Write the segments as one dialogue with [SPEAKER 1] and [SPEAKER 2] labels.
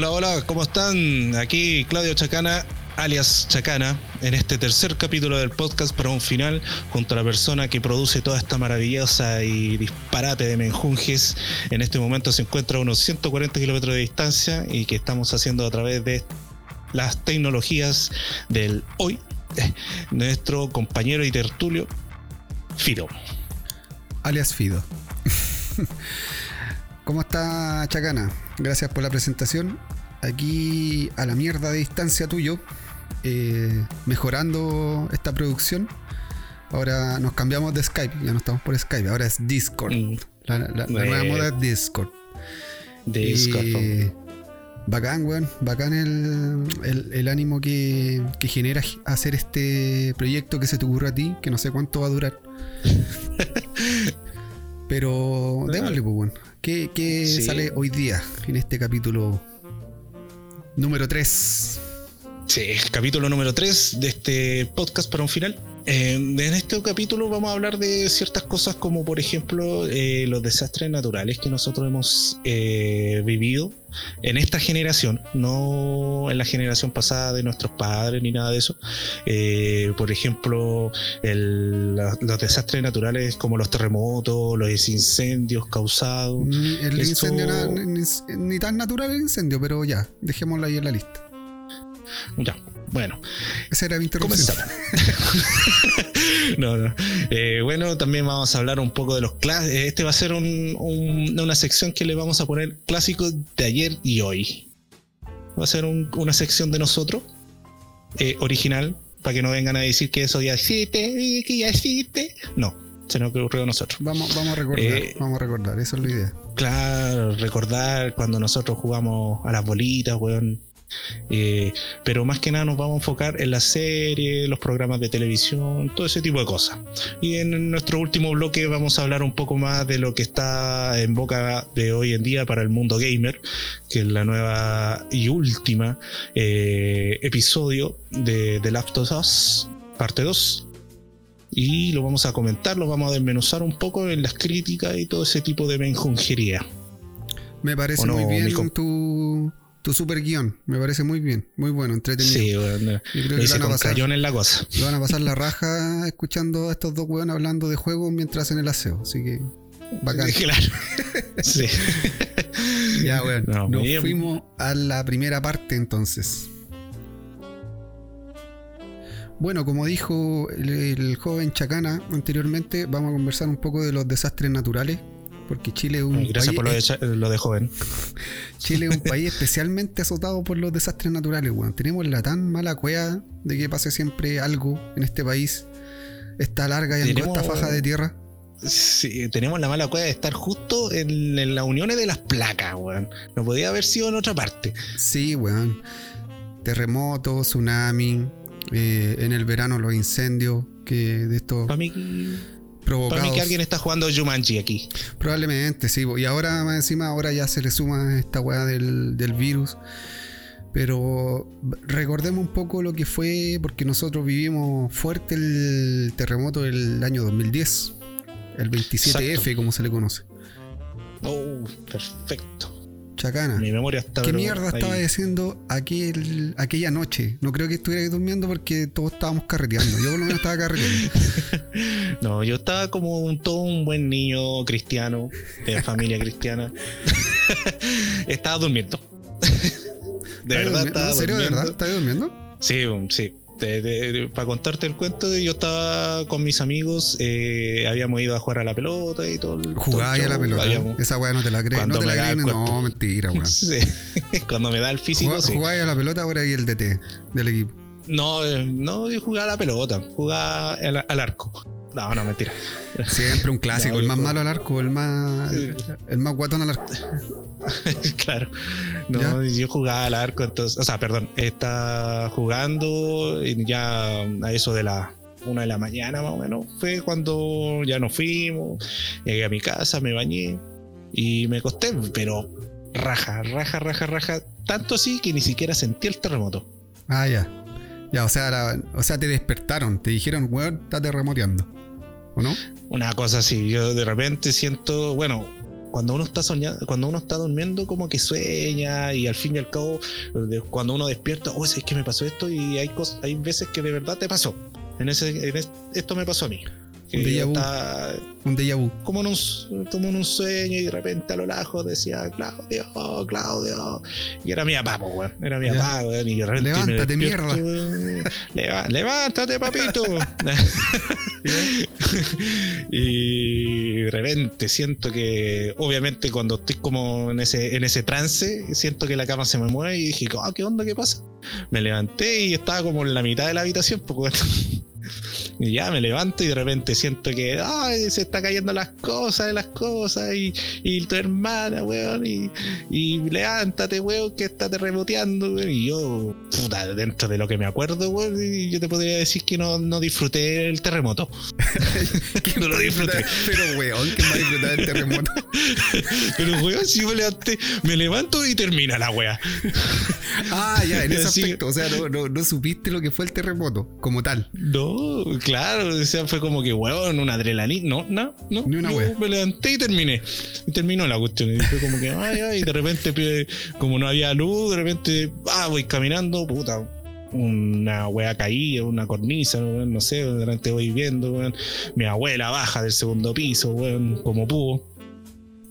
[SPEAKER 1] Hola, hola, ¿cómo están? Aquí Claudio Chacana, alias Chacana, en este tercer capítulo del podcast para un final junto a la persona que produce toda esta maravillosa y disparate de menjunjes. En este momento se encuentra a unos 140 kilómetros de distancia y que estamos haciendo a través de las tecnologías del hoy, nuestro compañero y tertulio, Fido.
[SPEAKER 2] Alias Fido. ¿Cómo está Chacana? Gracias por la presentación. Aquí a la mierda de distancia tuyo, eh, mejorando esta producción. Ahora nos cambiamos de Skype, ya no estamos por Skype, ahora es Discord.
[SPEAKER 1] Mm.
[SPEAKER 2] La, la- la nueva moda es Discord.
[SPEAKER 1] Discord.
[SPEAKER 2] Y bacán, weón. Bacán el, el- el ánimo que, que genera hacer este proyecto que se te ocurre a ti, que no sé cuánto va a durar. Pero démosle, pues, weón. ¿Qué, qué
[SPEAKER 1] Sí.
[SPEAKER 2] sale hoy día en este capítulo número 3?
[SPEAKER 1] Sí, capítulo número 3 de este podcast para un final. Eh, en este capítulo vamos a hablar de ciertas cosas como por ejemplo eh, los desastres naturales que nosotros hemos eh, vivido en esta generación, no en la generación pasada de nuestros padres ni nada de eso. Eh, por ejemplo, el- la- los desastres naturales como los terremotos, los incendios causados.
[SPEAKER 2] Ni- El incendio ni, ni tan natural el incendio, pero ya, dejémoslo ahí en la lista.
[SPEAKER 1] Ya, bueno.
[SPEAKER 2] Esa era mi interrupción.
[SPEAKER 1] No, no. Eh, bueno, también vamos a hablar un poco de los clásicos. Este va a ser un- un- una sección que le vamos a poner clásicos de ayer y hoy. Va a ser un- una sección de nosotros, eh, original, para que no vengan a decir que eso ya existe, eh, que ya existe. No, se nos ocurrió a nosotros.
[SPEAKER 2] Vamos, vamos a recordar,
[SPEAKER 1] Eh,
[SPEAKER 2] vamos a recordar, esa es la idea.
[SPEAKER 1] Claro, recordar cuando nosotros jugamos a las bolitas, weón. Eh, pero más que nada nos vamos a enfocar en la serie, los programas de televisión, todo ese tipo de cosas. Y en nuestro último bloque vamos a hablar un poco más de lo que está en boca de hoy en día para el mundo gamer, que es la nueva y última eh, episodio de The Last of Us, parte 2. Y lo vamos a comentar, lo vamos a desmenuzar un poco en las críticas y todo ese tipo de menjunjería.
[SPEAKER 2] Me parece
[SPEAKER 1] ¿O no,
[SPEAKER 2] muy bien tu, tu super guion. Me parece muy bien, muy bueno, entretenido.
[SPEAKER 1] Sí, bueno,
[SPEAKER 2] Yo creo que van, a pasar,
[SPEAKER 1] en la cosa.
[SPEAKER 2] lo van a pasar la raja escuchando a estos dos weones hablando de juegos mientras hacen el aseo. Así que, bacán.
[SPEAKER 1] Claro. Sí.
[SPEAKER 2] Ya, weón.
[SPEAKER 1] No, muy
[SPEAKER 2] Nos
[SPEAKER 1] bien.
[SPEAKER 2] fuimos a la primera parte entonces. Bueno, como dijo el, el joven Chacana anteriormente, vamos a conversar un poco de los desastres naturales. Porque Chile es un
[SPEAKER 1] Gracias
[SPEAKER 2] país
[SPEAKER 1] por lo de, cha- lo de joven.
[SPEAKER 2] Chile es un país especialmente azotado por los desastres naturales, weón. Tenemos la tan mala cueva de que pase siempre algo en este país. Esta larga y angosta faja de tierra.
[SPEAKER 1] Sí, tenemos la mala cueva de estar justo en, en las uniones de las placas, weón. No podía haber sido en otra parte.
[SPEAKER 2] Sí, weón. Terremotos, tsunami. eh, en el verano los incendios que de estos
[SPEAKER 1] Para mí, para
[SPEAKER 2] provocados.
[SPEAKER 1] mí que alguien está jugando Jumanji aquí.
[SPEAKER 2] Probablemente, sí. Y ahora más encima, ahora ya se le suma esta weá del, del virus. Pero recordemos un poco lo que fue, porque nosotros vivimos fuerte el terremoto del año 2010. El 27F,
[SPEAKER 1] Exacto.
[SPEAKER 2] como se le conoce.
[SPEAKER 1] Oh, perfecto.
[SPEAKER 2] Chacana.
[SPEAKER 1] Mi memoria está.
[SPEAKER 2] ¿Qué mierda
[SPEAKER 1] ahí.
[SPEAKER 2] estaba haciendo aquel, aquella noche? No creo que estuviera durmiendo porque todos estábamos carreteando. Yo por lo menos estaba carreteando.
[SPEAKER 1] No, yo estaba como un, todo un buen niño cristiano, de familia cristiana. estaba durmiendo. De verdad,
[SPEAKER 2] ¿En
[SPEAKER 1] estaba
[SPEAKER 2] serio, de verdad? ¿Estás durmiendo?
[SPEAKER 1] Sí, um, sí. De- para contarte el cuento, yo estaba con mis amigos, eh, habíamos ido a jugar a la pelota y todo.
[SPEAKER 2] Jugaba ya la pelota.
[SPEAKER 1] habíamos-
[SPEAKER 2] Esa weá no te la crees. No te la crees. No, mentira, weón.
[SPEAKER 1] Sí. Cuando me da el físico,
[SPEAKER 2] Jugá-
[SPEAKER 1] sí.
[SPEAKER 2] Jugaba a la pelota, ahora y el DT del equipo.
[SPEAKER 1] No, eh, no, yo jugaba a la pelota, jugaba al, al arco. No, no, mentira.
[SPEAKER 2] Siempre un clásico,
[SPEAKER 1] No,
[SPEAKER 2] el más malo al arco, el más, el, el más guatón al arco.
[SPEAKER 1] claro. No, yo jugaba al arco, entonces, o sea, perdón, estaba jugando y ya a eso de la una de la mañana más o menos fue cuando ya nos fuimos, llegué a mi casa, me bañé y me acosté, pero raja, raja, raja, raja, tanto así que ni siquiera sentí el terremoto.
[SPEAKER 2] Ah, ya. Ya, o sea, era- o sea, te despertaron, te dijeron, weón, está terremoteando. ¿O no?
[SPEAKER 1] Una cosa así, yo de repente siento, bueno, cuando uno está soñando, cuando uno está durmiendo, como que sueña y al fin y al cabo, cuando uno despierta, oh, es que me pasó esto y hay cosas, hay veces que de verdad te pasó. En ese, en esto me pasó a mí.
[SPEAKER 2] Un déjà vu. un déjà vu.
[SPEAKER 1] Como en un, como en un sueño y de repente a lo lejos decía Claudio, Claudio. Y era mi papá, weón. Era mi papá, weón. Y de repente
[SPEAKER 2] Levántate, mierda.
[SPEAKER 1] levántate, papito. y de repente siento que, obviamente, cuando estoy como en ese, en ese trance, siento que la cama se me mueve y dije, oh, ¿qué onda? ¿Qué pasa? Me levanté y estaba como en la mitad de la habitación, pues, y ya me levanto y de repente siento que ay, se está cayendo las cosas de las cosas y, y tu hermana, weón, y, y levántate, weón, que está terremoteando, weón. Y yo, puta, dentro de lo que me acuerdo, weón, yo te podría decir que no, no disfruté el terremoto.
[SPEAKER 2] no lo disfruté. Pero, weón, que a disfrutar el terremoto.
[SPEAKER 1] Pero, weón, si me levanté, me levanto y termina la weá.
[SPEAKER 2] ah, ya, en ese aspecto. O sea, no, no, no supiste lo que fue el terremoto como tal.
[SPEAKER 1] No, claro, o sea, fue como que, weón, una adrenalina. No, no, no. Ni una Me levanté y terminé. Y terminó la cuestión. Y fue como que, ay, ay, y de repente, como no había luz, de repente, ah, voy caminando, puta, una wea caída, una cornisa, no sé, de repente voy viendo, weón, mi abuela baja del segundo piso, weón, como pudo.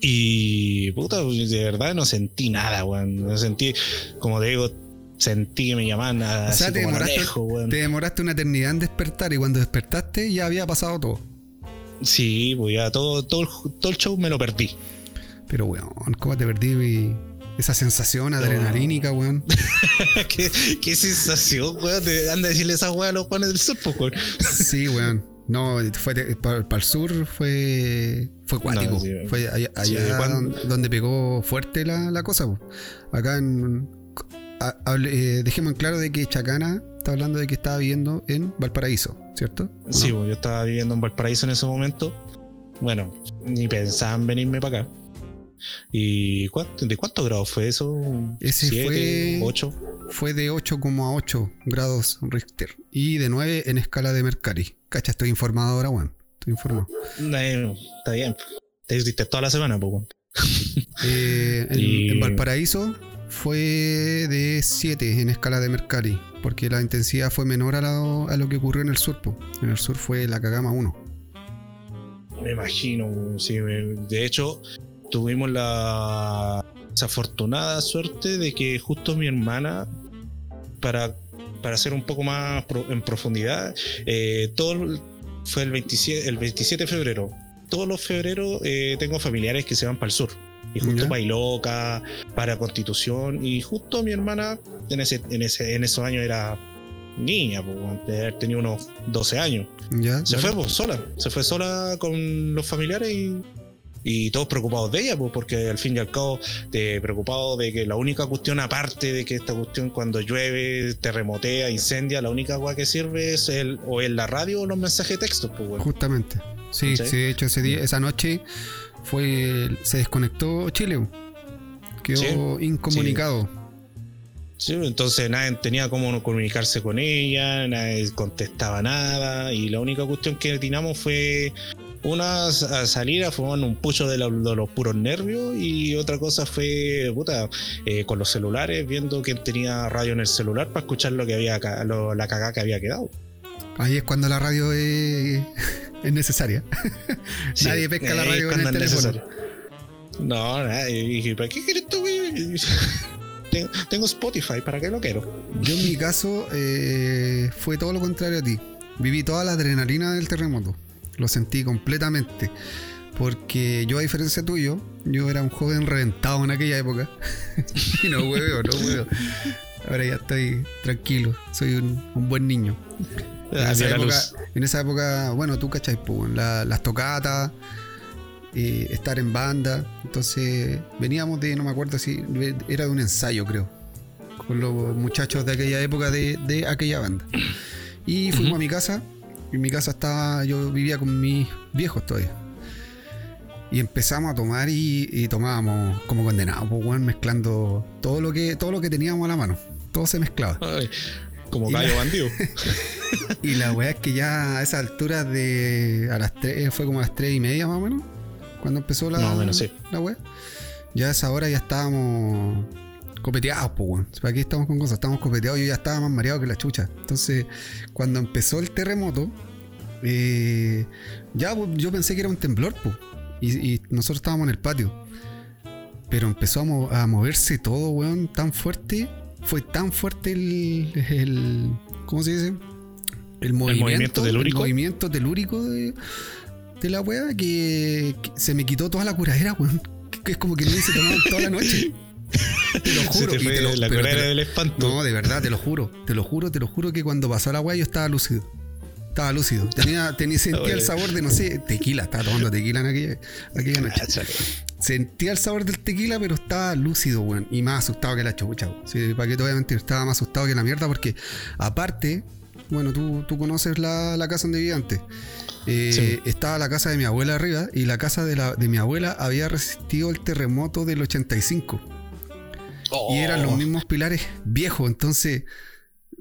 [SPEAKER 1] Y puta, de verdad no sentí nada, weón. No sentí, como te digo, sentí que me llamaban a
[SPEAKER 2] o sea, te, demoraste, te demoraste una eternidad en despertar y cuando despertaste ya había pasado todo.
[SPEAKER 1] Sí, pues ya todo, todo, todo el show me lo perdí.
[SPEAKER 2] Pero weón, ¿cómo te perdí esa sensación adrenalínica, weón?
[SPEAKER 1] ¿Qué, ¿Qué, sensación, weón? Anda a decirle esa weón a los panes del sur, pues, weón.
[SPEAKER 2] Sí, weón. No, fue para, el sur fue fue cuático. fue allá, donde, pegó fuerte la, la cosa. Acá en, eh, dejemos en claro de que Chacana está hablando de que estaba viviendo en Valparaíso, ¿cierto?
[SPEAKER 1] Sí, pues, yo estaba viviendo en Valparaíso en ese momento. Bueno, ni pensaban venirme para acá. ¿Y de cuántos grados fue eso?
[SPEAKER 2] Ese fue 8. Fue de 8,8 grados Richter y de 9 en escala de Mercari. Cacha, estoy informado ahora, Juan. Estoy informado.
[SPEAKER 1] está bien. Te hiciste toda la semana, pues,
[SPEAKER 2] eh, en Valparaíso fue de 7 en escala de Mercalli, porque la intensidad fue menor a lo, a lo que ocurrió en el sur. En el sur fue la Kagama 1.
[SPEAKER 1] Me imagino, sí. De hecho, tuvimos la desafortunada suerte de que justo mi hermana, para, para hacer un poco más en profundidad, eh, todo fue el 27, el 27 de febrero. Todos los febreros eh, tengo familiares que se van para el sur y justo Bailoca, para Constitución, y justo mi hermana en ese, en ese, en esos años era niña, pues, tenía unos 12 años. se fue pues, sola, se fue sola con los familiares y, y todos preocupados de ella, pues, porque al fin y al cabo te preocupado de que la única cuestión, aparte de que esta cuestión cuando llueve, terremotea, incendia, la única agua que sirve es el, o en la radio o los mensajes de texto, pues,
[SPEAKER 2] Justamente. Sí, sí, de hecho ese día, esa noche fue se desconectó Chile. Quedó incomunicado.
[SPEAKER 1] Sí. entonces nadie tenía cómo comunicarse con ella, nadie contestaba nada y la única cuestión que teníamos fue una a salir a fumar un pucho de, los puros nervios y otra cosa fue puta, eh, con los celulares viendo quién tenía radio en el celular para escuchar lo que había la cagada que había quedado.
[SPEAKER 2] Ahí es cuando la radio es, necesaria. nadie pesca la radio con el teléfono.
[SPEAKER 1] No, nadie. Dije, ¿para qué quieres tú? Tengo, Spotify, ¿para qué lo quiero?
[SPEAKER 2] Yo en mi caso eh, fue todo lo contrario a ti. Viví toda la adrenalina del terremoto. Lo sentí completamente. Porque yo, a diferencia tuyo, yo era un joven reventado en aquella época. y no huevo, no huevo. Ahora ya estoy tranquilo. Soy un, un buen niño. En esa, época, bueno, tú cachai, pues, las tocatas, eh, estar en banda. Entonces veníamos de, no me acuerdo si era de un ensayo, creo, con los muchachos de aquella época de, aquella banda. Y fuimos a mi casa. En mi casa estaba, yo vivía con mis viejos todavía. Y empezamos a tomar y, tomábamos como condenados, pues, mezclando todo lo que todo lo que teníamos a la mano. Todo se mezclaba.
[SPEAKER 1] Como gallo bandido.
[SPEAKER 2] y la weá es que ya a esa altura de. a las 3, fue como a las 3 y media más o menos. cuando empezó la,
[SPEAKER 1] Más o menos, sí.
[SPEAKER 2] la wea. Ya a esa hora ya estábamos copeteados, pues, weón. ¿Para qué estamos con cosas? Estábamos copeteados yo ya estaba más mareado que la chucha. Entonces, cuando empezó el terremoto, eh, ya pues, yo pensé que era un temblor, pues. Y, y nosotros estábamos en el patio. Pero empezó a, mo- a moverse todo, weón, tan fuerte. Fue tan fuerte el. el ¿Cómo se dice? El movimiento. El movimiento telúrico de, de la wea que, que se me quitó toda la curadera, weón. Que es como que no hice tomado toda la noche. Te lo juro.
[SPEAKER 1] te
[SPEAKER 2] lo-
[SPEAKER 1] la
[SPEAKER 2] te lo-
[SPEAKER 1] del espanto.
[SPEAKER 2] no, de verdad, te lo juro. Te lo juro, te lo juro que cuando pasó la weá yo estaba lúcido. Estaba lúcido. Tenía, tenía, sentía el sabor de, no sé, tequila. Estaba tomando tequila en aquella, aquella noche. Sentía el sabor del tequila, pero estaba lúcido, weón. Y más asustado que la chucha, weón. Sí, para qué te voy a mentir, estaba más asustado que la mierda porque, aparte, bueno, tú, tú conoces la, la casa donde vivía antes. Eh,
[SPEAKER 1] Sí.
[SPEAKER 2] Estaba la casa de mi abuela arriba y la casa de, la, de mi abuela había resistido el terremoto del 85. Y eran los
[SPEAKER 1] Oh.
[SPEAKER 2] mismos pilares viejos, entonces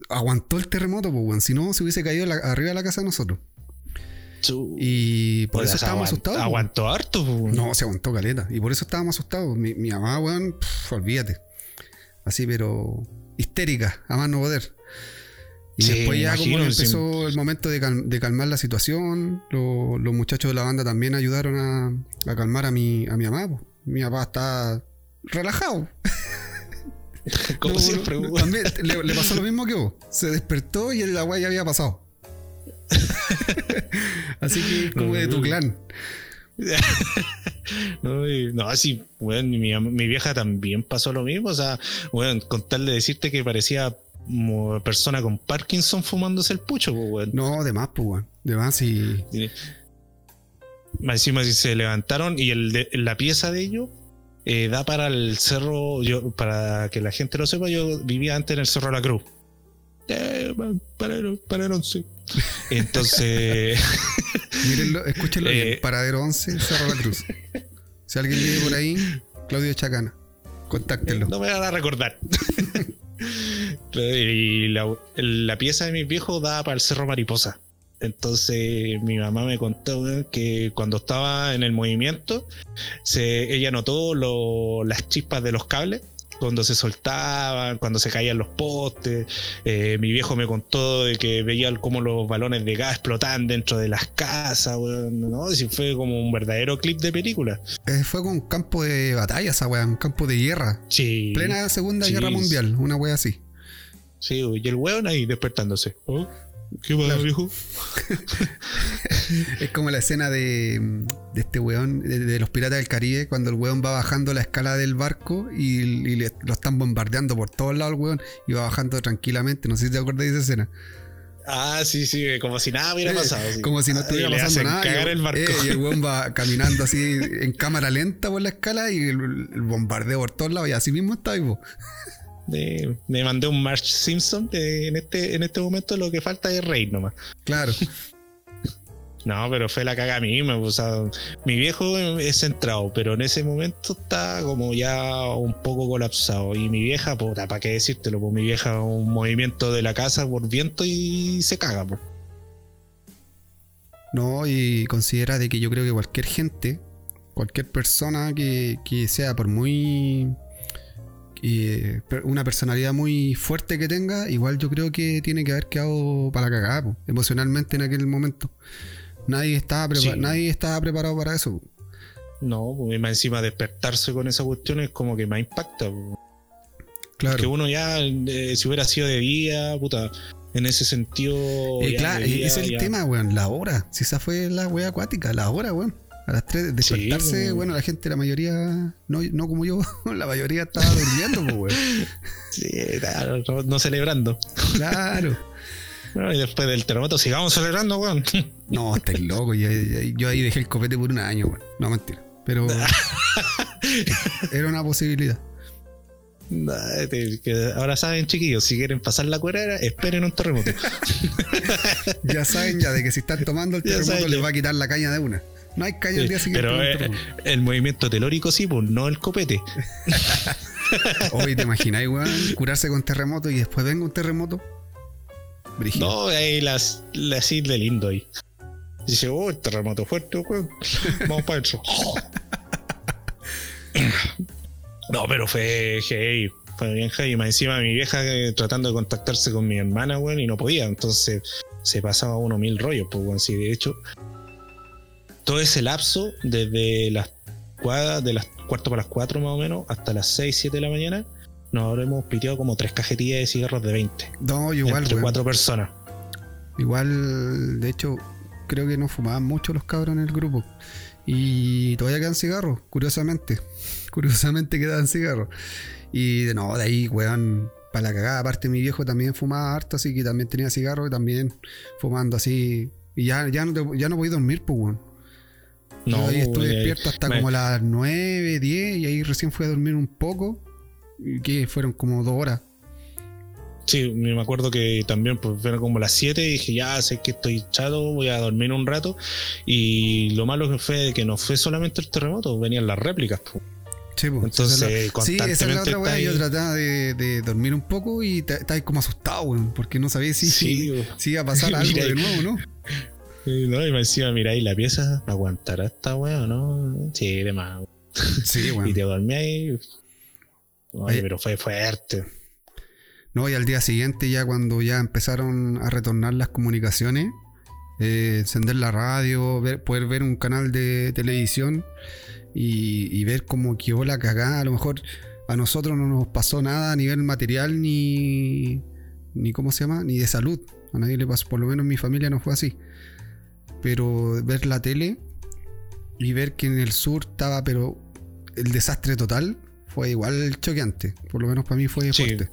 [SPEAKER 2] aguantó el terremoto, pues, weón. Si no, se hubiese caído la- arriba de la casa de nosotros. Y por eso estábamos asustados.
[SPEAKER 1] Aguantó harto.
[SPEAKER 2] No, se aguantó caleta. Y por eso estábamos asustados. Mi, mi mamá, weón, olvídate. Así, pero histérica, a más no poder. Y
[SPEAKER 1] Sí,
[SPEAKER 2] después ya
[SPEAKER 1] imagino,
[SPEAKER 2] como
[SPEAKER 1] sí.
[SPEAKER 2] empezó el momento de, cal- de calmar la situación, lo- los muchachos de la banda también ayudaron a, a calmar a mi, a mi mamá. Mi papá está relajado.
[SPEAKER 1] Como
[SPEAKER 2] No,
[SPEAKER 1] siempre.
[SPEAKER 2] no, también le, le pasó lo mismo que vos. Se despertó y el agua ya había pasado. Así que como de tu clan.
[SPEAKER 1] No, y- no, sí, weón, mi, mi vieja también pasó lo mismo. O sea, weón, con tal de decirte que parecía como persona con Parkinson fumándose el pucho, pues.
[SPEAKER 2] No, de más, pues, weón. De más y.
[SPEAKER 1] Y- encima si se levantaron y el de- la pieza de ellos eh, da para el cerro, yo, para que la gente lo sepa, yo vivía antes en el Cerro La Cruz. Eh, para, el- para el 11. Entonces,
[SPEAKER 2] Mírenlo, escúchenlo
[SPEAKER 1] Eh,
[SPEAKER 2] bien. Paradero 11, Cerro La Cruz. Si alguien vive por ahí, Claudio Chacana. Contáctenlo.
[SPEAKER 1] no me van a recordar. y la, la pieza de mis viejos da para el Cerro Mariposa. Entonces mi mamá me contó que cuando estaba en el movimiento, se, ella notó lo- las chispas de los cables cuando se soltaban, cuando se caían los postes. Eh, mi viejo me contó de que veía cómo los balones de gas explotaban dentro de las casas. weón, ¿no? Y fue como un verdadero clip de película.
[SPEAKER 2] Eh, fue con un campo de batalla esa weá, un campo de guerra.
[SPEAKER 1] Sí.
[SPEAKER 2] Plena Segunda
[SPEAKER 1] Sí.
[SPEAKER 2] Guerra Mundial, una weá así.
[SPEAKER 1] Sí, y el weón ahí despertándose. Oh, ¿Qué pasa,
[SPEAKER 2] Claro.
[SPEAKER 1] viejo?
[SPEAKER 2] Es como la escena de, de este weón, de, de los piratas del Caribe, cuando el weón va bajando la escala del barco y, y le- lo están bombardeando por todos lados, el weón, y va bajando tranquilamente. No sé si te acuerdas de esa escena.
[SPEAKER 1] Ah, sí, sí, como si nada hubiera pasado. sí.
[SPEAKER 2] Como si no
[SPEAKER 1] Ah,
[SPEAKER 2] estuviera
[SPEAKER 1] le
[SPEAKER 2] pasando nada. y
[SPEAKER 1] cagar
[SPEAKER 2] el-
[SPEAKER 1] el barco.
[SPEAKER 2] eh, y el weón va caminando así en cámara lenta por la escala y el, el bombardeo por todos lados. Y así mismo está vivo.
[SPEAKER 1] De- me mandé un March Simpson. de- en, este, en este momento lo que falta es reír nomás.
[SPEAKER 2] Claro.
[SPEAKER 1] No, pero fue la caga a mí. O sea, mi viejo es centrado, pero en ese momento está como ya un poco colapsado. Y mi vieja, puta, ¿para qué decírtelo? Pues mi vieja, un movimiento de la casa por viento y se caga. Pues.
[SPEAKER 2] No, y considera de que yo creo que cualquier gente, cualquier persona que, que sea por muy. Eh, una personalidad muy fuerte que tenga, igual yo creo que tiene que haber quedado para la cagada, po, emocionalmente en aquel momento. Nadie estaba,
[SPEAKER 1] Sí.
[SPEAKER 2] nadie estaba preparado para eso.
[SPEAKER 1] No, pues más encima despertarse con esa cuestión es como que más impacta. pues.
[SPEAKER 2] Claro.
[SPEAKER 1] Que uno ya, eh, si hubiera sido de día, puta, en ese sentido.
[SPEAKER 2] Eh, claro, ese es el
[SPEAKER 1] ya-
[SPEAKER 2] tema, weón, la hora. Si esa fue la wea acuática, la hora, weón. A las 3 despertarse,
[SPEAKER 1] weón.
[SPEAKER 2] bueno, la gente, la mayoría, no, no como yo, la mayoría estaba durmiendo, pues, weón.
[SPEAKER 1] Sí, claro, no, celebrando.
[SPEAKER 2] Claro.
[SPEAKER 1] Bueno, y después del terremoto, sigamos celebrando, weón.
[SPEAKER 2] No, estáis loco. Yo, yo ahí dejé el copete por un año, weón. No, mentira. Pero era una posibilidad.
[SPEAKER 1] Nah, te- que Ahora saben, chiquillos, si quieren pasar la cuerera, esperen un terremoto.
[SPEAKER 2] Ya saben ya de que si están tomando el terremoto les va a quitar la caña de una. No hay caña el día siguiente.
[SPEAKER 1] Pero
[SPEAKER 2] un
[SPEAKER 1] eh,
[SPEAKER 2] terremoto.
[SPEAKER 1] el movimiento telórico sí, pues no el copete.
[SPEAKER 2] Oye, ¿te imagináis, weón? Curarse con terremoto y después venga un terremoto.
[SPEAKER 1] No, ahí las, las islas lindo ahí. Dice, oh, el terremoto fuerte, weón. Vamos para adentro. No, pero fue heavy. Fue bien heavy. Más encima mi vieja eh, tratando de contactarse con mi hermana, weón, y no podía. Entonces se pasaba uno mil rollos, pues, weón. Sí, de hecho, todo ese lapso, desde las cuadras, de las cuarto para las cuatro más o menos, hasta las seis, siete de la mañana, nos habremos piteado como tres cajetillas de cigarros de 20.
[SPEAKER 2] No, igual,
[SPEAKER 1] entre cuatro personas.
[SPEAKER 2] Igual, de hecho, creo que no fumaban mucho los cabros en el grupo. Y todavía quedan cigarros, curiosamente. Curiosamente quedan cigarros. Y de no, de ahí, weón, para la cagada. Aparte, mi viejo también fumaba harto, así que también tenía cigarros y también fumando así. Y ya, ya, no, te- ya no podía dormir, pues, weón.
[SPEAKER 1] No,
[SPEAKER 2] Yo ahí estuve despierto hasta como las 9, 10 y ahí recién fui a dormir un poco. Que fueron como dos horas.
[SPEAKER 1] Sí, me acuerdo que también pues fueron como las 7 y dije, ya sé que estoy chato, voy a dormir un rato. Y lo malo que fue que no fue solamente el terremoto, venían las réplicas. pues.
[SPEAKER 2] Sí, pues,
[SPEAKER 1] Entonces,
[SPEAKER 2] esa es la- sí, esa es la otra weá. Yo trataba de, de dormir un poco y estaba como asustado, weón, porque no sabía si,
[SPEAKER 1] Sí, weón.
[SPEAKER 2] si iba a pasar algo de nuevo, ¿no?
[SPEAKER 1] Y no, y me encima, mira ahí la pieza, ¿aguantará esta weá o no? Sí, de más.
[SPEAKER 2] Sí,
[SPEAKER 1] Y
[SPEAKER 2] weón.
[SPEAKER 1] te dormí ahí. Oye,
[SPEAKER 2] Oye.
[SPEAKER 1] pero fue fuerte.
[SPEAKER 2] No, y al día siguiente, ya cuando ya empezaron a retornar las comunicaciones, eh, encender la radio, ver- poder ver un canal de televisión y, y ver cómo quedó la cagada. A lo mejor a nosotros no nos pasó nada a nivel material ni, ni ¿cómo se llama? Ni de salud. A nadie le pasó, por lo menos en mi familia no fue así. Pero ver la tele y ver que en el sur estaba, pero el desastre total fue igual choqueante. Por lo menos para mí fue
[SPEAKER 1] Sí.
[SPEAKER 2] fuerte.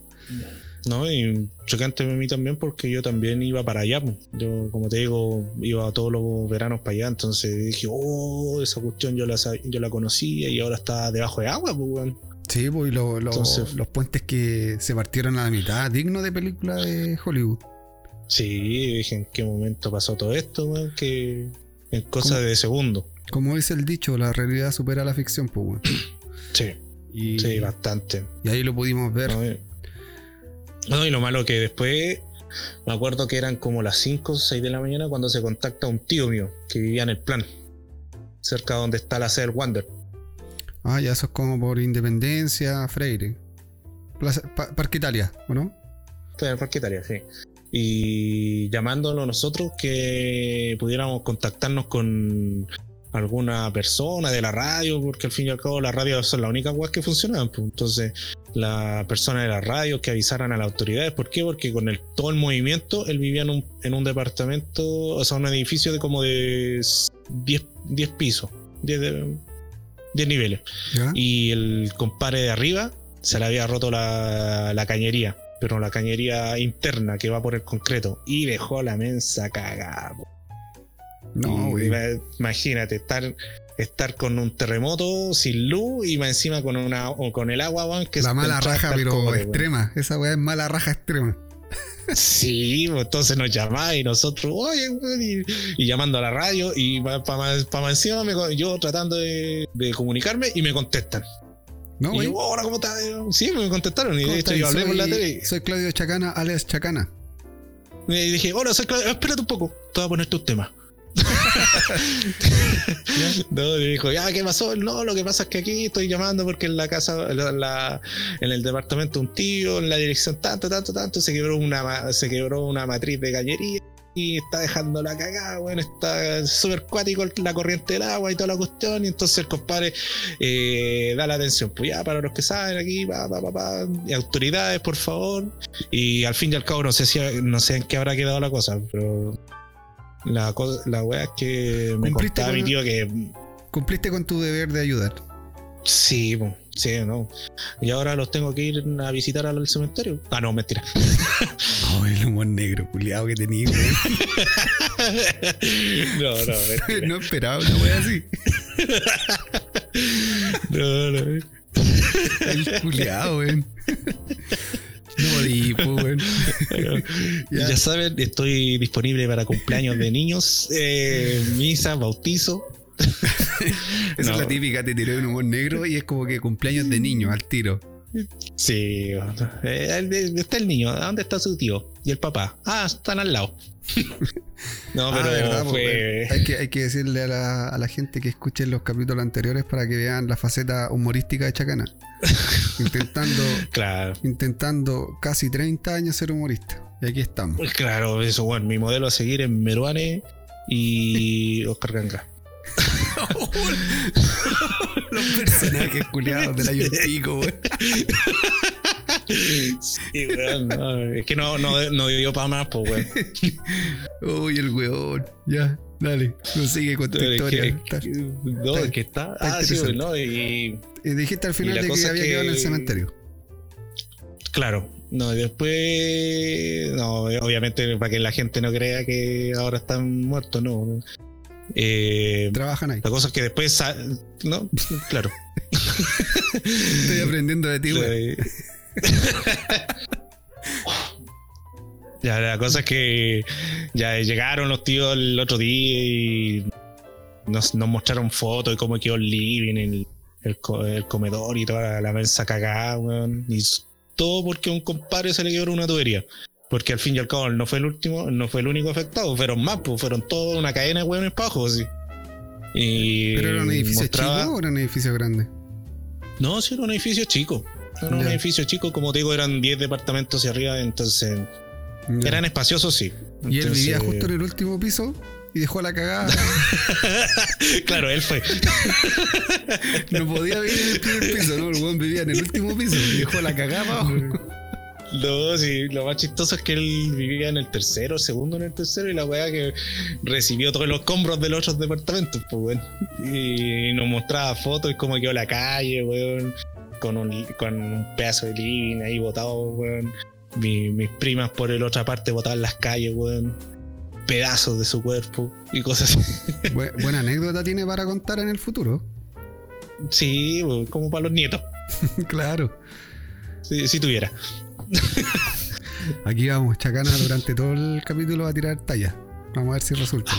[SPEAKER 1] No, y chocante a mí también porque yo también iba para allá. Yo, como te digo, iba todos los veranos para allá. Entonces dije, oh, esa cuestión yo la, yo la conocía y ahora está debajo de agua, pues.
[SPEAKER 2] Sí, pues, y lo- lo-
[SPEAKER 1] Entonces-
[SPEAKER 2] los puentes que se partieron a la mitad, digno de película de Hollywood.
[SPEAKER 1] Sí, dije, ¿en qué momento pasó todo esto, weón? Que en cosa de segundo.
[SPEAKER 2] Como dice el dicho, la realidad supera la ficción, pues, weón.
[SPEAKER 1] Sí,
[SPEAKER 2] Y,
[SPEAKER 1] sí, bastante.
[SPEAKER 2] y ahí lo pudimos ver.
[SPEAKER 1] No, y- no, y lo malo que después me acuerdo que eran como las 5 o 6 de la mañana cuando se contacta un tío mío que vivía en el plan, cerca donde está la del Wander.
[SPEAKER 2] Ah, ya eso es como por Independencia, Freire. Plaza- Pa- Parque Italia, ¿o no?
[SPEAKER 1] El Parque Italia, sí. Y llamándolo nosotros que pudiéramos contactarnos con alguna persona de la radio, porque al fin y al cabo las radios son las únicas webs que funcionaban. pues. Entonces, la persona de la radio que avisaran a las autoridades. ¿Por qué? Porque con el, todo el movimiento, él vivía en un, en un departamento, o sea, un edificio de como de 10, 10 pisos, 10, de- 10 niveles
[SPEAKER 2] ¿Ya?
[SPEAKER 1] y el compadre de arriba se le había roto la, la cañería, pero la cañería interna que va por el concreto y dejó la mensa cagada.
[SPEAKER 2] no, güey.
[SPEAKER 1] ima- Imagínate estar estar con un terremoto sin luz y más encima con una o con el agua weón, que
[SPEAKER 2] La mala raja, pero extrema. Esa weá es mala raja extrema.
[SPEAKER 1] Sí, entonces nos llamaba y nosotros, oye, y, y llamando a la radio y para más encima me co- yo tratando de, de comunicarme y me contestan.
[SPEAKER 2] ¿No,
[SPEAKER 1] y yo, hola, ¿cómo estás? Sí, me contestaron. Y
[SPEAKER 2] ¿Cómo
[SPEAKER 1] de hecho yo hablé por la
[SPEAKER 2] Soy-
[SPEAKER 1] tele
[SPEAKER 2] Soy Claudio Chacana, alias Chacana.
[SPEAKER 1] y dije, hola, soy Claudio. Espérate un poco, te voy a poner tus temas. no, y dijo, ya, ¿qué pasó? No, lo que pasa es que aquí estoy llamando porque en la casa, la- la- en el departamento un tío, en la dirección tanto, tanto, tanto, se quebró una, se quebró una matriz de cañería y está dejando la cagada, bueno, está súper cuático la corriente del agua y toda la cuestión, y entonces el compadre eh, da la atención, pues ya, para los que saben aquí, pa, pa, pa, pa, y autoridades, por favor, y al fin y al cabo no sé si no sé en qué habrá quedado la cosa, pero la, la wea es que me
[SPEAKER 2] Cumpliste
[SPEAKER 1] contaba
[SPEAKER 2] con-
[SPEAKER 1] mi tío que
[SPEAKER 2] Cumpliste con tu deber de ayudar.
[SPEAKER 1] sí, po, sí, no. Y ahora los tengo que ir a visitar al cementerio. Ah, no, mentira.
[SPEAKER 2] Oh, el humor negro, culiado que tenía, güey.
[SPEAKER 1] no, no, mentira.
[SPEAKER 2] no esperaba una wea así.
[SPEAKER 1] no, no.
[SPEAKER 2] El culiado, güey. No di, pues, güey.
[SPEAKER 1] Bueno,
[SPEAKER 2] Ya.
[SPEAKER 1] ya. saben, estoy disponible para cumpleaños de niños, eh, misa, bautizo.
[SPEAKER 2] Esa
[SPEAKER 1] No.
[SPEAKER 2] es la típica, te tiré un humor negro y es como que cumpleaños de niño al tiro.
[SPEAKER 1] Sí, eh, está el niño, ¿dónde está su tío? Y el papá. Ah, están al lado. No,
[SPEAKER 2] Ah,
[SPEAKER 1] pero
[SPEAKER 2] verdad, po,
[SPEAKER 1] fue.
[SPEAKER 2] hay, que, hay que decirle a la, a la gente que escuche los capítulos anteriores para que vean la faceta humorística de Chacana. intentando,
[SPEAKER 1] Claro.
[SPEAKER 2] intentando casi 30 años ser humorista. Y aquí estamos.
[SPEAKER 1] Pues Claro, eso, bueno, mi modelo a seguir es Meruane y Oscar Ganga.
[SPEAKER 2] los personajes culiados del weón.
[SPEAKER 1] Sí, weón, no, es que no, no, no dio para más, pues, weón.
[SPEAKER 2] Uy, el weón. Ya, dale. Prosigue con tu
[SPEAKER 1] Es
[SPEAKER 2] historia.
[SPEAKER 1] que-
[SPEAKER 2] Está-
[SPEAKER 1] No, es que está.
[SPEAKER 2] está
[SPEAKER 1] Ah, sí, weón, no, y.
[SPEAKER 2] Y dijiste al final de que había
[SPEAKER 1] que-
[SPEAKER 2] quedado en el cementerio.
[SPEAKER 1] Claro, no, y después. No, obviamente, para que la gente no crea que ahora están muertos, no. Eh,
[SPEAKER 2] Trabajan ahí.
[SPEAKER 1] la cosa es que después. No, claro.
[SPEAKER 2] Estoy aprendiendo de ti.
[SPEAKER 1] Eh, ya, la cosa es que ya llegaron los tíos el otro día y nos, nos mostraron fotos de cómo quedó el living, el, el, co- el comedor y toda la mesa cagada, weón. Y todo porque a un compadre se le quebró una tubería. Porque al fin y al cabo él no fue el último, no fue el único afectado, fueron más, pues fueron toda una cadena de para abajo, así. Y
[SPEAKER 2] ¿Pero era un edificio
[SPEAKER 1] mostraba-
[SPEAKER 2] chico o era un edificio grande?
[SPEAKER 1] no, sí, era un edificio chico. Era un edificio chico, como te digo, eran 10 departamentos hacia arriba, entonces eran espaciosos, sí.
[SPEAKER 2] Y él vivía justo en el último piso y dejó la cagada.
[SPEAKER 1] claro, él fue.
[SPEAKER 2] No podía vivir en el primer piso, ¿no? El weón vivía en el último piso y dejó la cagada para abajo.
[SPEAKER 1] No, sí, lo más chistoso es que él vivía en el tercero, segundo en el tercero, y la weá que recibió todos los compros de los otros departamentos, pues, weón. Y nos mostraba fotos y cómo quedó la calle, weón, con un, con un pedazo de living ahí botado, weón. Mi- mis primas por el otra parte botaban las calles, weón. Pedazos de su cuerpo y cosas así.
[SPEAKER 2] Bu- buena anécdota tiene para contar en el futuro.
[SPEAKER 1] Sí, como para los nietos,
[SPEAKER 2] claro.
[SPEAKER 1] si, si tuviera.
[SPEAKER 2] Aquí vamos, Chacana durante todo el capítulo va a tirar talla. Vamos a ver si resulta.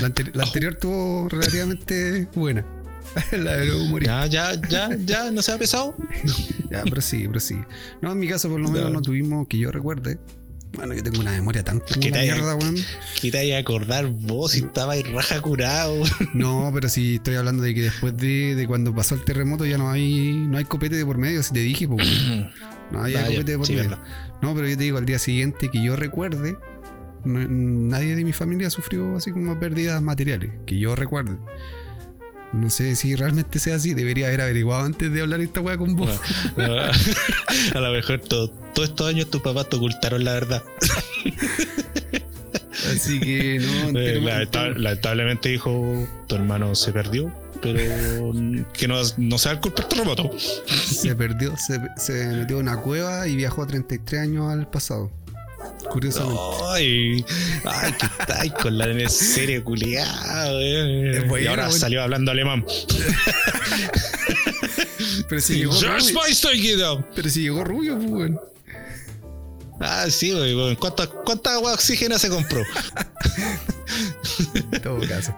[SPEAKER 2] La, anteri- la anterior estuvo relativamente buena. la de los humoristas.
[SPEAKER 1] Ya, ya, ya, ya, no se ha pesado.
[SPEAKER 2] Ya, pero sí, pero sí. No, en mi caso por lo menos no tuvimos que yo recuerde. Bueno, yo tengo una memoria tan
[SPEAKER 1] Que te
[SPEAKER 2] mierda, weón.
[SPEAKER 1] ¿Qué te a acordar vos si estaba ahí raja curado?
[SPEAKER 2] No, pero sí estoy hablando de que después de, de cuando pasó el terremoto ya no hay no hay copete de por medio, si te dije, pues, weón. no
[SPEAKER 1] Ah,
[SPEAKER 2] copete por
[SPEAKER 1] sí,
[SPEAKER 2] pero yo te digo, al día siguiente que yo recuerde, no- nadie de mi familia sufrió así como pérdidas materiales, que yo recuerde. No sé si realmente sea así, debería haber averiguado antes de hablar esta weá con vos.
[SPEAKER 1] No, no. a lo mejor todo- todos estos años tus papás te ocultaron la verdad.
[SPEAKER 2] Así que no,
[SPEAKER 1] Eh, lamentablemente dijo, tu hermano se perdió, pero que no, no sea el culpa terremoto.
[SPEAKER 2] se perdió, se, se metió en una cueva y viajó 33 años al pasado. Curiosamente.
[SPEAKER 1] Ay, ay, que estáis con la serie culiada,
[SPEAKER 2] Es
[SPEAKER 1] y ahora salió hablando alemán.
[SPEAKER 2] Pero si llegó rubio, pero si llegó rubio, pues.
[SPEAKER 1] Ah, sí, güey. güey. ¿Cuánta, ¿Cuánta agua oxígena se compró?
[SPEAKER 2] En todo caso.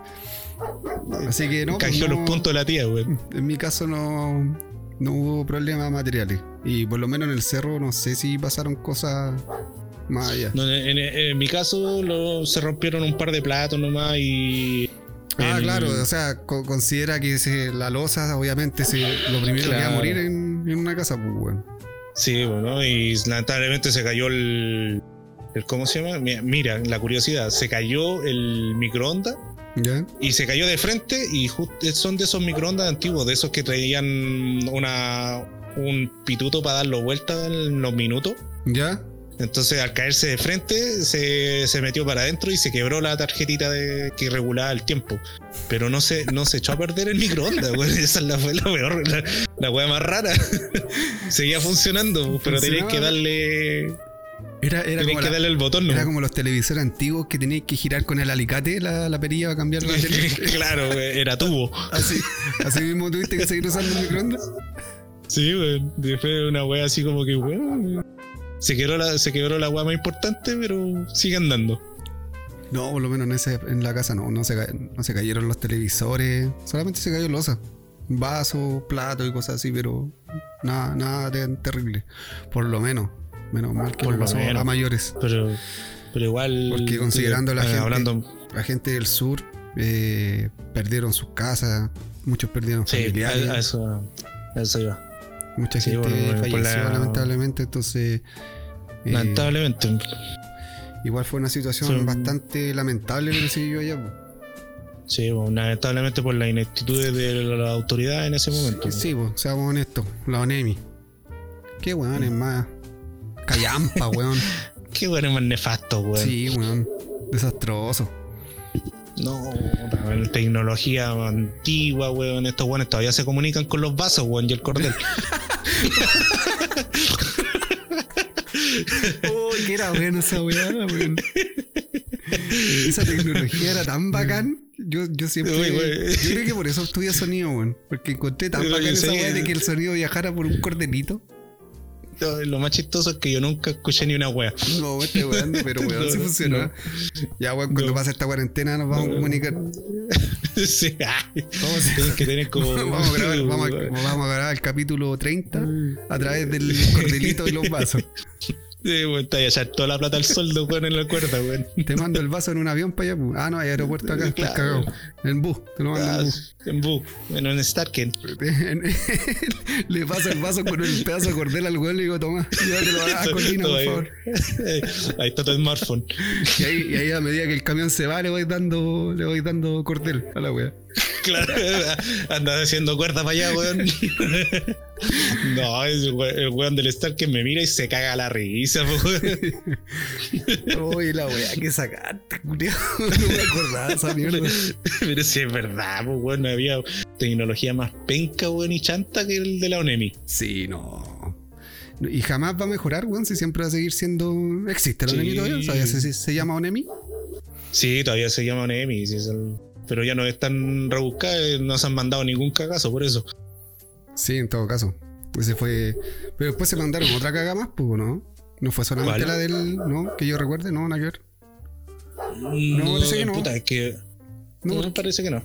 [SPEAKER 2] Así que no, pues
[SPEAKER 1] Canjeó
[SPEAKER 2] no-
[SPEAKER 1] los puntos de la tía, güey.
[SPEAKER 2] En mi caso no, no hubo problemas materiales. Y por lo menos en el cerro no sé si pasaron cosas más allá.
[SPEAKER 1] No, en, en- en mi caso lo- se rompieron un par de platos nomás y.
[SPEAKER 2] ah,
[SPEAKER 1] el-
[SPEAKER 2] claro, o sea, co- considera que se- la losa obviamente se, lo primero que va a
[SPEAKER 1] Claro.
[SPEAKER 2] morir en, en una casa, pues bueno.
[SPEAKER 1] Sí, bueno, y lamentablemente se cayó el. el- ¿Cómo se llama? Mi- Mira, la curiosidad, se cayó el microondas
[SPEAKER 2] ¿Ya?
[SPEAKER 1] y se cayó de frente y son de esos microondas antiguos, de esos que traían una un pituto para darlo vuelta en los minutos.
[SPEAKER 2] ¿Ya?
[SPEAKER 1] Entonces al caerse de frente se, se metió para adentro y se quebró la tarjetita de, que regulaba el tiempo. Pero no se, no se echó a perder el microondas, güey. Esa es la, fue la peor, la, la wea más rara. Seguía funcionando, pero tenías que darle.
[SPEAKER 2] Era, como
[SPEAKER 1] que
[SPEAKER 2] la-
[SPEAKER 1] darle el botón, ¿no?
[SPEAKER 2] era como los televisores antiguos que tenías que girar con el alicate la, la perilla para cambiar la tele.
[SPEAKER 1] claro, era tubo.
[SPEAKER 2] Así, así mismo tuviste que seguir usando el microondas.
[SPEAKER 1] Sí, güey. Después una wea así como que, güey. Se quebró la, se quebró la wea más importante, pero sigue andando.
[SPEAKER 2] No, por lo menos en, ese, en la casa no, no se, no se cayeron los televisores, solamente se cayó losa, vasos, platos y cosas así, pero nada, nada terrible. Por lo menos, menos mal que
[SPEAKER 1] Por
[SPEAKER 2] no pasó
[SPEAKER 1] menos.
[SPEAKER 2] a mayores.
[SPEAKER 1] Pero Pero igual.
[SPEAKER 2] Porque considerando la
[SPEAKER 1] eh,
[SPEAKER 2] gente-
[SPEAKER 1] Hablando,
[SPEAKER 2] La gente del sur eh, perdieron sus casas, muchos perdieron
[SPEAKER 1] sí,
[SPEAKER 2] familiares,
[SPEAKER 1] a eso, a eso iba.
[SPEAKER 2] mucha
[SPEAKER 1] sí,
[SPEAKER 2] gente
[SPEAKER 1] por
[SPEAKER 2] falleció
[SPEAKER 1] la-
[SPEAKER 2] lamentablemente, entonces eh,
[SPEAKER 1] Lamentablemente.
[SPEAKER 2] igual fue una situación
[SPEAKER 1] Fue-
[SPEAKER 2] bastante lamentable lo que se vivió allá.
[SPEAKER 1] Sí, bueno, lamentablemente por la ineptitud de la autoridad en ese momento.
[SPEAKER 2] Sí, pues, seamos honestos, la ONEMI. Qué weón es más callampa, weón.
[SPEAKER 1] Qué bueno más nefasto, weón.
[SPEAKER 2] Sí, weón. Desastroso.
[SPEAKER 1] No, weón, tecnología antigua, weón. Estos weones todavía se comunican con los vasos, weón, y el cordel.
[SPEAKER 2] Uy, que era buena esa weá, weón. Esa tecnología era tan bacán. Yo, yo siempre.
[SPEAKER 1] Uy.
[SPEAKER 2] Yo creo que por eso estudié sonido, weón. Porque encontré tan bacán esa weá de que el sonido viajara por un cordelito.
[SPEAKER 1] Lo más chistoso es que yo nunca escuché ni una wea.
[SPEAKER 2] No, estoy weando, pero weón,
[SPEAKER 1] No,
[SPEAKER 2] sí funcionó.
[SPEAKER 1] no.
[SPEAKER 2] Ya, weón, cuando
[SPEAKER 1] No.
[SPEAKER 2] pase esta cuarentena nos vamos a comunicar.
[SPEAKER 1] sí,
[SPEAKER 2] Vamos a-
[SPEAKER 1] que tener como.
[SPEAKER 2] Vamos a, grabar, vamos, a, vamos a grabar el capítulo 30 a través del cordelito y los vasos.
[SPEAKER 1] Sí, ahí a echar toda la plata al soldo, weón, en la cuerda, weón.
[SPEAKER 2] Te mando el vaso en un avión para allá. Ah, no, hay aeropuerto acá, estás
[SPEAKER 1] Claro.
[SPEAKER 2] cagado. En bus, te lo mando en
[SPEAKER 1] Ah,
[SPEAKER 2] bus.
[SPEAKER 1] en Bu, en un Starken.
[SPEAKER 2] Le paso el vaso con el pedazo de cordel al weón y le digo, toma, llévatelo a Colina, por
[SPEAKER 1] ahí.
[SPEAKER 2] favor.
[SPEAKER 1] Ahí está tu smartphone.
[SPEAKER 2] Y ahí, y ahí a medida que el camión se va, le voy dando, le voy dando cordel a la wea.
[SPEAKER 1] Claro, andas haciendo cuerda para allá, weón. No, es el we- el weón del Starken me mira y se caga la risa, weón.
[SPEAKER 2] Uy, la wea que sacaste, culiao. No me acordaba esa mierda.
[SPEAKER 1] Pero si es verdad, pues, weón, había tecnología más penca, weón, y chanta que el de la ONEMI.
[SPEAKER 2] Sí, no. Y jamás va a mejorar, weón, si siempre va a seguir siendo. ¿Existe la
[SPEAKER 1] Sí.
[SPEAKER 2] ONEMI todavía? ¿Sabías si se llama ONEMI?
[SPEAKER 1] Sí, todavía se llama ONEMI, sí, es el- pero ya no es tan rebuscada, eh, no se han mandado ningún cagazo por eso.
[SPEAKER 2] Sí, en todo caso. Ese fue. Pero después se mandaron otra caga más, pues, ¿no? No fue solamente
[SPEAKER 1] ¿Cuál?
[SPEAKER 2] la del. No, que yo recuerde, no, nada que ver.
[SPEAKER 1] No,
[SPEAKER 2] parece que no.
[SPEAKER 1] Puta, es que.
[SPEAKER 2] No,
[SPEAKER 1] No, parece que no.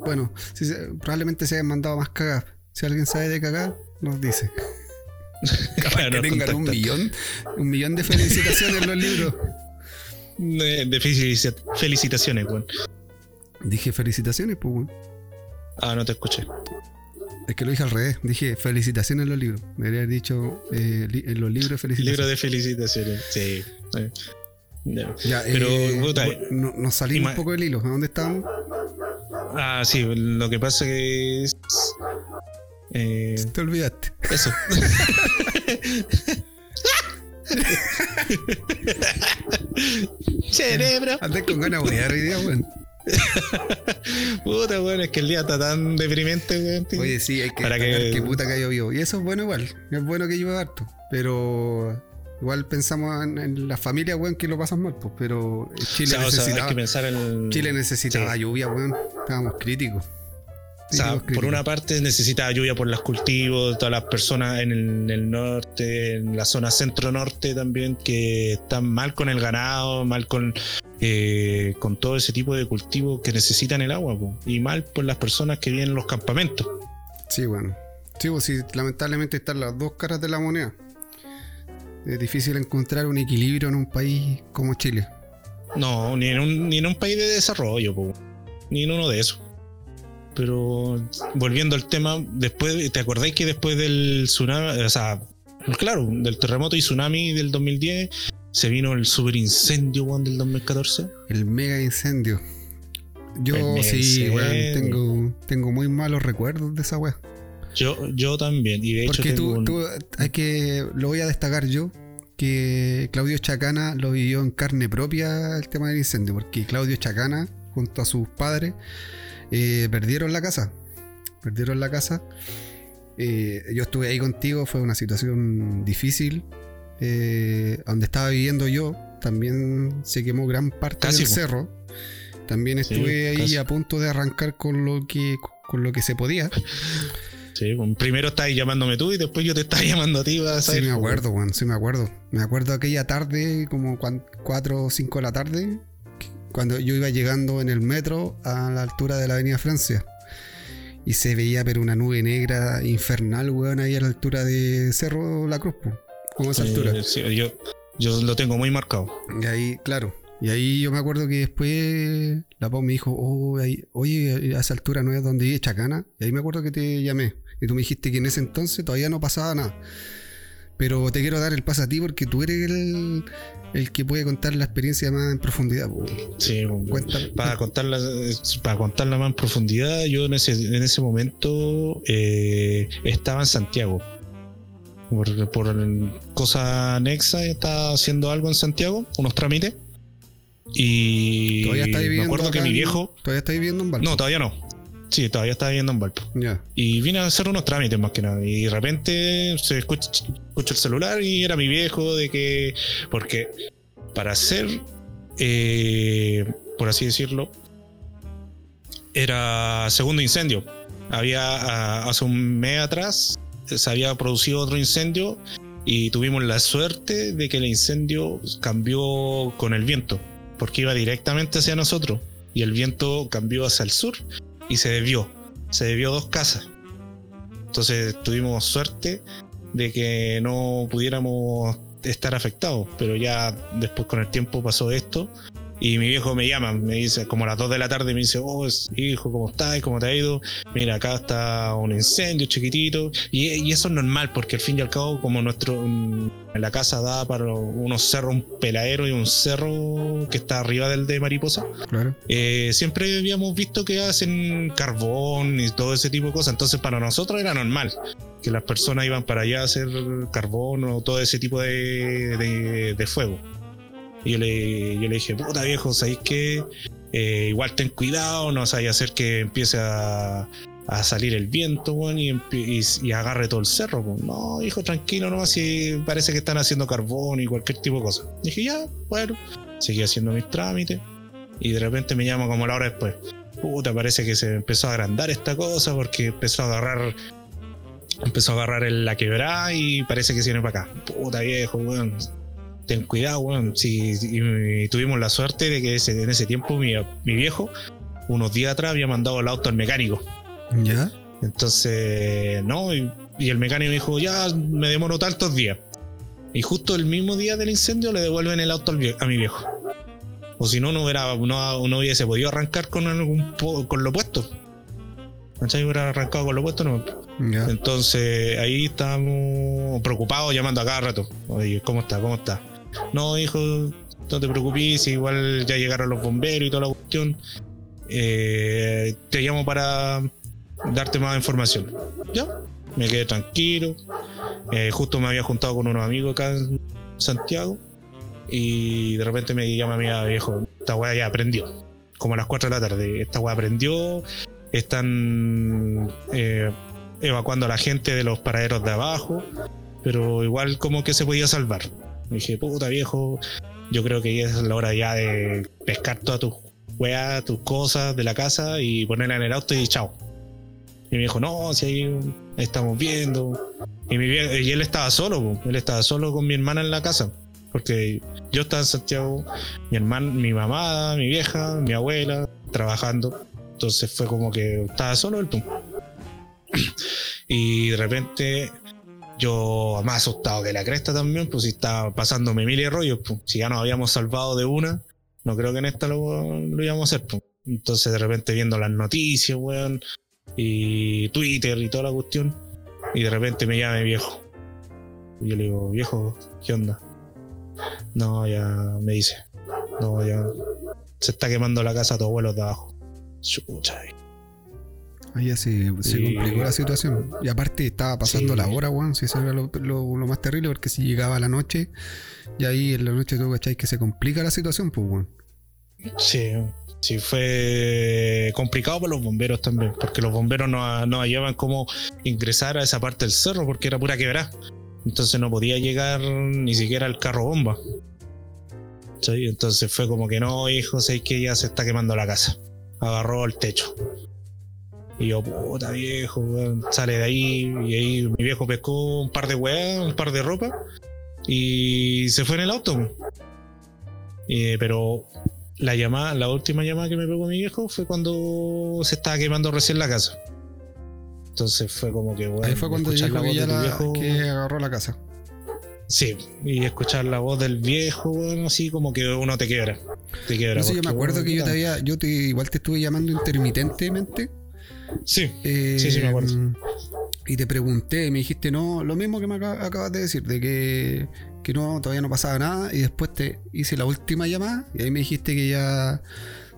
[SPEAKER 2] bueno, sí se- probablemente se hayan mandado más cagas. Si alguien sabe de cagar, nos dice.
[SPEAKER 1] Claro,
[SPEAKER 2] que tengan un millón, un millón de felicitaciones en los libros.
[SPEAKER 1] Felici- felicitaciones, weón.
[SPEAKER 2] Dije felicitaciones, pues, weón.
[SPEAKER 1] Ah, no te escuché.
[SPEAKER 2] Es que lo dije al revés. Dije felicitaciones en los libros. Debería haber dicho eh, en los libros felicitaciones.
[SPEAKER 1] Libro de felicitaciones, sí. eh. Ya.
[SPEAKER 2] Ya,
[SPEAKER 1] Pero,
[SPEAKER 2] eh,
[SPEAKER 1] puta,
[SPEAKER 2] no- nos salimos un poco del hilo. ¿A dónde estábamos?
[SPEAKER 1] Ah, sí, lo que pasa que es. Eh,
[SPEAKER 2] Te olvidaste.
[SPEAKER 1] eso. Cerebro.
[SPEAKER 2] Andé con ganas de día, weón.
[SPEAKER 1] Puta, weón, es que el día está tan deprimente, weón. tío.
[SPEAKER 2] Oye, sí, hay que
[SPEAKER 1] Para que-
[SPEAKER 2] que puta que ha llovido. Y eso es bueno igual. Es bueno que llueva harto. Pero igual pensamos en, en las familias, weón, que lo pasan mal, pues. Pero
[SPEAKER 1] O
[SPEAKER 2] Chile
[SPEAKER 1] o sea, hay
[SPEAKER 2] necesitaba,
[SPEAKER 1] que pensar en.
[SPEAKER 2] Chile necesitaba
[SPEAKER 1] Sí.
[SPEAKER 2] lluvia, weón. Estábamos críticos.
[SPEAKER 1] O sea, por
[SPEAKER 2] críticos.
[SPEAKER 1] una parte necesita lluvia por los cultivos, todas las personas en el, en el norte, en la zona centro-norte también, que están mal con el ganado, mal con, eh, con todo ese tipo de cultivos que necesitan el agua, po. y mal por las personas que viven en los campamentos.
[SPEAKER 2] Sí, bueno. Sí, pues sí, lamentablemente están las dos caras de la moneda. Es difícil encontrar un equilibrio en un país como Chile.
[SPEAKER 1] No, ni en un, ni en un país de desarrollo, po. ni en uno de esos. Pero volviendo al tema, después, ¿te acordáis que después del tsunami, o sea, claro, del terremoto y tsunami del 2010, se vino el super incendio weón, del 2014?
[SPEAKER 2] El mega incendio. Yo
[SPEAKER 1] mega
[SPEAKER 2] sí,
[SPEAKER 1] incendio.
[SPEAKER 2] weón, tengo, tengo muy malos recuerdos de esa weá.
[SPEAKER 1] Yo, yo también, y de hecho
[SPEAKER 2] Porque tú,
[SPEAKER 1] un-
[SPEAKER 2] tú, hay que, lo voy a destacar yo, que Claudio Chacana lo vivió en carne propia el tema del incendio, porque Claudio Chacana, junto a sus padres, eh, perdieron la casa. Perdieron la casa. Eh, yo estuve ahí contigo, fue una situación difícil. Eh, donde estaba viviendo yo, también se quemó gran parte
[SPEAKER 1] Casi,
[SPEAKER 2] del
[SPEAKER 1] po.
[SPEAKER 2] cerro. También
[SPEAKER 1] Sí,
[SPEAKER 2] estuve ahí a punto de arrancar con lo que, con lo que se podía.
[SPEAKER 1] sí, bueno, primero estabas llamándome tú y después yo te estaba llamando a ti. vas a
[SPEAKER 2] Sí, me acuerdo, weón, sí me acuerdo. Me acuerdo aquella tarde, como 4 o 5 de la tarde, cuando yo iba llegando en el metro a la altura de la Avenida Francia. Y se veía pero una nube negra infernal, weón, ahí a la altura de Cerro La Cruz, po, como a esa
[SPEAKER 1] Eh,
[SPEAKER 2] altura.
[SPEAKER 1] sí, yo, Yo lo tengo muy marcado.
[SPEAKER 2] Y ahí, claro. Y ahí yo me acuerdo que después la Pau me dijo, oh, ahí- oye, a esa altura no es donde vive Chacana. Y ahí me acuerdo que te llamé. Y tú me dijiste que en ese entonces todavía no pasaba nada. Pero te quiero dar el paso a ti porque tú eres el, el que puede contar la experiencia más en profundidad. po.
[SPEAKER 1] Sí,
[SPEAKER 2] Cuéntame.
[SPEAKER 1] para contarla, para contarla más en profundidad, yo en ese, en ese momento eh, estaba en Santiago. Por, por cosa anexa, estaba haciendo algo en Santiago, unos trámites. Y
[SPEAKER 2] Todavía está
[SPEAKER 1] me acuerdo que
[SPEAKER 2] acá
[SPEAKER 1] mi viejo.
[SPEAKER 2] Todavía está viviendo en Valpo.
[SPEAKER 1] No, todavía no. Sí, todavía estaba viviendo en Valpo. Y vine a hacer unos trámites más que nada. Y de repente se escucha, escucha el celular y era mi viejo de que. Porque para hacer, eh, por así decirlo, era segundo incendio. Había hace un mes atrás se había producido otro incendio y tuvimos la suerte de que el incendio cambió con el viento, porque iba directamente hacia nosotros y el viento cambió hacia el sur y se desvió se debió dos casas. Entonces tuvimos suerte de que no pudiéramos estar afectados, pero ya después con el tiempo pasó esto y mi viejo me llama, me dice como a las 2 de la tarde, me dice, oh hijo, ¿cómo estás? ¿Cómo te ha ido? Mira, acá está un incendio chiquitito y, y eso es normal porque al fin y al cabo como nuestro mm, la casa da para unos cerros, un peladero y un cerro que está arriba del de Mariposa,
[SPEAKER 2] Claro.
[SPEAKER 1] eh, siempre habíamos visto que hacen carbón y todo ese tipo de cosas. Entonces, para nosotros era normal que las personas iban para allá a hacer carbón o todo ese tipo de, de- de fuego. Y yo le, yo le dije, puta viejo, ¿sabéis qué? Eh, igual ten cuidado, no vaya a hacer que empiece a, a salir el viento, weón, y, agarre todo el cerro. weón. No, hijo, tranquilo, no, si parece que están haciendo carbón y cualquier tipo de cosa. Dije, ya, bueno, seguí haciendo mis trámites. Y de repente me llama como la hora después. Puta, parece que se empezó a agrandar esta cosa porque empezó a agarrar. Empezó a agarrar la quebrada y parece que se viene para acá. Puta viejo, weón. Ten cuidado, weón. Y tuvimos la suerte de que ese- en ese tiempo mi, mi viejo, unos días atrás, había mandado el auto al mecánico.
[SPEAKER 2] Ya.
[SPEAKER 1] Entonces, no, y, y el mecánico dijo, ya me demoro tantos días. Y justo el mismo día del incendio le devuelven el auto a mi viejo. O si no, no, hubiera, no, no hubiese podido arrancar con, algún po- con lo puesto. ¿Cachai? Hubiera arrancado con lo puesto, no. Entonces ahí estábamos preocupados llamando a cada rato. Oye, ¿cómo está? ¿Cómo está? No, hijo, no te preocupes, igual ya llegaron los bomberos y toda la cuestión. Eh, te llamo para darte más información. Ya, me quedé tranquilo. Eh, justo me había juntado con unos amigos acá en Santiago. Y de repente me llama mi viejo, esta weá ya aprendió. Como a las 4 de la tarde. Esta weá aprendió. Están eh, evacuando a la gente de los paraderos de abajo. Pero igual como que se podía salvar. Me dije, puta viejo, yo creo que ya es la hora ya de pescar todas tus weas, tus cosas de la casa y ponerla en el auto y chao. Y me dijo, no, si ahí estamos viendo. Y, mi vie- y él estaba solo, él estaba solo con mi hermana en la casa. Porque yo estaba en Santiago, mi hermana, mi mamá, mi vieja, mi abuela, trabajando. Entonces fue como que estaba solo el tú. Y de repente yo más asustado que la cresta también, pues si estaba pasándome mil rollos, pues si ya nos habíamos salvado de una, no creo que en esta lo, lo íbamos a hacer. pues. Entonces de repente viendo las noticias, weón, y Twitter y toda la cuestión, y de repente me llama mi viejo. Y yo le digo, viejo, ¿qué onda? No, ya me dice, no, ya se está quemando la casa a tu abuelo de abajo. Chucha,
[SPEAKER 2] Ahí ya se, se
[SPEAKER 1] Sí.
[SPEAKER 2] complicó la situación. Y aparte estaba pasando
[SPEAKER 1] Sí.
[SPEAKER 2] la hora, weón. Si eso era lo, lo- lo más terrible, porque si llegaba la noche, y ahí en la noche tú cacháis que se complica la situación, pues, weón.
[SPEAKER 1] Sí, sí, fue complicado para los bomberos también, porque los bomberos no, no hallaban cómo ingresar a esa parte del cerro porque era pura quebrada. Entonces no podía llegar ni siquiera el carro bomba. ¿Sí? Entonces fue como que no, hijo, sé que ya se está quemando la casa. Agarró el techo. Y yo, puta viejo, weón, sale de ahí. Y ahí mi viejo pescó un par de weas, un par de ropa. Y se fue en el auto. Eh, pero la llamada, la última llamada que me pegó mi viejo fue cuando se estaba quemando recién la casa. Entonces fue como que, bueno,
[SPEAKER 2] ahí fue cuando dijo
[SPEAKER 1] la
[SPEAKER 2] que
[SPEAKER 1] voz
[SPEAKER 2] ya
[SPEAKER 1] tu
[SPEAKER 2] la,
[SPEAKER 1] viejo-
[SPEAKER 2] que agarró la casa.
[SPEAKER 1] Sí, y escuchar la voz del viejo, bueno, así como que uno te quiebra. Te quiebra.
[SPEAKER 2] No sé, yo me acuerdo
[SPEAKER 1] bueno,
[SPEAKER 2] que yo te había, yo te, igual te estuve llamando intermitentemente.
[SPEAKER 1] Sí,
[SPEAKER 2] eh,
[SPEAKER 1] Sí, sí, me acuerdo.
[SPEAKER 2] Y te pregunté, y me dijiste, no, lo mismo que me acabas de decir, de que, que no, todavía no pasaba nada. Y después te hice la última llamada y ahí me dijiste que ya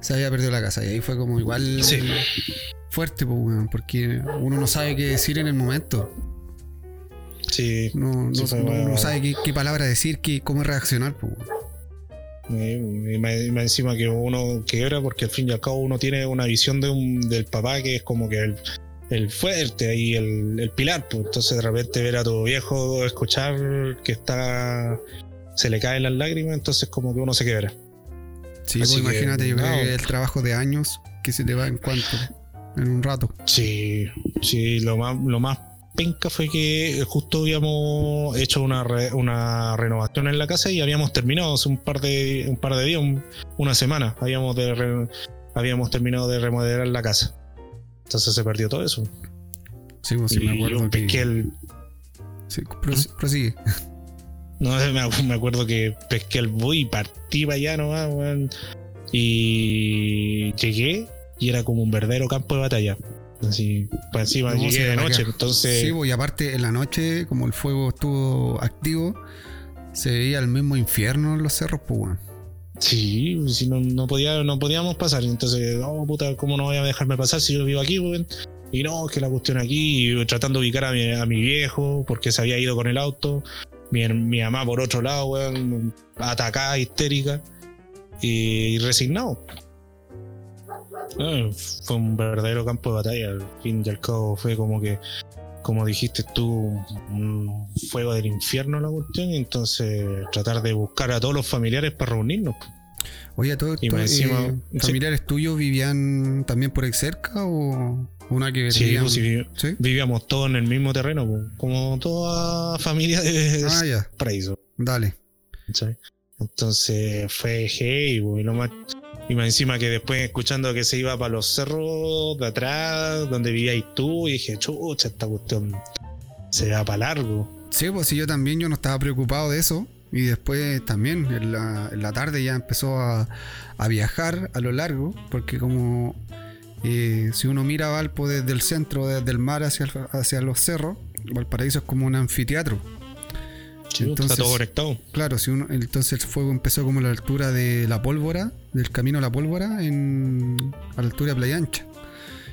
[SPEAKER 2] se había perdido la casa. Y ahí fue como igual
[SPEAKER 1] Sí.
[SPEAKER 2] fuerte, pues, porque uno no sabe qué decir en el momento.
[SPEAKER 1] sí.
[SPEAKER 2] No, no,
[SPEAKER 1] Sí,
[SPEAKER 2] no- sabe qué, qué palabra decir, qué, cómo reaccionar, pues.
[SPEAKER 1] Y, más, encima que uno quiebra porque al fin y al cabo uno tiene una visión de un, del papá que es como que el, el fuerte ahí, el, el pilar. Pues. Entonces de repente ver a tu viejo escuchar que está se le caen las lágrimas, entonces como que uno se quiebra.
[SPEAKER 2] Sí, pues,
[SPEAKER 1] que,
[SPEAKER 2] imagínate, yo creo
[SPEAKER 1] no.
[SPEAKER 2] que el trabajo de años que se te va en cuanto, en un rato.
[SPEAKER 1] Sí, sí, lo más, lo más penca fue que justo habíamos hecho una, re- una renovación en la casa y habíamos terminado hace un par de, un par de días, un- una semana, habíamos, de re- habíamos terminado de remodelar la casa. Entonces se perdió todo eso.
[SPEAKER 2] Sí, pues sí, me acuerdo
[SPEAKER 1] yo
[SPEAKER 2] que...
[SPEAKER 1] pesqué el,
[SPEAKER 2] Sí, pros- prosigue.
[SPEAKER 1] no me acuerdo que pesqué el bus y partí para allá nomás, weón. Y llegué y era como un verdadero campo de batalla. Así, para encima
[SPEAKER 2] No,
[SPEAKER 1] llegué de noche, entonces...
[SPEAKER 2] Sí, pues, y aparte en la noche, como el fuego estuvo activo, se veía el mismo infierno en los cerros, pues, weón.
[SPEAKER 1] Sí, si no, no, podía, no podíamos pasar. Entonces, oh puta, ¿cómo no voy a dejarme pasar si yo vivo aquí, weón? Y no, que la cuestión aquí, y tratando de ubicar a mi, a mi viejo, porque se había ido con el auto. Mi, mi mamá por otro lado, weón, atacada, histérica. Y, resignado. Ah, fue un verdadero campo de batalla. Al fin y al cabo fue como que, como dijiste tú, un fuego del infierno la cuestión. Y entonces tratar de buscar a todos los familiares para reunirnos.
[SPEAKER 2] Oye, ¿todo
[SPEAKER 1] Y
[SPEAKER 2] esto,
[SPEAKER 1] más encima-
[SPEAKER 2] eh,
[SPEAKER 1] sí.
[SPEAKER 2] familiares tuyos vivían también por ahí cerca o una que
[SPEAKER 1] Sí,
[SPEAKER 2] vivían-
[SPEAKER 1] pues, sí,
[SPEAKER 2] ¿Sí?
[SPEAKER 1] vivíamos todos en el mismo terreno, pues, como toda familia de
[SPEAKER 2] Ah, ya,
[SPEAKER 1] paraíso.
[SPEAKER 2] dale.
[SPEAKER 1] Entonces fue hey, pues, y lo más, y más encima que después escuchando que se iba para los cerros de atrás, donde vivíais tú, y dije, chucha, esta cuestión se va para largo.
[SPEAKER 2] Sí, pues sí, yo también yo no estaba preocupado de eso. Y después también en la, en la tarde ya empezó a, a viajar a lo largo, porque como eh, si uno mira Valpo desde el centro, desde el mar hacia, el- hacia los cerros, Valparaíso es como un anfiteatro.
[SPEAKER 1] Sí,
[SPEAKER 2] Entonces-
[SPEAKER 1] está todo conectado.
[SPEAKER 2] Claro, si uno, entonces el fuego empezó como a la altura de la pólvora, del camino a la pólvora, en, a la altura de Playa Ancha.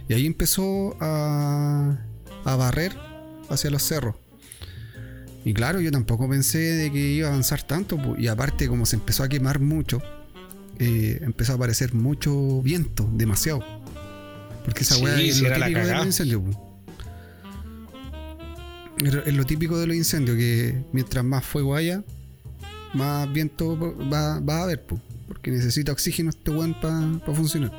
[SPEAKER 2] Y ahí empezó a, a barrer hacia los cerros. Y claro, yo tampoco pensé de que iba a avanzar tanto. Y aparte, como se empezó a quemar mucho, eh, empezó a aparecer mucho viento, demasiado. Porque esa
[SPEAKER 1] Sí,
[SPEAKER 2] weá es
[SPEAKER 1] sí,
[SPEAKER 2] lo
[SPEAKER 1] era la
[SPEAKER 2] típico de los incendios. Es es lo típico de los incendios, que mientras más fuego haya, más viento va, va a haber, pu, porque necesita oxígeno este weón para funcionar.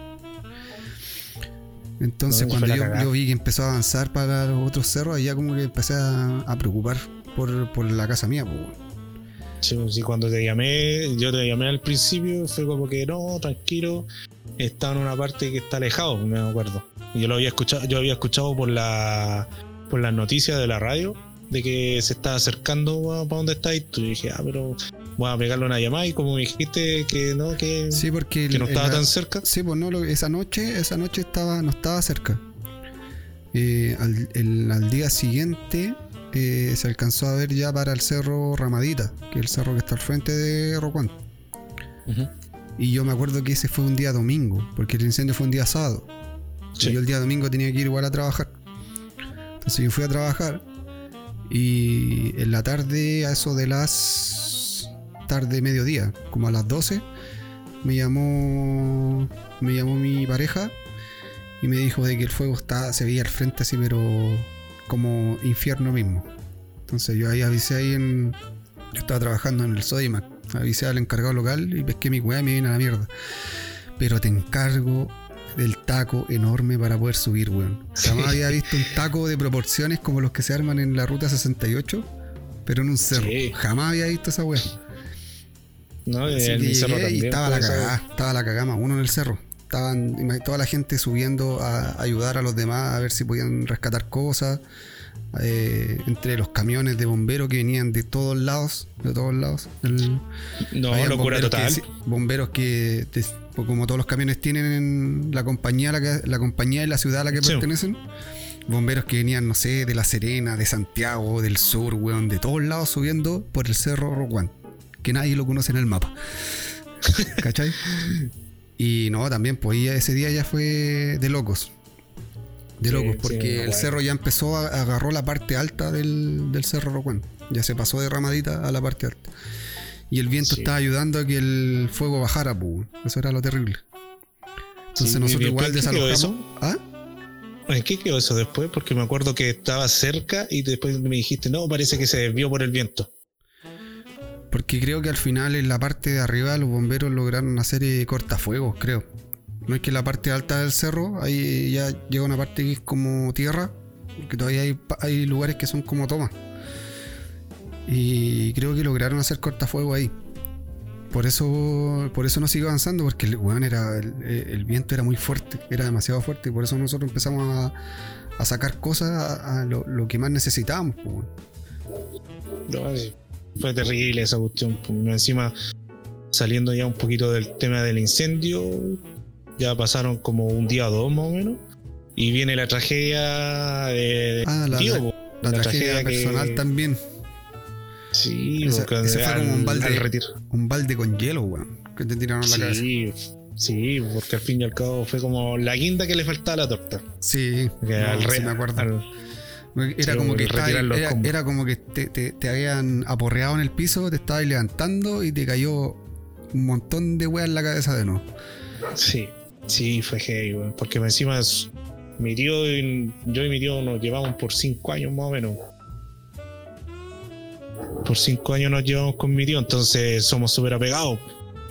[SPEAKER 2] Entonces, cuando yo, vi que empezó a avanzar para los otros cerros, allá como que empecé a, a preocupar por, por la casa mía.
[SPEAKER 1] Sí, pues, sí, cuando te llamé, yo te llamé al principio, fue como que no, tranquilo, está en una parte que está alejado, me acuerdo. Yo lo había escuchado, yo había escuchado por la por las noticias de la radio de que se estaba acercando para donde estáis. Tú y dije, ah, pero voy a pegarle una llamada y como me dijiste que no, que,
[SPEAKER 2] Sí, porque
[SPEAKER 1] que no estaba tan cerca.
[SPEAKER 2] Sí, pues no, lo- esa noche, esa noche estaba, no estaba cerca. Eh, al, el- al día siguiente eh, se alcanzó a ver ya para el cerro Ramadita, que es el cerro que está al frente de Rocuán. Y yo me acuerdo que ese fue un día domingo, porque el incendio fue un día sábado.
[SPEAKER 1] Sí.
[SPEAKER 2] Y yo el día domingo tenía que ir igual a trabajar. Entonces yo fui a trabajar y en la tarde, a eso de las tarde mediodía, como a las 12, me llamó me llamó mi pareja y me dijo de que el fuego está, se veía al frente así, pero como infierno mismo. Entonces yo ahí avisé ahí en. Yo estaba trabajando en el Sodimac. Avisé al encargado local y pesqué mi weá y me vine a la mierda. Pero te encargo del taco enorme para poder subir, weón. Jamás había visto un taco de proporciones como los que se arman en la ruta 68, pero en un cerro.
[SPEAKER 1] Sí.
[SPEAKER 2] Jamás había visto esa weá.
[SPEAKER 1] ¿No?
[SPEAKER 2] Así
[SPEAKER 1] En
[SPEAKER 2] que
[SPEAKER 1] mi cerro
[SPEAKER 2] llegué y estaba la cagada, estaba la cagada más uno en el cerro. Estaban toda la gente subiendo a ayudar a los demás a ver si podían rescatar cosas, eh, entre los camiones de bomberos que venían de todos lados, de todos lados. El-
[SPEAKER 1] No, locura
[SPEAKER 2] bomberos
[SPEAKER 1] total.
[SPEAKER 2] Que, bomberos que, te- pues como todos los camiones tienen la compañía, la, que- la compañía y la ciudad a la que
[SPEAKER 1] Sí.
[SPEAKER 2] pertenecen. Bomberos que venían, no sé, de La Serena, de Santiago, del sur, weón, de todos lados subiendo por el cerro Rocuán. Que nadie lo conoce en el mapa. ¿Cachai? Y no, también, pues ese día ya fue de locos. De locos,
[SPEAKER 1] sí,
[SPEAKER 2] porque el cerro ya empezó, a, agarró la parte alta del, del cerro Rocuán. Ya se pasó de ramadita a la parte alta. Y el viento
[SPEAKER 1] Sí.
[SPEAKER 2] estaba ayudando a que el fuego bajara, pues. Eso era lo terrible. Entonces nosotros igual
[SPEAKER 1] después, ¿qué quedó
[SPEAKER 2] desalojamos. ¿Ah?
[SPEAKER 1] ¿En qué quedó eso después? Porque me acuerdo que estaba cerca y después me dijiste, no, parece que se desvió por el viento.
[SPEAKER 2] Porque creo que al final en la parte de arriba los bomberos lograron hacer eh, cortafuegos, creo. No es que la parte alta del cerro, ahí ya llega una parte que es como tierra, que todavía hay, hay lugares que son como tomas. Y creo que lograron hacer cortafuegos ahí. Por eso, por eso no sigue avanzando, porque el, weón era, el, el viento era muy fuerte, era demasiado fuerte, y por eso nosotros empezamos a, sacar cosas a, lo, que más necesitábamos. pues, weón.
[SPEAKER 1] No, sí. Fue terrible esa cuestión. pues, Encima, saliendo ya un poquito del tema del incendio, ya pasaron como un día o dos más o menos. Y viene la tragedia de
[SPEAKER 2] Ah, la-
[SPEAKER 1] tío,
[SPEAKER 2] la-
[SPEAKER 1] po.
[SPEAKER 2] La, tragedia, personal también.
[SPEAKER 1] Sí,
[SPEAKER 2] Ese-
[SPEAKER 1] porque
[SPEAKER 2] ese fue
[SPEAKER 1] al,
[SPEAKER 2] como un balde. Un balde con hielo, weón. Que te tiraron en la cabeza.
[SPEAKER 1] Sí, sí, porque al fin y al cabo fue como la guinda que le faltaba a la torta.
[SPEAKER 2] Sí, no,
[SPEAKER 1] al re-
[SPEAKER 2] sí me acuerdo.
[SPEAKER 1] al-
[SPEAKER 2] Era
[SPEAKER 1] sí,
[SPEAKER 2] como que estaba- era, como que te, te- te habían aporreado en el piso, te estabas levantando y te cayó un montón de weas en la cabeza de nuevo.
[SPEAKER 1] Sí, sí, fue heavy, weón, porque encima es- mi tío y yo y mi tío nos llevamos por cinco años más o menos. Por cinco años nos llevamos con mi tío, entonces somos súper apegados.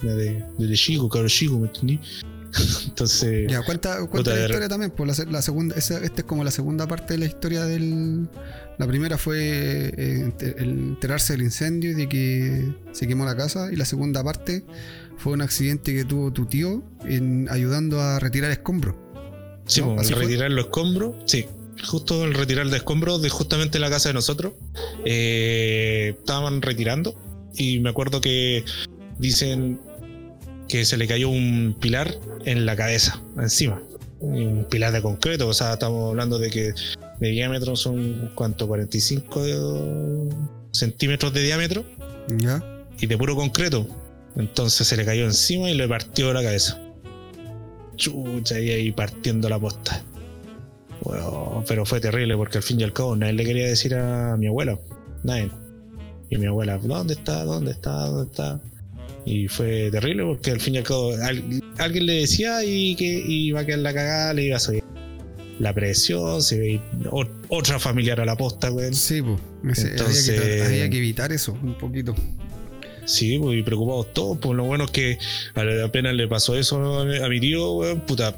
[SPEAKER 1] Desde, desde chico, cabrón chico, ¿me entendí? Entonces,
[SPEAKER 2] Ya, cuenta, cuenta la historia también, pues la, se- la segunda, esa, esta es como la segunda parte de la historia del. La primera fue eh, el enterarse del incendio y de que se quemó la casa. Y la segunda parte fue un accidente que tuvo tu tío en ayudando a retirar escombros.
[SPEAKER 1] sí,
[SPEAKER 2] ¿no?
[SPEAKER 1] pues, retirar los escombros, sí, justo el retirar de escombros de justamente la casa de nosotros, eh, estaban retirando y me acuerdo que dicen que se le cayó un pilar en la cabeza, encima. Un pilar de concreto, o sea, estamos hablando de que de diámetro son, ¿cuánto? 45 centímetros de diámetro
[SPEAKER 2] ¿Ya?
[SPEAKER 1] y de puro concreto. Entonces se le cayó encima y le partió la cabeza. Chucha, y ahí partiendo la posta. Bueno, pero fue terrible porque al fin y al cabo nadie le quería decir a mi abuela. Nadie. Y mi abuela, ¿dónde está? ¿Dónde está? ¿Dónde está? Y fue terrible porque al fin y al cabo al- alguien le decía y que iba a quedar la cagada, le iba a subir la presión, se ve otra familiar a la posta, güey.
[SPEAKER 2] Sí, pues.
[SPEAKER 1] Entonces-
[SPEAKER 2] había, que, había que evitar eso un poquito.
[SPEAKER 1] Sí, pues, y preocupados todos. Pues lo bueno es que a- apenas le pasó eso a mi tío, weón, puta.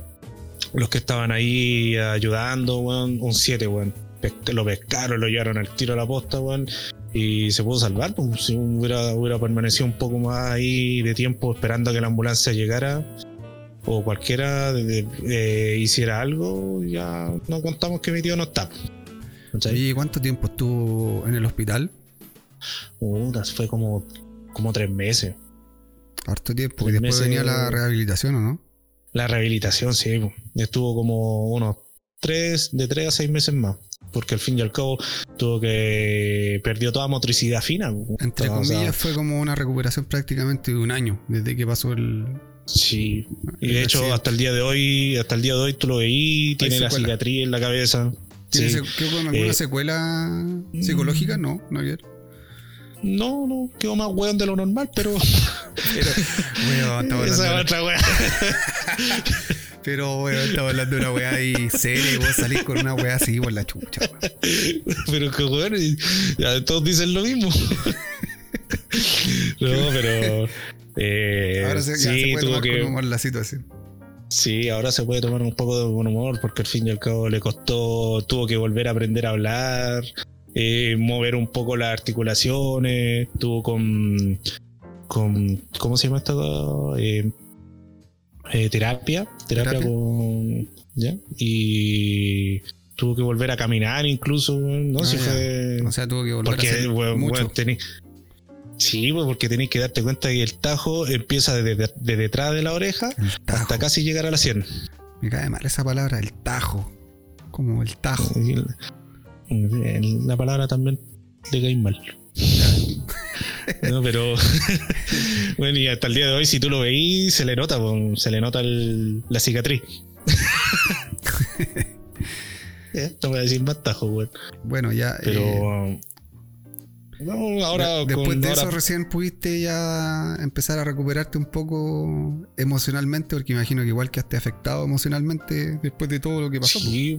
[SPEAKER 1] Los que estaban ahí ayudando, weón, un 7, weón. Pesca- Lo pescaron, lo llevaron al tiro a la posta, weón. Y se pudo salvar, pues si hubiera, hubiera permanecido un poco más ahí de tiempo esperando a que la ambulancia llegara. O cualquiera de- de- hiciera algo, ya no contamos que mi tío no está.
[SPEAKER 2] Oye, ¿cuánto tiempo estuvo en el hospital?
[SPEAKER 1] Puta, fue como, como tres meses.
[SPEAKER 2] Harto tiempo. Y después
[SPEAKER 1] meses-
[SPEAKER 2] venía la rehabilitación, ¿o no?
[SPEAKER 1] La rehabilitación, sí. po. Estuvo como unos tres, de tres a seis meses más. Porque al fin y al cabo tuvo que. perdió toda motricidad fina.
[SPEAKER 2] Entre
[SPEAKER 1] O sea,
[SPEAKER 2] comillas, fue como una recuperación prácticamente de un año desde que pasó el.
[SPEAKER 1] sí. Y de hecho,
[SPEAKER 2] accidente.
[SPEAKER 1] hasta el día de hoy, hasta el día de hoy tú lo veí, tiene la cicatriz en la cabeza.
[SPEAKER 2] ¿Tiene
[SPEAKER 1] Sí.
[SPEAKER 2] quedó con alguna
[SPEAKER 1] Eh,
[SPEAKER 2] secuela psicológica? No, no.
[SPEAKER 1] No, no, quedó más weón de lo normal, pero.
[SPEAKER 2] Bueno, estamos
[SPEAKER 1] esa otra weá.
[SPEAKER 2] pero bueno, estamos hablando de una weá ahí seria y vos salís con una weá así por la chucha. weón.
[SPEAKER 1] pero que weón, ya todos dicen lo mismo. no, pero. eh,
[SPEAKER 2] Ahora se, ya
[SPEAKER 1] sí,
[SPEAKER 2] se puede tomar
[SPEAKER 1] que.
[SPEAKER 2] con humor la situación.
[SPEAKER 1] Sí, ahora se puede tomar un poco de buen humor porque al fin y al cabo le costó, tuvo que volver a aprender a hablar, eh, mover un poco las articulaciones, tuvo con, con ¿cómo se llama esto? Eh, eh, terapia, terapia,
[SPEAKER 2] Terapia.
[SPEAKER 1] con, ¿ya? Y tuvo que volver a caminar incluso, ¿no?
[SPEAKER 2] Ah,
[SPEAKER 1] si fue...
[SPEAKER 2] O sea, tuvo que volver
[SPEAKER 1] Porque,
[SPEAKER 2] a hacer
[SPEAKER 1] weón,
[SPEAKER 2] mucho.
[SPEAKER 1] tení- Sí, pues, porque tenéis que darte cuenta que el tajo empieza desde de detrás de la oreja hasta casi llegar a la sien.
[SPEAKER 2] Me cae mal esa palabra, el tajo. Como el tajo.
[SPEAKER 1] El- La palabra también le cae mal. No, pero bueno, y hasta el día de hoy, si tú lo veís, se le nota, se le nota el- la cicatriz. Eh, No voy a decir más tajo, weón.
[SPEAKER 2] Bueno, ya.
[SPEAKER 1] Pero.
[SPEAKER 2] eh,
[SPEAKER 1] no, ahora.
[SPEAKER 2] de- después
[SPEAKER 1] con-
[SPEAKER 2] de
[SPEAKER 1] ahora-
[SPEAKER 2] eso recién pudiste ya empezar a recuperarte un poco emocionalmente, porque imagino que igual quedaste afectado emocionalmente después de todo lo que pasó.
[SPEAKER 1] Sí,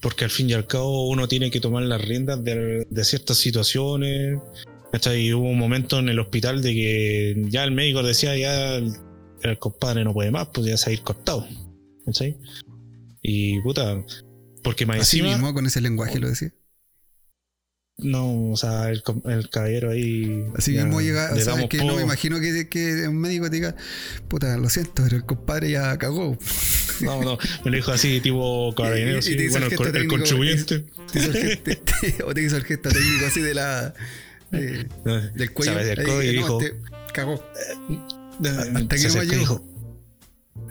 [SPEAKER 1] porque al fin y al cabo uno tiene que tomar las riendas de, de ciertas situaciones. ¿Cachai? Y hubo un momento en el hospital de que ya el médico decía, ya el, compadre no puede más, pues ya se va a ir cortado. ¿cachai? Y puta, porque más
[SPEAKER 2] Así
[SPEAKER 1] encima,
[SPEAKER 2] mismo, con ese lenguaje lo decía.
[SPEAKER 1] no, o sea, el, el caballero ahí.
[SPEAKER 2] Así
[SPEAKER 1] ya
[SPEAKER 2] mismo llega, o sea,
[SPEAKER 1] damos
[SPEAKER 2] que no me imagino que, que un médico te diga, puta, lo siento, pero el compadre ya cagó.
[SPEAKER 1] No, no, me lo dijo así, tipo
[SPEAKER 2] te hizo
[SPEAKER 1] bueno,
[SPEAKER 2] el
[SPEAKER 1] el, contribuyente.
[SPEAKER 2] Te hizo el gesto- o te hizo el gesto técnico así de la. Eh, del cuello.
[SPEAKER 1] Se acercó y dijo,
[SPEAKER 2] este cagó.
[SPEAKER 1] hasta
[SPEAKER 2] que no me llegó.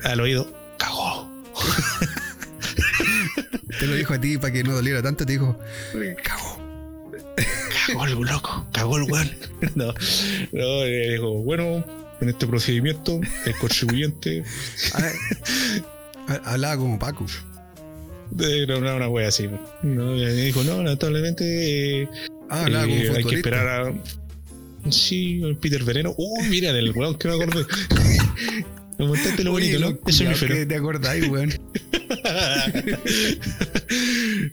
[SPEAKER 1] al oído, cagó.
[SPEAKER 2] Te lo dijo a ti para que no doliera tanto, te dijo, cagó.
[SPEAKER 1] Cagó el loco, cagó el weón. No, no, le dijo, bueno, en este procedimiento, el contribuyente
[SPEAKER 2] Ah, ha- Hablaba como Paco.
[SPEAKER 1] era una, una wea así. No, y dijo, no, lamentablemente eh,
[SPEAKER 2] Ah, hablaba
[SPEAKER 1] eh,
[SPEAKER 2] como
[SPEAKER 1] hay que esperar a. Sí, Peter Veneno. Uy, mira, del weón que me acordé. Me montaste lo bonito, ¿no? Eso
[SPEAKER 2] que te acordáis, weón.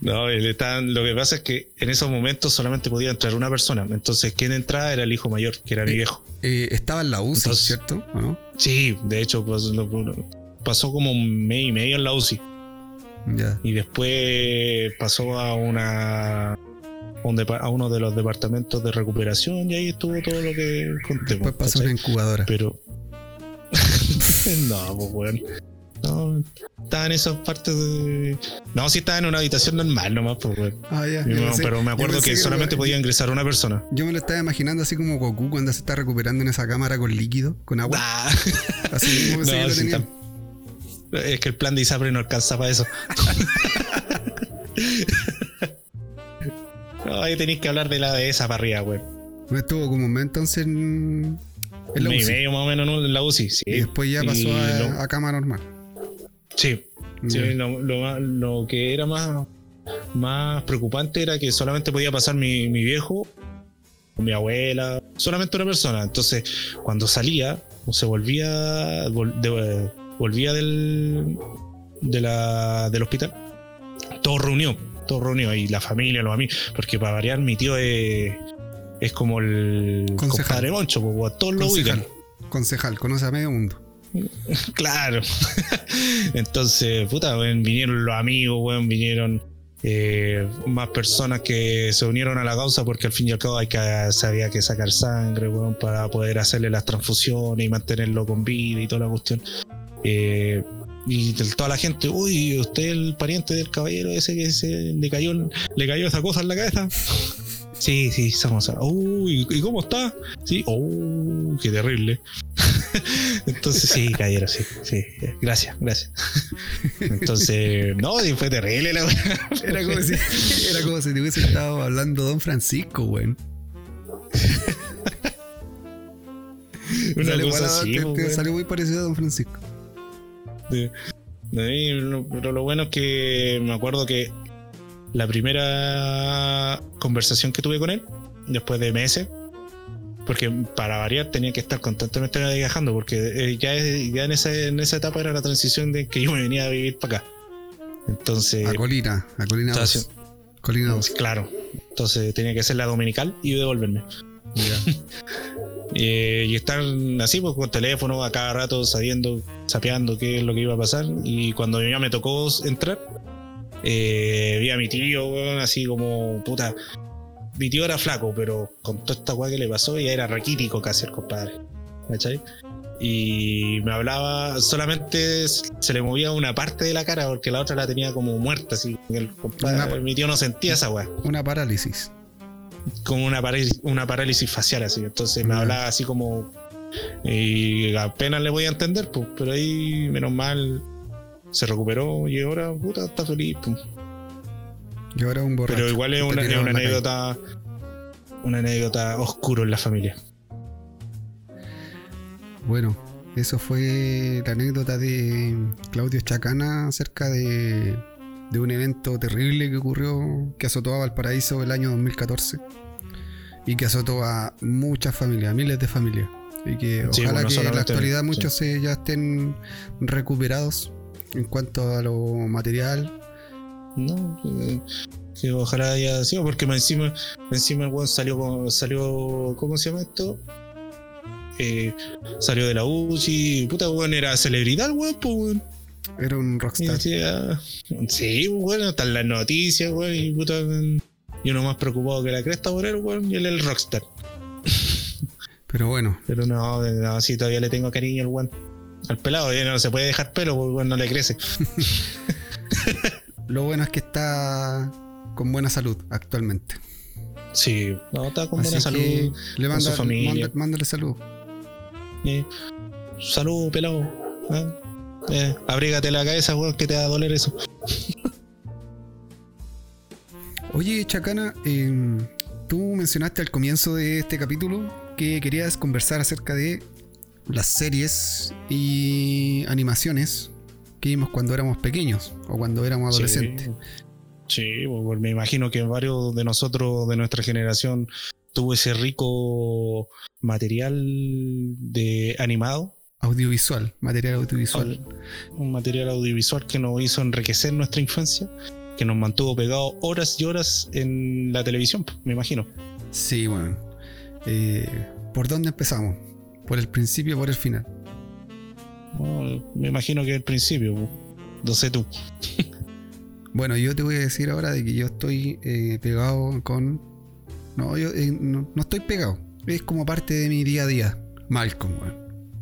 [SPEAKER 1] no, él está- lo que pasa es que en esos momentos solamente podía entrar una persona. Entonces, quien entraba era el hijo mayor, que era mi viejo.
[SPEAKER 2] Eh, estaba en la UCI,
[SPEAKER 1] Entonces-
[SPEAKER 2] ¿cierto? ¿O no?
[SPEAKER 1] Sí, de hecho, pues, lo- pasó como un mes y medio en la UCI.
[SPEAKER 2] Ya.
[SPEAKER 1] Y después pasó a una un a uno de los departamentos de recuperación y ahí estuvo todo lo que conté.
[SPEAKER 2] Después pasó una incubadora.
[SPEAKER 1] Pero. no, pues weón. No, estaba en esas partes de. No, sí estaba en una habitación normal nomás, pues.
[SPEAKER 2] Ah, ya.
[SPEAKER 1] No,
[SPEAKER 2] pensé-
[SPEAKER 1] pero me acuerdo que solamente podía ingresar una persona.
[SPEAKER 2] Yo me lo estaba imaginando así como Goku cuando se está recuperando en esa cámara con líquido, con agua.
[SPEAKER 1] Ah.
[SPEAKER 2] Así mismo pensé que
[SPEAKER 1] No,
[SPEAKER 2] lo tenía.
[SPEAKER 1] es que el plan de Isapre no alcanza para eso. No, ahí tenéis que hablar de la de esa arriba, weón.
[SPEAKER 2] No estuvo como un mes entonces en, en la UCI.
[SPEAKER 1] medio más o menos ¿no? en la UCI, sí.
[SPEAKER 2] Y después ya pasó a,
[SPEAKER 1] lo-
[SPEAKER 2] a cama normal.
[SPEAKER 1] sí, sí, lo, lo más- lo que era más, más preocupante era que solamente podía pasar mi, mi viejo, mi abuela, solamente una persona. Entonces, cuando salía o se volvía, vol- de- volvía del, de la, del hospital, todo reunió, todo reunió, y la familia, los amigos, porque para variar, mi tío es, es como el
[SPEAKER 2] Concejal.
[SPEAKER 1] compadre Moncho, pues, todos lo ubican.
[SPEAKER 2] Concejal, conoce a medio mundo.
[SPEAKER 1] Claro. Entonces, puta, vinieron los amigos, weón, vinieron eh, más personas que se unieron a la causa porque al fin y al cabo hay que, se había que sacar sangre, weón, para poder hacerle las transfusiones y mantenerlo con vida y toda la cuestión. Eh, y toda la gente, uy, usted es el pariente del caballero ese que se le cayó, le cayó esa cosa en la cabeza. Sí, sí, somos. Uy, ¿y cómo está? Sí, oh, qué terrible. Entonces, sí, caballero, sí, sí. Gracias, gracias. Entonces, no, sí, fue terrible la.
[SPEAKER 2] Era como si, era como si te hubiese estado hablando Don Francisco, weón.
[SPEAKER 1] Una
[SPEAKER 2] Salió,
[SPEAKER 1] cosa así,
[SPEAKER 2] te- salió muy parecido a Don Francisco.
[SPEAKER 1] Pero lo bueno es que me acuerdo que la primera conversación que tuve con él, después de meses, porque para variar tenía que estar constantemente viajando, porque eh, ya, es- ya en, esa, en esa etapa era la transición de que yo me venía a vivir para acá. Entonces,
[SPEAKER 2] A Colina, a Colina
[SPEAKER 1] estaba
[SPEAKER 2] 2.
[SPEAKER 1] haciendo-
[SPEAKER 2] Colina 2.
[SPEAKER 1] claro, entonces tenía que hacer la dominical y devolverme.
[SPEAKER 2] Ya.
[SPEAKER 1] Eh, y estar así, pues con teléfono a cada rato sabiendo, sapeando qué es lo que iba a pasar. Y cuando ya me tocó entrar, eh, vi a mi tío, weón, así como puta. Mi tío era flaco, pero con toda esta weá que le pasó, ya era raquítico casi el compadre. ¿Cachai? y me hablaba, solamente se le movía una parte de la cara porque la otra la tenía como muerta, así. El compadre, mi tío no sentía esa weá.
[SPEAKER 2] Una parálisis.
[SPEAKER 1] Como una parálisis, una parálisis facial, así. Entonces me hablaba así como. Y apenas le voy a entender, pues, pero ahí, menos mal, se recuperó y ahora, puta, está feliz. Pues.
[SPEAKER 2] Y ahora un borracho.
[SPEAKER 1] Pero igual es una, es una anécdota. Una anécdota oscuro en la familia.
[SPEAKER 2] Bueno, eso fue la anécdota de Claudio Chacana acerca de, un evento terrible que ocurrió, que azotó a Valparaíso el año 2014 y que azotó a muchas familias, miles de familias. Y que ojalá que en la actualidad muchos ya estén recuperados en cuanto a lo material.
[SPEAKER 1] No, que, ojalá haya sido, porque encima, encima el salió, salió, ¿cómo se llama esto? Eh, salió de la UCI, puta, weón, era celebridad, weón, pues, weón.
[SPEAKER 2] Era un rockstar.
[SPEAKER 1] sí, bueno, están las noticias, weón, y puta, y uno más preocupado que la cresta por él, weón, y él es el rockstar.
[SPEAKER 2] Pero bueno.
[SPEAKER 1] Pero no, no, sí, todavía le tengo cariño al weón. Al pelado, ya no se puede dejar pelo, porque no le crece.
[SPEAKER 2] Lo bueno es que está con buena salud actualmente.
[SPEAKER 1] Sí, no, está con buena salud.
[SPEAKER 2] Le manda, su familia. mándale salud.
[SPEAKER 1] Salud, pelado. ¿eh? Eh, abrígate la cabeza, weón, que te va a doler eso.
[SPEAKER 2] Oye, Chacana, em, tú mencionaste al comienzo de este capítulo que querías conversar acerca de las series y animaciones que vimos cuando éramos pequeños o cuando éramos adolescentes.
[SPEAKER 1] Sí, sí pues, me imagino que varios de nosotros, de nuestra generación, tuvo ese rico material de animado.
[SPEAKER 2] Audiovisual, material audiovisual.
[SPEAKER 1] Un material audiovisual que nos hizo enriquecer nuestra infancia, que nos mantuvo pegados horas y horas en la televisión, me imagino.
[SPEAKER 2] Sí, bueno. Eh, ¿Por dónde empezamos? ¿Por el principio o por el final?
[SPEAKER 1] me imagino que el principio, no sé tú.
[SPEAKER 2] bueno, yo te voy a decir ahora de que yo estoy eh, pegado con no, yo eh, no, estoy pegado. Es como parte de mi día a día. Malcolm, weón.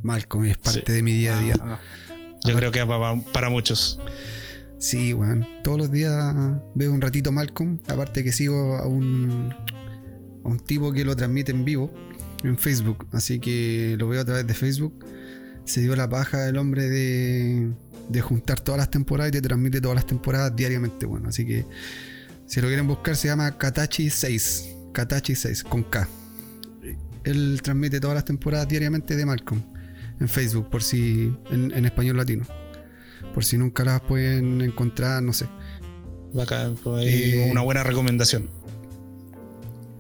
[SPEAKER 2] Malcolm es parte de mi día a día. Ah,
[SPEAKER 1] yo creo que para, para muchos.
[SPEAKER 2] Sí, weón. Todos los días veo un ratito Malcolm. Aparte que sigo a un, a un tipo que lo transmite en vivo en Facebook. Así que lo veo a través de Facebook. Se dio la paja el hombre de, de juntar todas las temporadas y te transmite todas las temporadas diariamente. Bueno, así que si lo quieren buscar se llama Katachi 6. Katachi 6 con K. Él transmite todas las temporadas diariamente de Malcolm en Facebook, por si en, español latino. Por si nunca las pueden encontrar, no sé.
[SPEAKER 1] Bacán, pues eh, una buena recomendación.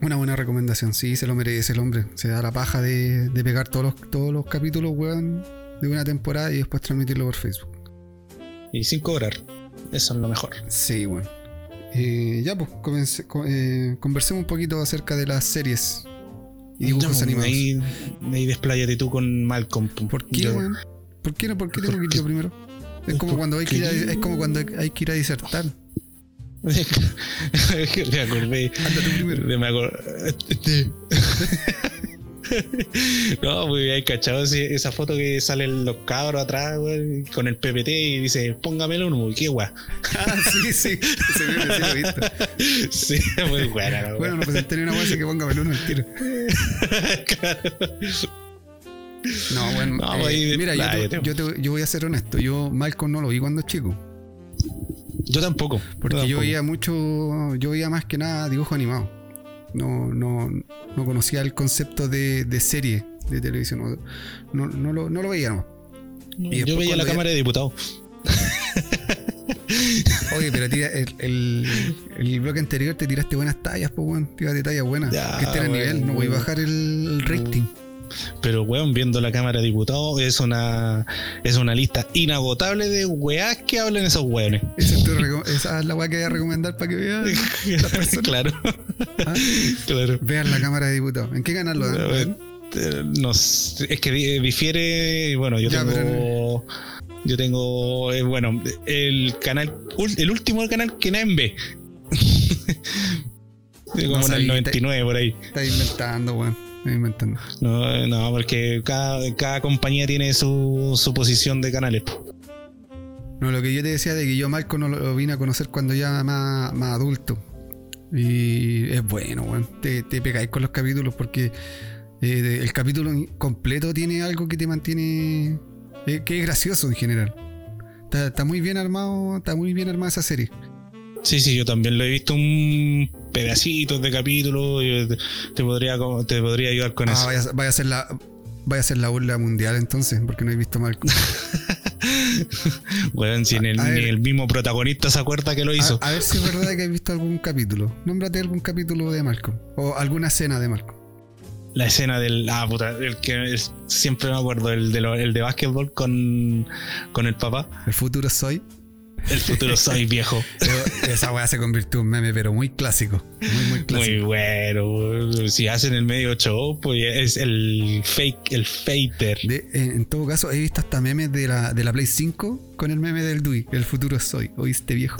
[SPEAKER 2] Una buena recomendación, sí, se lo merece el hombre. Se da la paja de, pegar todos los, todos los capítulos, weón, de una temporada y después transmitirlo por Facebook.
[SPEAKER 1] Y sin cobrar. Eso es lo mejor.
[SPEAKER 2] Sí, bueno. Eh, ya, pues, eh, conversemos un poquito acerca de las series y dibujos pues, animados.
[SPEAKER 1] Ahí, ahí despláyate tú con Malcolm.
[SPEAKER 2] ¿Por qué, ¿Por qué no? ¿Por qué tengo que ir yo primero? Es como, cuando hay que ir a, es como cuando hay que ir a disertar.
[SPEAKER 1] me acordé.
[SPEAKER 2] Anda.
[SPEAKER 1] Me acordé. Este. no, pues hay cachado esa foto que salen los cabros atrás, güey, con el PPT y dice, póngamelo uno, qué guay.
[SPEAKER 2] Ah, sí, sí, se ve, sí lo he visto.
[SPEAKER 1] Sí, muy buena,
[SPEAKER 2] Bueno, no pues tenía una guay así que póngamelo uno tiro. claro. No, bueno, no, eh, mira, yo, yo, te, yo, voy a ser honesto. Yo Malcolm no lo vi cuando chico.
[SPEAKER 1] Yo tampoco.
[SPEAKER 2] Porque yo veía mucho, yo veía más que nada dibujo animado. No, no, no conocía el concepto de, de serie de televisión. No, no, lo, no lo veía, no.
[SPEAKER 1] yo veía la Cámara de Diputados.
[SPEAKER 2] Oye, pero tira, el, el, el, bloque anterior te tiraste buenas tallas, pues, weón. Tiraste tallas buenas. que esté a nivel, no voy a bajar el, rating.
[SPEAKER 1] Pero, weón, viendo la Cámara de Diputados, es una, es una lista inagotable de weás que hablan esos weones.
[SPEAKER 2] Esa es, la weá que voy a recomendar para que vean
[SPEAKER 1] claro.
[SPEAKER 2] ¿Ah? claro. Vean la Cámara de Diputados. ¿En qué canal lo dan?
[SPEAKER 1] No, es que difiere. Bueno, yo tengo. Yo tengo. Eh, bueno, el canal. El último canal que nadie ve. como en el 99 por ahí.
[SPEAKER 2] Está inventando, weón. Inventando.
[SPEAKER 1] No, no, porque cada, cada compañía tiene su, su posición de canales.
[SPEAKER 2] No, lo que yo te decía de que yo a Malcolm no lo, vine a conocer cuando ya más, más adulto. Y es bueno, weón. Te, te pegáis con los capítulos porque eh, de- el capítulo completo tiene algo que te mantiene. eh, que es gracioso en general. Está, está muy bien armado, está muy bien armada esa serie.
[SPEAKER 1] Sí, sí, yo también lo he visto un pedacito de capítulo. te, podría, te podría ayudar con
[SPEAKER 2] Ah,
[SPEAKER 1] eso.
[SPEAKER 2] vaya, vaya a ser la. Vaya a ser la burla mundial entonces, porque no he visto Malcolm.
[SPEAKER 1] Weón, si el, ni el mismo protagonista se acuerda que lo hizo.
[SPEAKER 2] A, a ver si es verdad que has visto algún capítulo. Nómbrate algún capítulo de Malcolm. O alguna escena de Malcolm.
[SPEAKER 1] La escena del. Ah, puta, el que es- siempre me acuerdo, el de, lo- el de básquetbol con, con el papá.
[SPEAKER 2] El futuro soy.
[SPEAKER 1] El futuro soy viejo.
[SPEAKER 2] Esa weá se convirtió en un meme, pero muy clásico. Muy, muy clásico.
[SPEAKER 1] Muy bueno. Si hacen el medio show, pues es el fake, el fater.
[SPEAKER 2] De- en, todo caso, he visto hasta memes de la, de la Play 5 con el meme del Dewey. El futuro soy. ¿Oíste, viejo?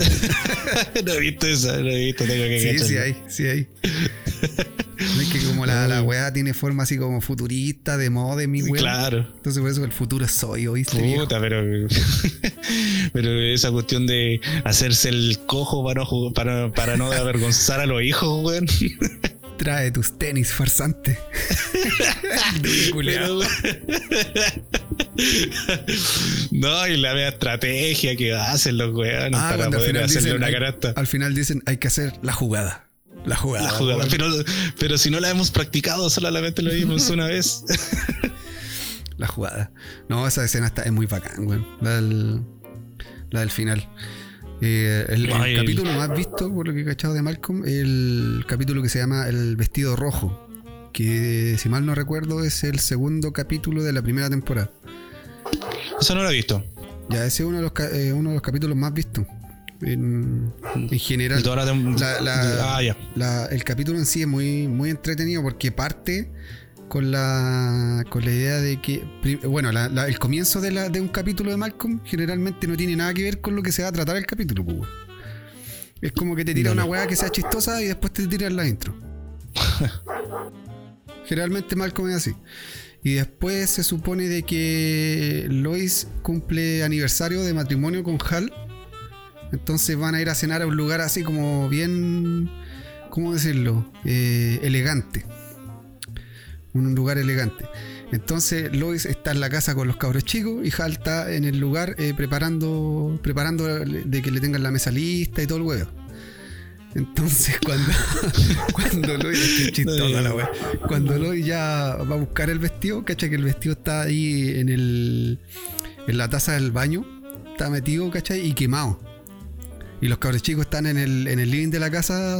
[SPEAKER 1] no he visto eso, no he visto, tengo que
[SPEAKER 2] sí,
[SPEAKER 1] cacharlo.
[SPEAKER 2] sí hay, sí hay. No es que como la, la weá tiene forma así como futurista, de moda, mi weá.
[SPEAKER 1] Claro.
[SPEAKER 2] Entonces por eso el futuro soy, ¿oíste, viejo?
[SPEAKER 1] Puta, pero, pero esa cuestión de hacerse el cojo para no, para, para no avergonzar a los hijos, weón.
[SPEAKER 2] Trae tus tenis, farsante. Culiao.
[SPEAKER 1] No, y la media estrategia que hacen los weones
[SPEAKER 2] Ah,
[SPEAKER 1] para poder hacerle
[SPEAKER 2] dicen,
[SPEAKER 1] una
[SPEAKER 2] hay, al final dicen hay que hacer la jugada. La jugada.
[SPEAKER 1] La jugada. Pero, pero si no la hemos practicado, solamente lo vimos una vez.
[SPEAKER 2] La jugada. No, esa escena está, es muy bacán, weón. La del, la del final. Eh, el, capítulo más visto, por lo que he cachado de Malcolm, el capítulo que se llama El vestido rojo. Que si mal no recuerdo es el segundo capítulo de la primera temporada.
[SPEAKER 1] Eso no lo he visto.
[SPEAKER 2] Ya ese es uno de los, eh, uno de los capítulos más vistos. En, en general.
[SPEAKER 1] La
[SPEAKER 2] La-
[SPEAKER 1] ah.
[SPEAKER 2] La- el capítulo en sí es muy, muy entretenido porque parte con la, con la idea de que, bueno, la- la- el comienzo de, la- de un capítulo de Malcolm generalmente no tiene nada que ver con lo que se va a tratar el capítulo. pues. Es como que te tira una weá que sea chistosa y después te tiran la intro. Generalmente Malcolm es así. Y después se supone de que Lois cumple aniversario de matrimonio con Hal. Entonces van a ir a cenar a un lugar así como bien, ¿cómo decirlo? Eh, elegante. Un lugar elegante. Entonces Lois está en la casa con los cabros chicos y Hal está en el lugar eh, preparando, preparando de que le tengan la mesa lista y todo el huevo. Entonces cuando, cuando Lois. Cuando Lois ya va a buscar el vestido, cacha que el vestido está ahí en el en la taza del baño, está metido, ¿cachai? Y quemado. Y los cabros chicos están en el, en el living de la casa,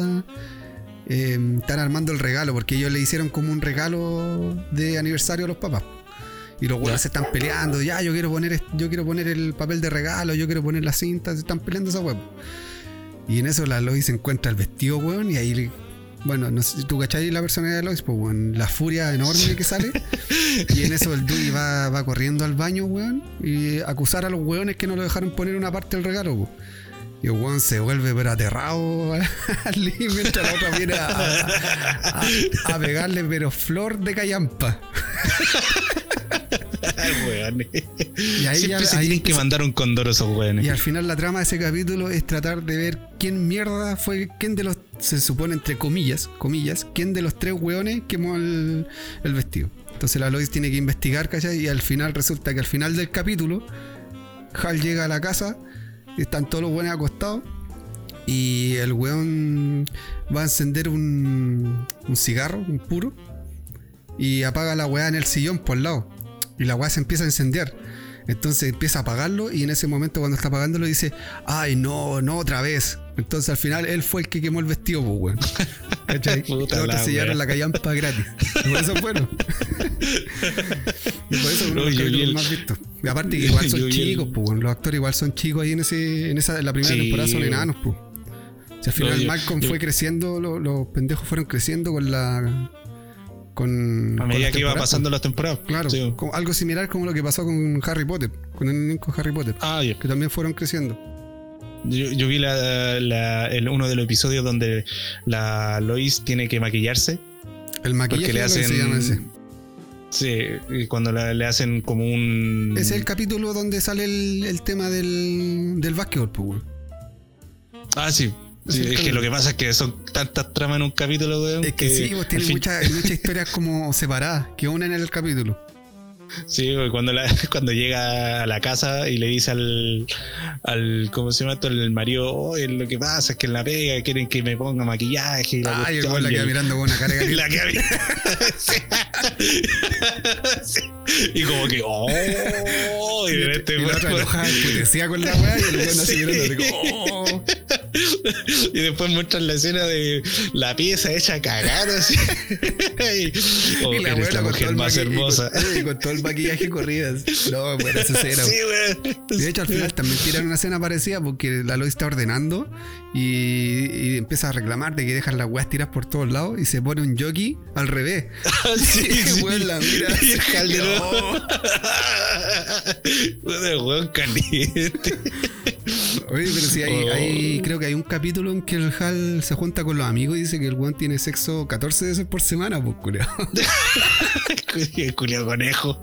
[SPEAKER 2] eh, están armando el regalo, porque ellos le hicieron como un regalo de aniversario a los papás. Y los güeyes se están peleando, ya yo quiero poner yo quiero poner el papel de regalo, yo quiero poner la cinta, se están peleando esa huevo. Y en eso la Lois se encuentra el vestido, weón, y ahí le- bueno, no sé tú cachai la personalidad de Lois, pues weón, la furia enorme que sale. Y en eso el Dewey va, va corriendo al baño, weón, y acusar a los weones que no lo dejaron poner una parte del regalo, weón. Y el weón se vuelve pero aterrado mientras la otra viene a, a- a- a pegarle pero flor de callampa.
[SPEAKER 1] Weones.
[SPEAKER 2] Y ahí
[SPEAKER 1] Siempre
[SPEAKER 2] ya-
[SPEAKER 1] se
[SPEAKER 2] ahí
[SPEAKER 1] tienen que mandar un condoro esos weones.
[SPEAKER 2] Y al final la trama de ese capítulo es tratar de ver quién mierda fue, quién de los, se supone entre comillas, comillas, quién de los tres hueones quemó el, el vestido. Entonces la Lois tiene que investigar, ¿cachai? Y al final resulta que al final del capítulo, Hal llega a la casa, están todos los hueones acostados, y el hueón va a encender un, un cigarro, un puro, y apaga la weá en el sillón por el lado. Y la weá se empieza a incendiar. Entonces empieza a apagarlo y en ese momento cuando está apagándolo dice, ay no, no otra vez. Entonces al final él fue el que quemó el vestido, pues weón. ¿Cachai?
[SPEAKER 1] Puta
[SPEAKER 2] otros
[SPEAKER 1] la
[SPEAKER 2] callampa gratis. Y por eso es bueno. y por eso es uno de los
[SPEAKER 1] el-
[SPEAKER 2] más vistos. Y aparte que igual
[SPEAKER 1] Yo
[SPEAKER 2] son
[SPEAKER 1] el-
[SPEAKER 2] chicos, pues weón. Los actores igual son chicos ahí en ese, en esa, en la primera
[SPEAKER 1] Sí,
[SPEAKER 2] temporada son enanos, pues. Si al final
[SPEAKER 1] No, yo-
[SPEAKER 2] Malcolm
[SPEAKER 1] yo-
[SPEAKER 2] fue creciendo, lo- los pendejos fueron creciendo con la. Con,
[SPEAKER 1] A medida que iba pasando las temporadas.
[SPEAKER 2] Claro,
[SPEAKER 1] Sí.
[SPEAKER 2] como- algo similar como lo que pasó con Harry Potter, con el de Harry Potter,
[SPEAKER 1] Ah, ya.
[SPEAKER 2] que también fueron creciendo.
[SPEAKER 1] Yo, yo vi la, la- el- uno de los episodios donde la Lois tiene que maquillarse
[SPEAKER 2] El maquillaje
[SPEAKER 1] le hacen.
[SPEAKER 2] se llama ese.
[SPEAKER 1] Sí, cuando le, le hacen como un.
[SPEAKER 2] Es el capítulo donde sale el, el tema del, del básquetbol, pues.
[SPEAKER 1] Ah, sí. Sí,
[SPEAKER 2] Es el
[SPEAKER 1] que lo que pasa es que son tantas tramas en un capítulo, weón.
[SPEAKER 2] Es que sí, pues
[SPEAKER 1] al
[SPEAKER 2] tiene muchas muchas historias como separadas que unen en el capítulo.
[SPEAKER 1] Sí, cuando, la- cuando llega a la casa y le dice al, al ¿cómo se llama esto? El marido, "Oye, lo que pasa es que en la pega quieren que me ponga maquillaje y la
[SPEAKER 2] Ay, el
[SPEAKER 1] cuestión",
[SPEAKER 2] weón la queda
[SPEAKER 1] el-
[SPEAKER 2] mirando con una cara de
[SPEAKER 1] y la que había- Sí. y como que oh y de este
[SPEAKER 2] y la otra enojada con la weá y el weón así
[SPEAKER 1] Sí.
[SPEAKER 2] mirando oh.
[SPEAKER 1] y después muestran la escena de la pieza hecha a cagar así y, oh,
[SPEAKER 2] Y la
[SPEAKER 1] eres la mujer
[SPEAKER 2] el
[SPEAKER 1] más
[SPEAKER 2] maqui- y con-
[SPEAKER 1] hermosa
[SPEAKER 2] Y con, todo el maquillaje corridas. No, buena esa escena.
[SPEAKER 1] sí, güey.
[SPEAKER 2] Y de hecho, al final también tiran una escena parecida porque la Lois está ordenando y, y empieza a reclamar de que dejan las weas tiras por todos lados y se pone un jockey al revés.
[SPEAKER 1] sí,
[SPEAKER 2] Y
[SPEAKER 1] sí.
[SPEAKER 2] la mira
[SPEAKER 1] Y el Calderón.
[SPEAKER 2] oh.
[SPEAKER 1] de weón caliente.
[SPEAKER 2] Oye, pero sí, hay,
[SPEAKER 1] Oh.
[SPEAKER 2] hay- creo que hay un capítulo en que el Hal se junta con los amigos y dice que el weón tiene sexo 14 veces por semana, pues, culiao.
[SPEAKER 1] Culiao conejo.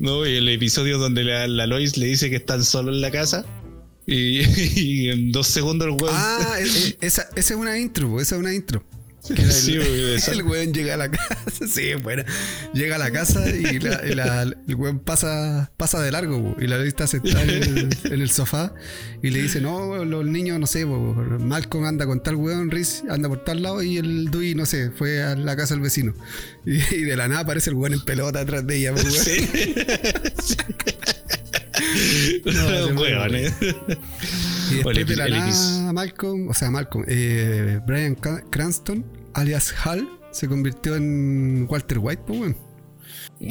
[SPEAKER 1] No, y el episodio donde la, la Lois le dice que están solos en la casa. Y, y en dos segundos el weón.
[SPEAKER 2] Ah, es- es- esa, esa es una intro, esa es una intro. Era
[SPEAKER 1] Sí,
[SPEAKER 2] el, el weón llega a la casa, sí, es buena. Llega a la casa y, la- y la- el weón pasa, pasa de largo po, y la Lois está sentada en el, en el sofá y le dice, no, los niños, no sé, po, Malcolm anda con tal weón, Riz anda por tal lado y el Dewey, no sé, fue a la casa del vecino. Y, y de la nada aparece el weón en pelota atrás de ella. weón.
[SPEAKER 1] Sí.
[SPEAKER 2] No, muere,
[SPEAKER 1] weones.
[SPEAKER 2] Y después
[SPEAKER 1] El
[SPEAKER 2] de la
[SPEAKER 1] el
[SPEAKER 2] nada, Malcolm, o sea, Malcolm, eh, Brian Cranston, alias Hal, se convirtió en Walter White, pues, weón.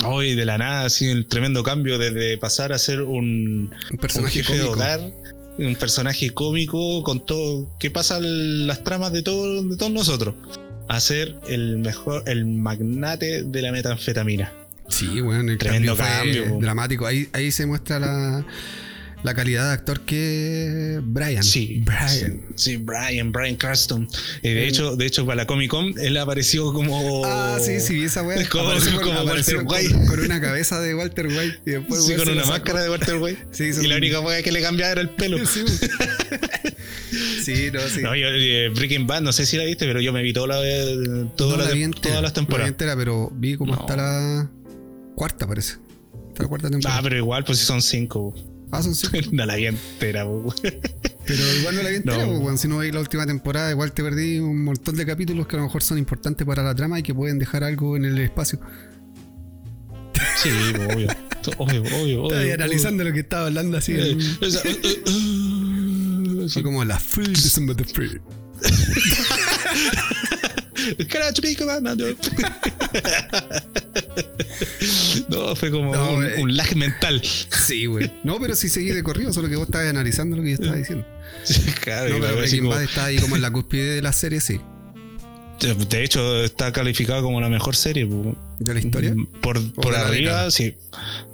[SPEAKER 1] Hoy de la nada, así el tremendo cambio desde pasar a ser un,
[SPEAKER 2] Un personaje
[SPEAKER 1] un jefe de hogar, un personaje cómico con todo, que pasa las tramas de, todo, de todos nosotros, a ser el mejor, el magnate de la metanfetamina.
[SPEAKER 2] Sí, weón, el
[SPEAKER 1] Tremendo
[SPEAKER 2] cambio, fue
[SPEAKER 1] cambio,
[SPEAKER 2] dramático. Ahí, ahí se muestra la, la calidad de actor que Brian.
[SPEAKER 1] Sí,
[SPEAKER 2] Brian.
[SPEAKER 1] Sí, Brian, Brian Carston. Eh, de hecho, de hecho, para la Comic Con, él apareció como.
[SPEAKER 2] Ah, sí, sí, esa weá.
[SPEAKER 1] Como-
[SPEAKER 2] Apareció
[SPEAKER 1] como Walter White.
[SPEAKER 2] con una cabeza de Walter White y después
[SPEAKER 1] Sí, con una máscara de Walter White.
[SPEAKER 2] Sí,
[SPEAKER 1] y la única weá que le cambiaba era el pelo.
[SPEAKER 2] Sí, sí, no, sí.
[SPEAKER 1] No, yo, eh, Breaking Bad, no sé si la viste, pero yo me vi toda la, toda
[SPEAKER 2] No
[SPEAKER 1] la-
[SPEAKER 2] la entera,
[SPEAKER 1] todas las
[SPEAKER 2] no la vi
[SPEAKER 1] temporadas.
[SPEAKER 2] entera, pero vi como
[SPEAKER 1] No.
[SPEAKER 2] hasta la cuarta, parece. Hasta la cuarta temporada.
[SPEAKER 1] Ah, pero igual, pues si son cinco. No la vi entera.
[SPEAKER 2] Pero igual no la vi entera,
[SPEAKER 1] No.
[SPEAKER 2] pues, weón. si no veis la última temporada, igual te perdí un montón de capítulos que a lo mejor son importantes para la trama y que pueden dejar algo en el espacio.
[SPEAKER 1] Sí, obvio. Obvio, obvio, obvio.
[SPEAKER 2] Estaba analizando lo que estaba hablando así.
[SPEAKER 1] Eh, eh, eh,
[SPEAKER 2] Fue como la free December the free.
[SPEAKER 1] No, fue como
[SPEAKER 2] No,
[SPEAKER 1] un,
[SPEAKER 2] eh.
[SPEAKER 1] un lag mental.
[SPEAKER 2] Sí, güey. No, pero sí seguí de corrido, solo que vos estabas analizando lo que yo estaba diciendo.
[SPEAKER 1] Claro,
[SPEAKER 2] No, pero Breaking
[SPEAKER 1] como-
[SPEAKER 2] Bad está ahí como en la cúspide de la serie, sí.
[SPEAKER 1] de hecho, está calificado como la mejor serie.
[SPEAKER 2] ¿De la historia?
[SPEAKER 1] Mm, Por, por arriba, sí.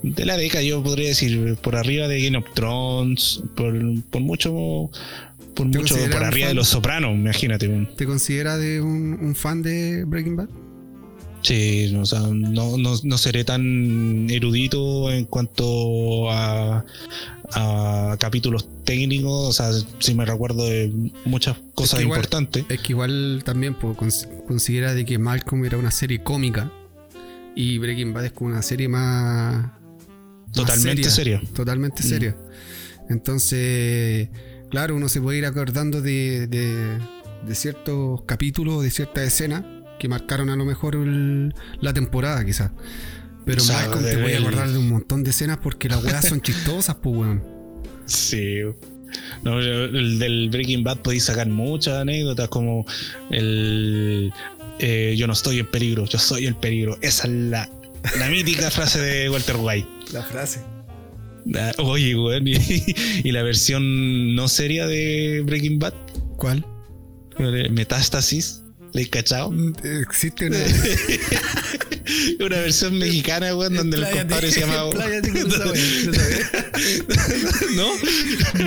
[SPEAKER 1] De la década, yo podría decir, por arriba de Game of Thrones, por, por mucho, por
[SPEAKER 2] ¿Te
[SPEAKER 1] mucho, por arriba de? Los Sopranos, imagínate.
[SPEAKER 2] ¿Te consideras de un, un fan de Breaking Bad?
[SPEAKER 1] Sí, no, o sea, no, no, no seré tan erudito en cuanto a, a capítulos técnicos, o sea, sí me recuerdo de muchas cosas
[SPEAKER 2] igual-
[SPEAKER 1] importantes.
[SPEAKER 2] Es que igual también pues, cons- considera de que Malcolm era una serie cómica y Breaking Bad es como una serie más... más
[SPEAKER 1] Totalmente seria.
[SPEAKER 2] Totalmente
[SPEAKER 1] Mm.
[SPEAKER 2] seria. Entonces, claro, uno se puede ir acordando de, de, de ciertos capítulos, de ciertas escenas que marcaron a lo mejor el- la temporada quizás. Pero
[SPEAKER 1] O sea,
[SPEAKER 2] Malcolm te voy a acordar de un montón de escenas porque las weas son chistosas, pues weón.
[SPEAKER 1] Sí. No, el del Breaking Bad podéis sacar muchas anécdotas como el eh, yo no estoy en peligro, yo soy el peligro. Esa es la, la mítica frase de Walter White.
[SPEAKER 2] La frase.
[SPEAKER 1] Oye, weón, y, y la versión no seria de Breaking Bad,
[SPEAKER 2] ¿Cuál?
[SPEAKER 1] Metástasis, ¿le he cachado?
[SPEAKER 2] Existe una...
[SPEAKER 1] Una versión mexicana, weón, donde el compadre se llama.
[SPEAKER 2] expláyate con esa wea, no sabía.
[SPEAKER 1] ¿No?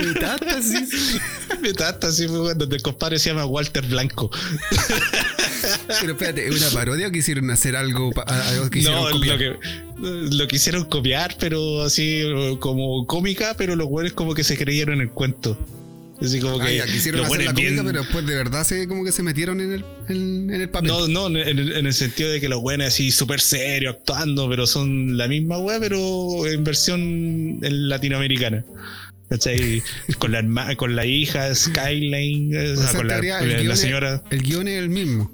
[SPEAKER 2] Metástasis.
[SPEAKER 1] Metástasis, weón, donde el compadre se llama Walter Blanco.
[SPEAKER 2] Pero espérate, ¿es una parodia o quisieron hacer algo? algo que
[SPEAKER 1] No,
[SPEAKER 2] copiar?
[SPEAKER 1] lo que lo quisieron copiar, pero así como cómica, pero los güeyes como que se creyeron el cuento. Así como
[SPEAKER 2] Ah,
[SPEAKER 1] que
[SPEAKER 2] ya, quisieron hacer la cómica,
[SPEAKER 1] bien-
[SPEAKER 2] pero después de verdad se como que se metieron en el, en, en el papel.
[SPEAKER 1] No, no, en el, en el sentido de que los güeyes así súper serios actuando, pero son la misma wea, pero en versión latinoamericana. ¿Cachai? con, la, herma- con la hija Skyline, o
[SPEAKER 2] O
[SPEAKER 1] sea,
[SPEAKER 2] sea,
[SPEAKER 1] con la,
[SPEAKER 2] el, es,
[SPEAKER 1] señora.
[SPEAKER 2] el guion es el mismo.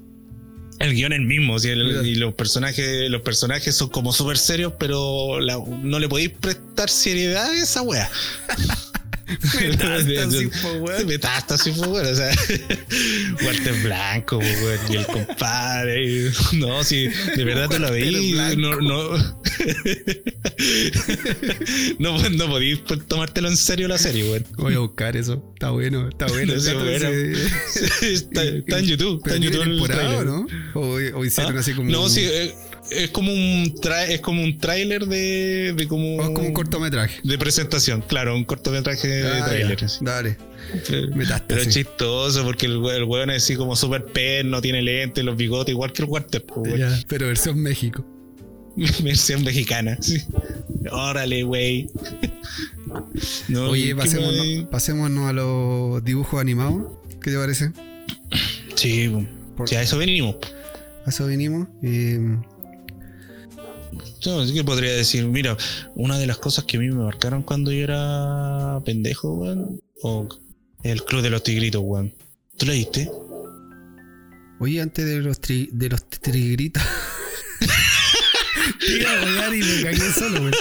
[SPEAKER 1] El guion es el mismo, sí, el-
[SPEAKER 2] Mira.
[SPEAKER 1] y los personajes, los personajes son como súper serios, pero la- no le podéis prestar seriedad a esa wea.
[SPEAKER 2] Metástasis, po, weón.
[SPEAKER 1] Metástasis, po, weón. O sea, Walter Blanco, po, weón, y el compadre. no, si de verdad te lo veí, no, no. no, no podéis pues, tomártelo en serio la serie, weón.
[SPEAKER 2] Voy a buscar eso. Está bueno, está bueno. Dato
[SPEAKER 1] bueno. está, está en YouTube. Está en YouTube el
[SPEAKER 2] temporada, ¿o
[SPEAKER 1] trailer.
[SPEAKER 2] ¿no? O, o hicieron
[SPEAKER 1] ¿Ah?
[SPEAKER 2] así como.
[SPEAKER 1] No, sí, eh, es como un tra- es como un tráiler de, de como
[SPEAKER 2] es como un cortometraje.
[SPEAKER 1] de presentación, claro, un cortometraje de
[SPEAKER 2] Ah,
[SPEAKER 1] tráiler.
[SPEAKER 2] Dale.
[SPEAKER 1] Pero
[SPEAKER 2] Metástasis.
[SPEAKER 1] es chistoso porque el, el weón es así como súper perno, tiene lentes, los bigotes, igual que el Walter.
[SPEAKER 2] Ya, pero versión México.
[SPEAKER 1] versión mexicana. sí. Órale, güey. No,
[SPEAKER 2] Oye,
[SPEAKER 1] ¿qué
[SPEAKER 2] pasémonos,
[SPEAKER 1] me-
[SPEAKER 2] pasémonos a los dibujos animados. ¿Qué te parece?
[SPEAKER 1] Sí, a eso venimos.
[SPEAKER 2] A eso venimos. Eh,
[SPEAKER 1] No, así que podría decir, mira, una de las cosas que a mí me marcaron cuando yo era pendejo, weón, o el Club de los Tigritos, weón. ¿Tú lo viste?
[SPEAKER 2] oye, antes de los, tri- de los tigritos. Iba a y me cagué solo, güey.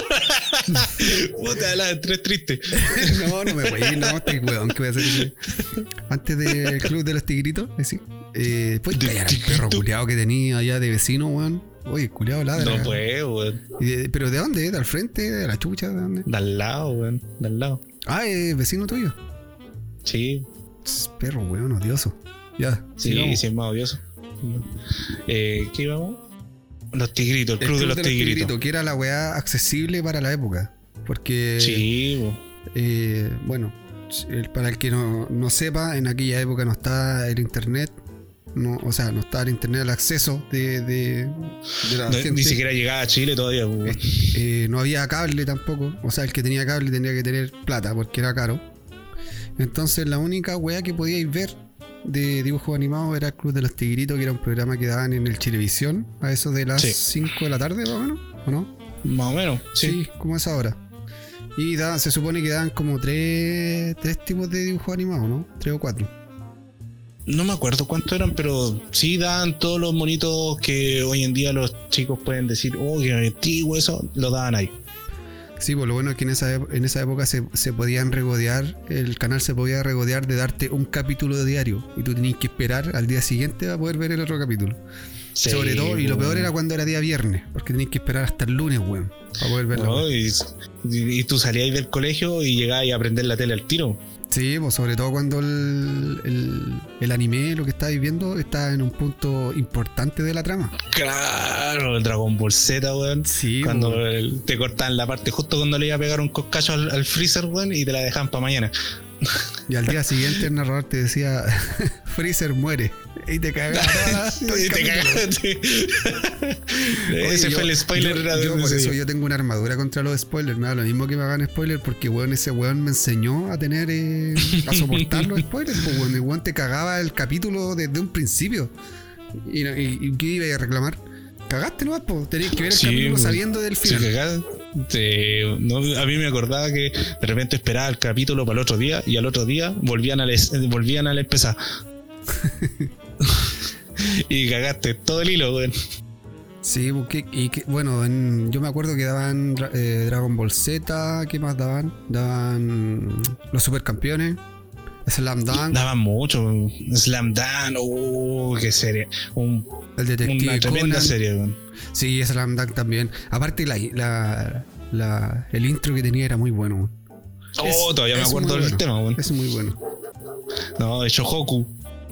[SPEAKER 1] Puta, la tres triste.
[SPEAKER 2] No, no me voy, no, estoy weón, ¿qué voy a hacer? Antes del club de los tigritos, así. Eh, pues
[SPEAKER 1] De
[SPEAKER 2] callar al perro culiado que tenía allá de vecino, weón. Oye, culiado ladra.
[SPEAKER 1] No puede, weón.
[SPEAKER 2] De- ¿Pero de dónde? ¿De al frente? ¿De la chucha? ¿De dónde?
[SPEAKER 1] De al lado, weón. De al lado.
[SPEAKER 2] Ah, es vecino tuyo.
[SPEAKER 1] Sí,
[SPEAKER 2] Tss, Perro, weón, odioso. Ya,
[SPEAKER 1] sí,
[SPEAKER 2] sigamos.
[SPEAKER 1] sí, es más odioso. Eh, ¿Qué íbamos? Los Tigritos, el Club, de los Tigritos.
[SPEAKER 2] que era la weá accesible para la época. Porque,
[SPEAKER 1] Sí,
[SPEAKER 2] eh, bueno, para el que no, no sepa, en aquella época no está el internet. No, o sea, no está el internet al acceso de, de, de la
[SPEAKER 1] No-
[SPEAKER 2] gente.
[SPEAKER 1] ni siquiera llegaba a Chile todavía, weón.
[SPEAKER 2] Eh, no había cable tampoco. O sea, el que tenía cable tenía que tener plata porque era caro. Entonces la única weá que podíais ver de dibujos animados era el Club de los Tigritos, que era un programa que daban en el Televisión a eso de las
[SPEAKER 1] Sí.
[SPEAKER 2] 5 de la tarde, más o menos, ¿o no?
[SPEAKER 1] Más o menos, sí.
[SPEAKER 2] Sí, como es ahora. Y daban- se supone que daban como tres, tres tipos de dibujos animados, ¿no? Tres o cuatro.
[SPEAKER 1] No me acuerdo cuánto eran, pero sí dan todos los monitos que hoy en día los chicos pueden decir, oh, que antiguo eso, lo daban ahí.
[SPEAKER 2] Sí, pues lo bueno es que en esa, en esa época se, se podían regodear, el canal se podía regodear de darte un capítulo diario y tú tenías que esperar al día siguiente para poder ver el otro capítulo.
[SPEAKER 1] Sí,
[SPEAKER 2] Sobre todo, y lo peor era cuando era día viernes, porque tenías que esperar hasta el lunes, weón, para poder verlo.
[SPEAKER 1] No, y, y- y tú salías del colegio y llegabas a aprender la tele al tiro.
[SPEAKER 2] Sí, pues sobre todo cuando el, el, el anime, lo que estáis viendo, está en un punto importante de la trama.
[SPEAKER 1] Claro, el Dragon Ball Z, weón.
[SPEAKER 2] Sí,
[SPEAKER 1] Cuando el- te cortaban la parte justo cuando le iba a pegar un coscacho al, al freezer, weón, y te la dejaban para mañana.
[SPEAKER 2] Y al día siguiente el narrador te decía, Freezer muere. Y te cagaba.
[SPEAKER 1] Y te cagaste.
[SPEAKER 2] Oye,
[SPEAKER 1] Ese
[SPEAKER 2] yo-
[SPEAKER 1] fue el spoiler.
[SPEAKER 2] Yo, yo por eso yo tengo una armadura contra los spoilers. Me da lo mismo que me hagan spoilers porque weón, ese weón me enseñó a tener eh, a soportar los spoilers. Pues, weón, el weón te cagaba el capítulo desde un principio. ¿Y, no- y- y qué iba a reclamar? Cagaste nomás, pues. Tenías que ver el
[SPEAKER 1] Sí,
[SPEAKER 2] capítulo
[SPEAKER 1] pues.
[SPEAKER 2] sabiendo del final.
[SPEAKER 1] no, a mí me acordaba que de repente esperaba el capítulo para el otro día y al otro día volvían a les- volvían a la empezar. y cagaste todo el hilo, weón.
[SPEAKER 2] Sí, porque, y que, bueno, en- yo me acuerdo que daban eh, Dragon Ball Z, ¿qué más daban? Daban los supercampeones, Slam Dunk,
[SPEAKER 1] Daban mucho. Slam Dunk, oh, qué serie. Un-
[SPEAKER 2] el Detective
[SPEAKER 1] una tremenda
[SPEAKER 2] Conan.
[SPEAKER 1] serie.
[SPEAKER 2] Sí, Slam Dunk también. Aparte, la, la- la- el intro que tenía era muy bueno.
[SPEAKER 1] Oh,
[SPEAKER 2] Es-
[SPEAKER 1] todavía me acuerdo del
[SPEAKER 2] bueno.
[SPEAKER 1] tema.
[SPEAKER 2] Es muy bueno.
[SPEAKER 1] No, de Shohoku.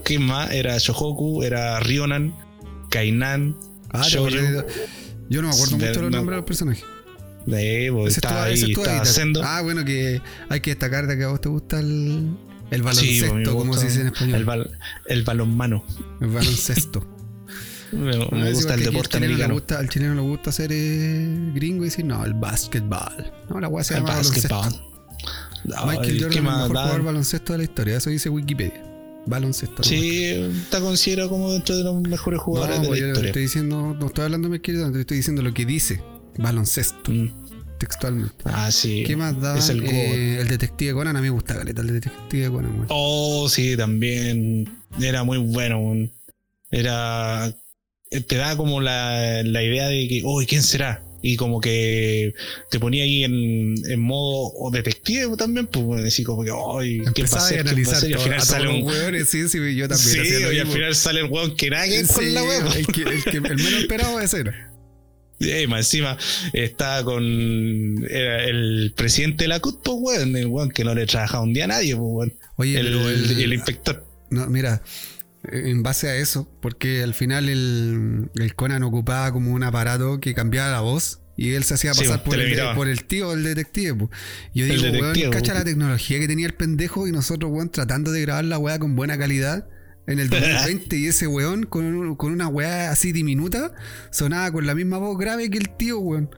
[SPEAKER 1] ¿Qué más? Era Shohoku, era Rionan, Kainan,
[SPEAKER 2] Ah,
[SPEAKER 1] Shoujo.
[SPEAKER 2] yo no me acuerdo
[SPEAKER 1] De-
[SPEAKER 2] mucho los
[SPEAKER 1] no.
[SPEAKER 2] nombres de los personajes.
[SPEAKER 1] De
[SPEAKER 2] estuvo- ese
[SPEAKER 1] ahí.
[SPEAKER 2] Ah, bueno, que hay que destacar de que a vos te gusta el, el baloncesto,
[SPEAKER 1] me
[SPEAKER 2] como se dice en español.
[SPEAKER 1] El, bal, el balonmano.
[SPEAKER 2] El baloncesto.
[SPEAKER 1] Me, me
[SPEAKER 2] Ah, sí,
[SPEAKER 1] gusta el deporte
[SPEAKER 2] le
[SPEAKER 1] americano.
[SPEAKER 2] gusta- al chileno le gusta ser eh, gringo y decir, no, el básquetbol. No, la weá se
[SPEAKER 1] El
[SPEAKER 2] llama
[SPEAKER 1] básquetbol.
[SPEAKER 2] baloncesto. Michael
[SPEAKER 1] ¿qué
[SPEAKER 2] Jordan, el
[SPEAKER 1] más
[SPEAKER 2] mejor jugador baloncesto de la historia. Eso dice Wikipedia. Baloncesto.
[SPEAKER 1] Sí, está considerado como dentro de los mejores jugadores
[SPEAKER 2] no,
[SPEAKER 1] de
[SPEAKER 2] pues
[SPEAKER 1] la
[SPEAKER 2] yo
[SPEAKER 1] historia.
[SPEAKER 2] estoy diciendo, no estoy hablando de Michael Jordan, te estoy diciendo lo que dice baloncesto,
[SPEAKER 1] Mm.
[SPEAKER 2] textualmente.
[SPEAKER 1] Ah, sí.
[SPEAKER 2] ¿Qué más da?
[SPEAKER 1] Es el GOAT.
[SPEAKER 2] el detective Conan, a mí me gusta caleta el detective Conan, weón.
[SPEAKER 1] Oh, sí, también. Era muy bueno. Era. Te da como la, la idea de que, uy, ¿quién será? Y como que te ponía ahí en, en modo detective también, pues, weón, así como que, uy, ¿quién va a
[SPEAKER 2] Empezaba a
[SPEAKER 1] ser? ¿Quién va a
[SPEAKER 2] analizar
[SPEAKER 1] ser? Y al final
[SPEAKER 2] a
[SPEAKER 1] sale un.
[SPEAKER 2] weones, sí, sí, yo también.
[SPEAKER 1] Sí, y al
[SPEAKER 2] mismo.
[SPEAKER 1] final sale el weón que nada que ver con
[SPEAKER 2] Sí,
[SPEAKER 1] la weón.
[SPEAKER 2] el, que, el, que- el menos esperado ese era.
[SPEAKER 1] Y más encima está con era el presidente de la CUT, pues, weón, el weón que no le trabajaba un día a nadie, pues, weón.
[SPEAKER 2] Oye,
[SPEAKER 1] el,
[SPEAKER 2] el
[SPEAKER 1] inspector.
[SPEAKER 2] No, mira, en base a eso, porque al final el, el Conan ocupaba como un aparato que cambiaba la voz y él se hacía pasar
[SPEAKER 1] po,
[SPEAKER 2] por, el, por el tío del detective. po. Yo
[SPEAKER 1] El
[SPEAKER 2] digo,
[SPEAKER 1] detective,
[SPEAKER 2] weón, cacha
[SPEAKER 1] po.
[SPEAKER 2] la tecnología que tenía el pendejo y nosotros, weón, tratando de grabar la weá con buena calidad. En el 2020 y ese weón con, un- con una weá así diminuta sonaba con la misma voz grave que el tío, weón.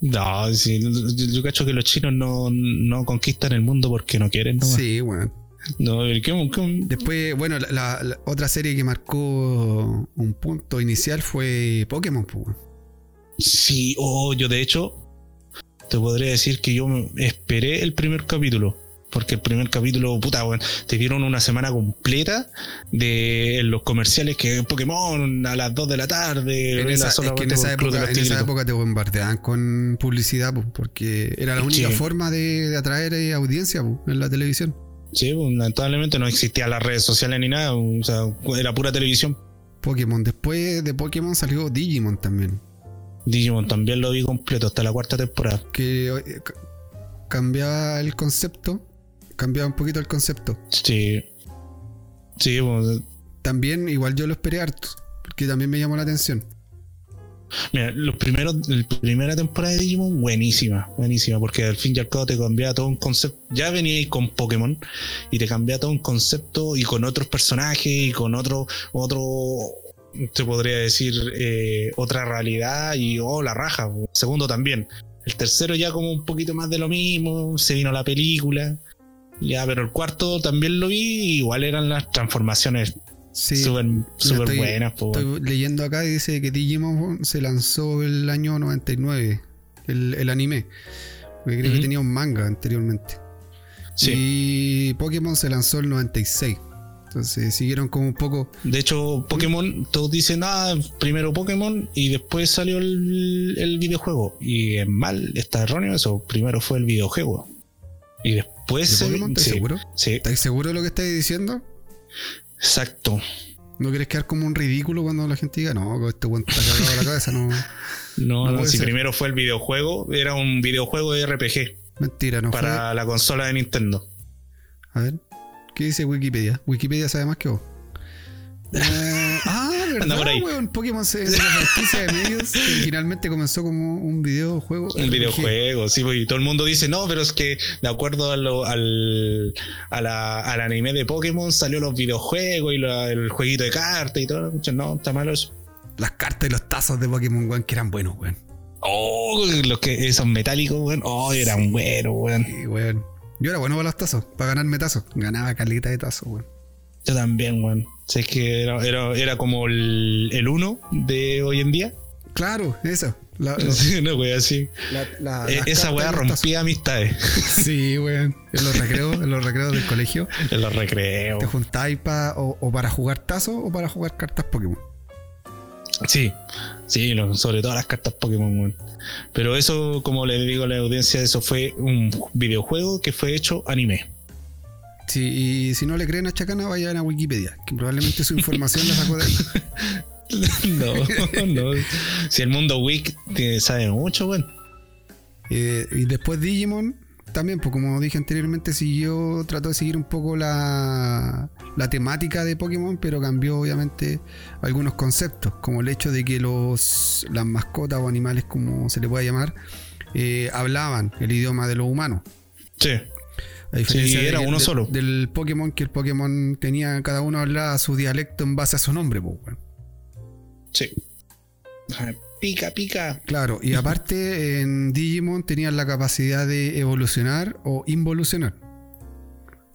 [SPEAKER 1] No, sí, yo, yo cacho que los chinos no, no conquistan el mundo porque no quieren, ¿no?
[SPEAKER 2] Sí, weón.
[SPEAKER 1] No, ¿qué- qué-
[SPEAKER 2] Después, bueno, la, la- la otra serie que marcó un punto inicial fue Pokémon.
[SPEAKER 1] Sí, oh, yo de hecho te podría decir que yo esperé el primer capítulo. Porque el primer capítulo, puta, weón, te dieron una semana completa de los comerciales que Pokémon a las 2 de la tarde.
[SPEAKER 2] En esa, es que en esa, época, en esa época te bombardeaban con publicidad, po, porque era la
[SPEAKER 1] Es
[SPEAKER 2] única
[SPEAKER 1] que-
[SPEAKER 2] forma de, de atraer eh, audiencia en la televisión.
[SPEAKER 1] Sí, pues, lamentablemente no existían las redes sociales ni nada. O sea, era pura televisión.
[SPEAKER 2] Pokémon. Después de Pokémon salió Digimon también,
[SPEAKER 1] Digimon también lo vi completo hasta la cuarta temporada.
[SPEAKER 2] que eh, ca- cambiaba el concepto, cambiaba un poquito el concepto.
[SPEAKER 1] Sí. Sí, pues,
[SPEAKER 2] También, igual yo lo esperé harto, porque también me llamó la atención.
[SPEAKER 1] Mira, los primeros, la primera temporada de Digimon, buenísima, buenísima, porque al fin y al cabo te cambiaba todo un concepto. Ya venía con Pokémon y te cambiaba todo un concepto y con otros personajes y con otro, otro, te podría decir, eh, otra realidad y oh, la raja. Segundo también. El tercero ya como un poquito más de lo mismo, se vino la película. Ya, pero el cuarto también lo vi, igual eran las transformaciones
[SPEAKER 2] Sí,
[SPEAKER 1] súper
[SPEAKER 2] estoy-
[SPEAKER 1] buenas. po,
[SPEAKER 2] estoy leyendo acá y dice que Digimon se lanzó el año 99, el, el anime. Porque creo que tenía un manga anteriormente.
[SPEAKER 1] Sí.
[SPEAKER 2] Y Pokémon se lanzó el 96. Entonces siguieron como un poco.
[SPEAKER 1] De hecho, Pokémon, todos dicen, ah, primero Pokémon y después salió el, el videojuego. Y es mal, está erróneo eso. Primero fue el videojuego. Y después
[SPEAKER 2] ¿De Pokémon? ¿Estás
[SPEAKER 1] sí,
[SPEAKER 2] seguro?
[SPEAKER 1] Sí,
[SPEAKER 2] ¿Estáis seguro de lo que estáis diciendo?
[SPEAKER 1] Exacto.
[SPEAKER 2] ¿No quieres quedar como un ridículo cuando la gente diga, no, este weón está cagado la cabeza? No,
[SPEAKER 1] No,
[SPEAKER 2] No
[SPEAKER 1] no,
[SPEAKER 2] puede
[SPEAKER 1] si
[SPEAKER 2] ser.
[SPEAKER 1] primero fue el videojuego, era un videojuego de RPG
[SPEAKER 2] mentira, no
[SPEAKER 1] para la consola de Nintendo.
[SPEAKER 2] A ver, ¿qué dice Wikipedia? Wikipedia sabe más que vos. Eh, ah, ¿verdad,
[SPEAKER 1] Anda por ahí.
[SPEAKER 2] weón? Pokémon se- es una franquicia de medios que originalmente comenzó como un videojuego.
[SPEAKER 1] Un
[SPEAKER 2] RPG.
[SPEAKER 1] videojuego, sí, pues, y todo el mundo dice, no, pero es que de acuerdo a lo- al, a la- al anime de Pokémon salió los videojuegos y la- el jueguito de cartas y todo. No, está malo eso.
[SPEAKER 2] Las cartas y los tazos de Pokémon, weón, que eran buenos, weón.
[SPEAKER 1] Oh, los que esos metálicos, weón. Oh, eran buenos, weón.
[SPEAKER 2] Sí, weón. Yo era bueno para los tazos, para ganarme tazos. Ganaba calita de tazos, weón.
[SPEAKER 1] Yo también, weón. Sé que era, era, era como el, el uno de hoy en día.
[SPEAKER 2] Claro, eso. La-
[SPEAKER 1] Sí, así.
[SPEAKER 2] la- la-
[SPEAKER 1] Eh,
[SPEAKER 2] las
[SPEAKER 1] esa weá rompía amistades.
[SPEAKER 2] Sí, weón. En los recreos, en los recreos del colegio.
[SPEAKER 1] en los recreos.
[SPEAKER 2] Te juntáis pa- o, o para jugar tazos o para jugar cartas Pokémon.
[SPEAKER 1] Sí, sí, sobre todo las cartas Pokémon, weón. Pero eso, como le digo a la audiencia, eso fue un videojuego que fue hecho anime.
[SPEAKER 2] Sí, y si no le creen a Chacana, vayan a Wikipedia, que probablemente su información la sacó de ahí.
[SPEAKER 1] No, no. Si el mundo Wiki sabe mucho, weón.
[SPEAKER 2] Eh, y después Digimon, también, pues como dije anteriormente, siguió, trató de seguir un poco la, la temática de Pokémon, pero cambió obviamente algunos conceptos, como el hecho de que los, las mascotas o animales, como se le pueda llamar, eh, hablaban el idioma de los humanos.
[SPEAKER 1] Sí.
[SPEAKER 2] A diferencia
[SPEAKER 1] Sí, era
[SPEAKER 2] de-
[SPEAKER 1] uno
[SPEAKER 2] de-
[SPEAKER 1] solo.
[SPEAKER 2] Del Pokémon, que el Pokémon tenía, cada uno hablaba su dialecto en base a su nombre, pues.
[SPEAKER 1] Sí. Pica, pica.
[SPEAKER 2] Claro, y aparte en Digimon tenían la capacidad de evolucionar o involucionar.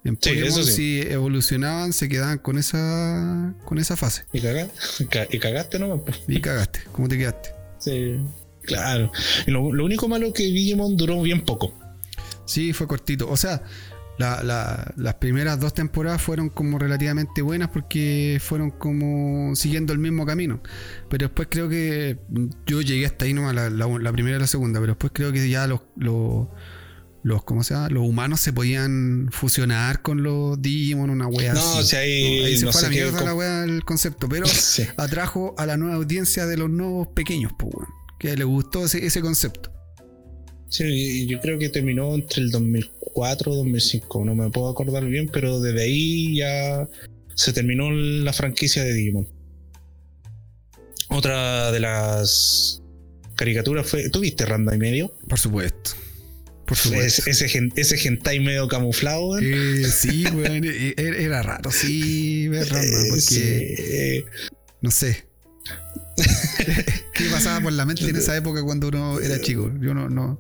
[SPEAKER 2] En Pokémon
[SPEAKER 1] sí.
[SPEAKER 2] si evolucionaban se quedaban con esa con esa fase.
[SPEAKER 1] Y cagaste, ca- y cagaste nomás.
[SPEAKER 2] Y cagaste, ¿cómo te quedaste?
[SPEAKER 1] Sí. Claro. Lo, lo único malo es que Digimon duró bien poco.
[SPEAKER 2] Sí, fue cortito. O sea, la- la- las primeras dos temporadas fueron como relativamente buenas porque fueron como siguiendo el mismo camino. Pero después creo que yo llegué hasta ahí nomás, la, primera y la segunda, pero después creo que ya los, los, los, ¿cómo se llama? Los humanos se podían fusionar con los Digimon, una wea
[SPEAKER 1] No,
[SPEAKER 2] así.
[SPEAKER 1] o sea, ahí,
[SPEAKER 2] ahí se
[SPEAKER 1] no
[SPEAKER 2] fue a la mierda la wea el concepto, pero
[SPEAKER 1] Sí.
[SPEAKER 2] atrajo a la nueva audiencia de los nuevos pequeños, pues, que le gustó ese, ese concepto.
[SPEAKER 1] Sí, yo creo que terminó entre el 2004 y 2005, no me puedo acordar bien, pero desde ahí ya se terminó la franquicia de Digimon. Otra de las caricaturas fue. ¿Tú viste Randa y medio?
[SPEAKER 2] Por supuesto. Por supuesto.
[SPEAKER 1] Ese, ese, hentai medio camuflado.
[SPEAKER 2] Eh, sí, weón, eh, era era raro, sí, ver Ranma,
[SPEAKER 1] Eh,
[SPEAKER 2] porque
[SPEAKER 1] sí.
[SPEAKER 2] no sé. ¿Qué pasaba por la mente en esa época cuando uno era chico? Yo no, no,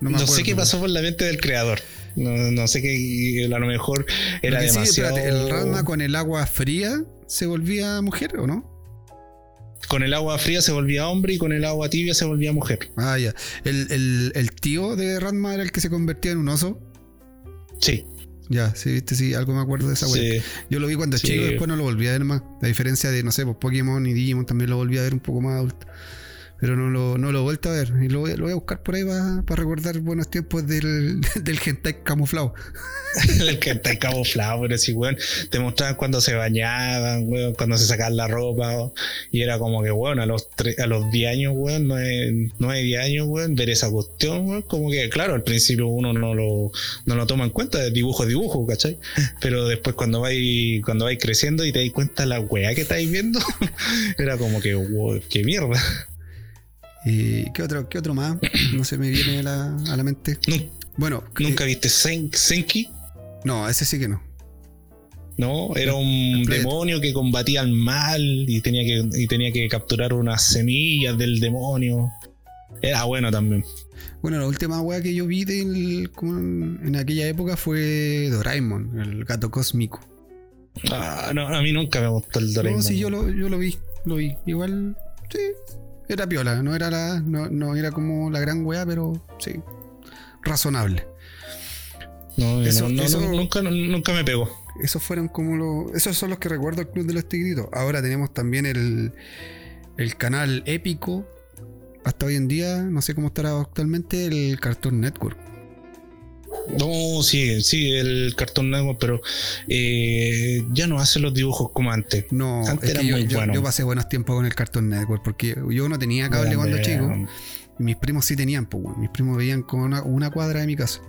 [SPEAKER 2] no me
[SPEAKER 1] No sé qué pasó por la mente del creador. No, no sé qué. A lo mejor era
[SPEAKER 2] Lo que sí,
[SPEAKER 1] demasiado.
[SPEAKER 2] espérate, ¿El Ranma con el agua fría se volvía mujer o no?
[SPEAKER 1] Con el agua fría se volvía hombre y con el agua tibia se volvía mujer.
[SPEAKER 2] Ah, ya. ¿El, el, el tío de Ranma era el que se convertía en un oso?
[SPEAKER 1] Sí.
[SPEAKER 2] Ya, sí, viste, sí, algo me acuerdo de esa
[SPEAKER 1] sí.
[SPEAKER 2] Yo lo vi cuando
[SPEAKER 1] Sí.
[SPEAKER 2] chico y después no lo volví a ver más. A diferencia de, no sé, pues Pokémon y Digimon también lo volví a ver un poco más adulto. Pero no lo, no lo he vuelto a ver. Y lo, voy- lo voy a buscar por ahí para recordar buenos tiempos del, del hentai camuflado.
[SPEAKER 1] el está camuflado, pero sí, weón. Te mostraban cuando se bañaban, weón, cuando se sacaban la ropa. weón, y era como que, weón, a los, a los 10 años, weón, 9, 9, 10 años, weón, ver esa cuestión, weón, como que, claro, al principio uno no lo, no lo toma en cuenta, es dibujo dibujo, ¿cachai? Pero después cuando vais, cuando vais creciendo y te das cuenta la weá que estáis viendo, era como que, wow, qué mierda.
[SPEAKER 2] ¿Y qué otro, qué otro más? No se me viene a la, a la mente. Bueno,
[SPEAKER 1] ¿Nunca viste Sen- Senki?
[SPEAKER 2] eh, no, ese sí que no.
[SPEAKER 1] No, era un demonio que combatía al mal y tenía que, y tenía que capturar unas semillas del demonio. Era bueno también.
[SPEAKER 2] Bueno, la última weá que yo vi en, en aquella época fue Doraemon, el gato cósmico.
[SPEAKER 1] Ah, no, a mí nunca me gustó el Doraemon.
[SPEAKER 2] No, sí, yo lo, yo lo vi, lo vi. Igual, sí, era piola, no era la, no, no era como la gran weá, pero sí, razonable.
[SPEAKER 1] No,
[SPEAKER 2] Eso-
[SPEAKER 1] no, nunca, nunca me pegó.
[SPEAKER 2] Esos fueron como los. Esos son los que recuerdo el Club de los Tigritos. Ahora tenemos también el, el canal épico. Hasta hoy en día, no sé cómo estará actualmente, el Cartoon Network.
[SPEAKER 1] No, sí, sí, el Cartoon Network, pero eh, ya no hace los dibujos como antes.
[SPEAKER 2] No,
[SPEAKER 1] Antes
[SPEAKER 2] es
[SPEAKER 1] era
[SPEAKER 2] yo,
[SPEAKER 1] muy
[SPEAKER 2] yo-
[SPEAKER 1] bueno.
[SPEAKER 2] yo pasé buenos tiempos con el Cartoon Network porque yo no tenía cable cuando chico. Y mis primos sí tenían, pues, weón. Mis primos veían con una, una cuadra de mi casa.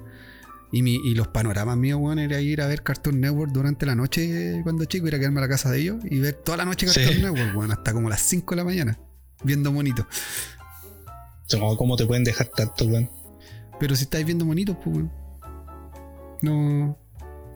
[SPEAKER 2] Y, mi, y los panoramas míos, weón, era ir a ver Cartoon Network durante la noche cuando chico, ir a quedarme a la casa de ellos y ver toda la noche
[SPEAKER 1] Sí.
[SPEAKER 2] Cartoon Network, weón, hasta como las 5 de la mañana, viendo monitos.
[SPEAKER 1] No, ¿Cómo te pueden dejar tanto, weón?
[SPEAKER 2] Pero si estáis viendo monitos, pues, weón. No.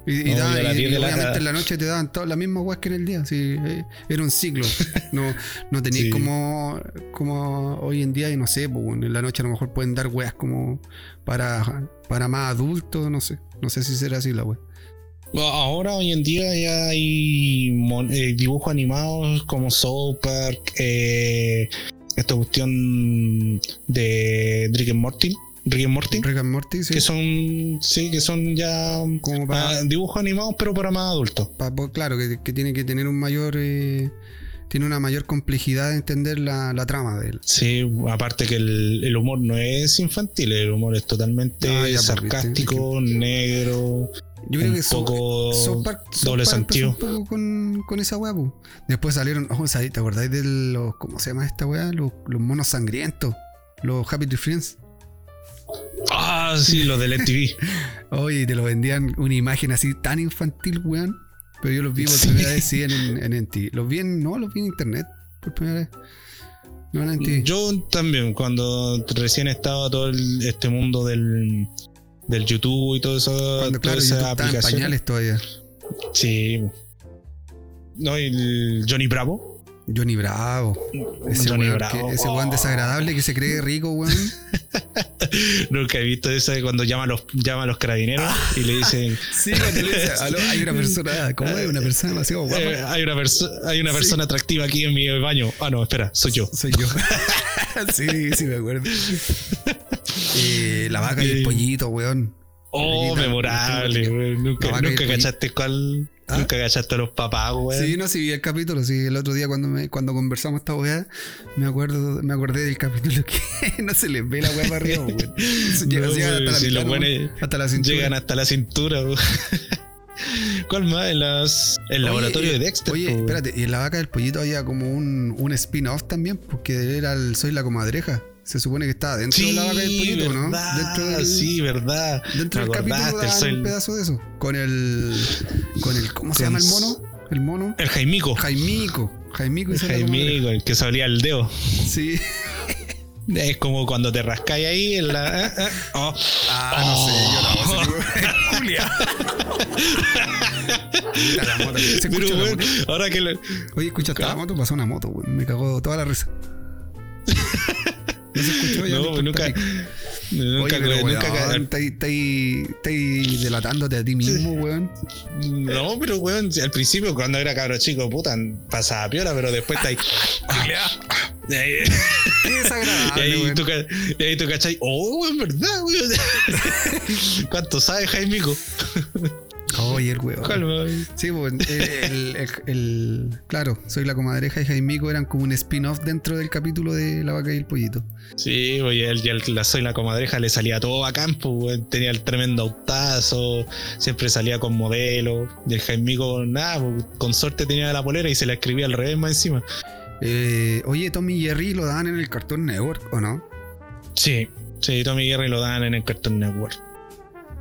[SPEAKER 2] Y, y
[SPEAKER 1] No,
[SPEAKER 2] da-
[SPEAKER 1] yo a las
[SPEAKER 2] y-
[SPEAKER 1] 10
[SPEAKER 2] y
[SPEAKER 1] de la-
[SPEAKER 2] obviamente en la noche te daban todas las mismas weas que en el día. Sí, eh, era un ciclo. No, no tenías
[SPEAKER 1] Sí.
[SPEAKER 2] como, como hoy en día, y no sé, pues, en la noche a lo mejor pueden dar weas como para, para más adultos, no sé. No sé si será así la wea.
[SPEAKER 1] Ahora, hoy en día, ya hay eh, dibujos animados como South Park, eh, esta cuestión de Rick and Morty, Rick and Morty,
[SPEAKER 2] Rick and Morty, sí.
[SPEAKER 1] que son, sí, que son ya
[SPEAKER 2] como para,
[SPEAKER 1] ah, dibujos animados, pero para más adultos.
[SPEAKER 2] claro, que, que tiene que tener un mayor. eh, tiene una mayor complejidad de entender la, la trama de él.
[SPEAKER 1] Sí, aparte que el, el humor no es infantil, el humor es totalmente
[SPEAKER 2] Ah, ya, pues,
[SPEAKER 1] sarcástico, negro,
[SPEAKER 2] Yo creo
[SPEAKER 1] un
[SPEAKER 2] que
[SPEAKER 1] poco
[SPEAKER 2] South Park, South
[SPEAKER 1] doble
[SPEAKER 2] Park empezó
[SPEAKER 1] sentido.
[SPEAKER 2] un poco con, con esa weá, po. Después salieron, oh. ¿te acordáis de los, ¿cómo se llama esta weá? Los, los monos sangrientos, los Happy Tree Friends.
[SPEAKER 1] Ah, sí, los del MTV.
[SPEAKER 2] Oye, te lo vendían una imagen así tan infantil, weón. Pero yo los vi por
[SPEAKER 1] Sí.
[SPEAKER 2] primera vez, sí, en, en, en NT. Los vi en, no, los vi en internet por primera vez. No en NT.
[SPEAKER 1] Yo también, cuando recién estaba todo el- este mundo del, del YouTube y todo eso,
[SPEAKER 2] Cuando, claro, en
[SPEAKER 1] aplicaciones.
[SPEAKER 2] pañales todavía.
[SPEAKER 1] Sí. No, y el Johnny Bravo.
[SPEAKER 2] Johnny Bravo. Ese
[SPEAKER 1] Johnny
[SPEAKER 2] weón,
[SPEAKER 1] Bravo.
[SPEAKER 2] que- ese weón desagradable que se cree rico, weón.
[SPEAKER 1] Nunca he visto eso de cuando llama a los, llama a los carabineros y le dicen.
[SPEAKER 2] Sí, cuando le dice, "Aló, hay una persona, ¿cómo es? Una persona demasiado guapa.
[SPEAKER 1] "Eh, hay una, perso- hay una
[SPEAKER 2] Sí.
[SPEAKER 1] persona atractiva aquí en mi baño. Ah, no, espera, soy yo.
[SPEAKER 2] Soy yo. sí, sí, me acuerdo. Eh, la vaca y el
[SPEAKER 1] Eh.
[SPEAKER 2] pollito, weón.
[SPEAKER 1] Oh, memorable, weón. Nunca, nunca cachaste cuál.
[SPEAKER 2] ¿Ah?
[SPEAKER 1] Nunca cachaste a los papás, weón.
[SPEAKER 2] Sí, no, sí vi el capítulo, sí, el otro día cuando me, cuando conversamos esta weá, me acuerdo, me acordé del capítulo que no se les ve la weá para arriba, weón. Llegan,
[SPEAKER 1] No,
[SPEAKER 2] llegan hasta la hasta la cintura.
[SPEAKER 1] Llegan hasta la cintura, weón. ¿Cuál más? En las, el
[SPEAKER 2] Oye,
[SPEAKER 1] laboratorio
[SPEAKER 2] eh,
[SPEAKER 1] de Dexter.
[SPEAKER 2] Oye,
[SPEAKER 1] po,
[SPEAKER 2] espérate, y en la vaca del pollito había como un, un spin-off también, porque era el Soy la comadreja. Se supone que estaba dentro de la vaca del pollito, ¿no?
[SPEAKER 1] verdad,
[SPEAKER 2] Dentro del,
[SPEAKER 1] sí, verdad.
[SPEAKER 2] dentro
[SPEAKER 1] Me
[SPEAKER 2] del capítulo daban
[SPEAKER 1] soy-
[SPEAKER 2] un pedazo de eso. Con el. Con el. ¿Cómo se llama el mono? El mono.
[SPEAKER 1] El Jaimico.
[SPEAKER 2] Jaimico. Jaimico y
[SPEAKER 1] El. Jaimico, el que salía el dedo.
[SPEAKER 2] Sí.
[SPEAKER 1] Es como cuando te rascáis ahí en la. ah, ah, oh.
[SPEAKER 2] Ah, no sé, yo la voz. Julia. Mira la moto. Se
[SPEAKER 1] Pero,
[SPEAKER 2] escucha la
[SPEAKER 1] weón,
[SPEAKER 2] moto.
[SPEAKER 1] ahora que lo-
[SPEAKER 2] Oye, escucha hasta la
[SPEAKER 1] ¿Ah?
[SPEAKER 2] moto, pasó una moto, weón. Me cagó toda la risa. No se escuchó ya.
[SPEAKER 1] No,
[SPEAKER 2] importa
[SPEAKER 1] nunca. Nunca,
[SPEAKER 2] Oye, pero
[SPEAKER 1] nunca-
[SPEAKER 2] weón, estáis- estáis estáis delatándote a ti mismo, weón.
[SPEAKER 1] No, pero weón, al principio cuando era cabro chico, puta, pasaba piola, pero después está ahí. Y ahí,
[SPEAKER 2] Qué
[SPEAKER 1] y
[SPEAKER 2] desagradable,
[SPEAKER 1] ahí
[SPEAKER 2] weón.
[SPEAKER 1] tú, y ahí tú cachai, oh, en verdad, weón. ¿Cuánto sabe Jaimico?
[SPEAKER 2] Oye, el weón.
[SPEAKER 1] Calma.
[SPEAKER 2] Sí, pues, el, el- el- claro, soy la comadreja y Jaimico eran como un spin-off dentro del capítulo de La vaca y el pollito.
[SPEAKER 1] Sí, oye, ya el- la soy la comadreja le salía todo a campo, weón. Tenía el tremendo autazo, siempre salía con modelo. Y el Jaimico, nada, pues, con suerte tenía la polera y se la escribía al revés más encima.
[SPEAKER 2] Eh, oye, Tommy y Jerry lo daban en el Cartoon Network, ¿o no?
[SPEAKER 1] Sí, sí, Tommy Jerry lo dan en el Cartoon Network.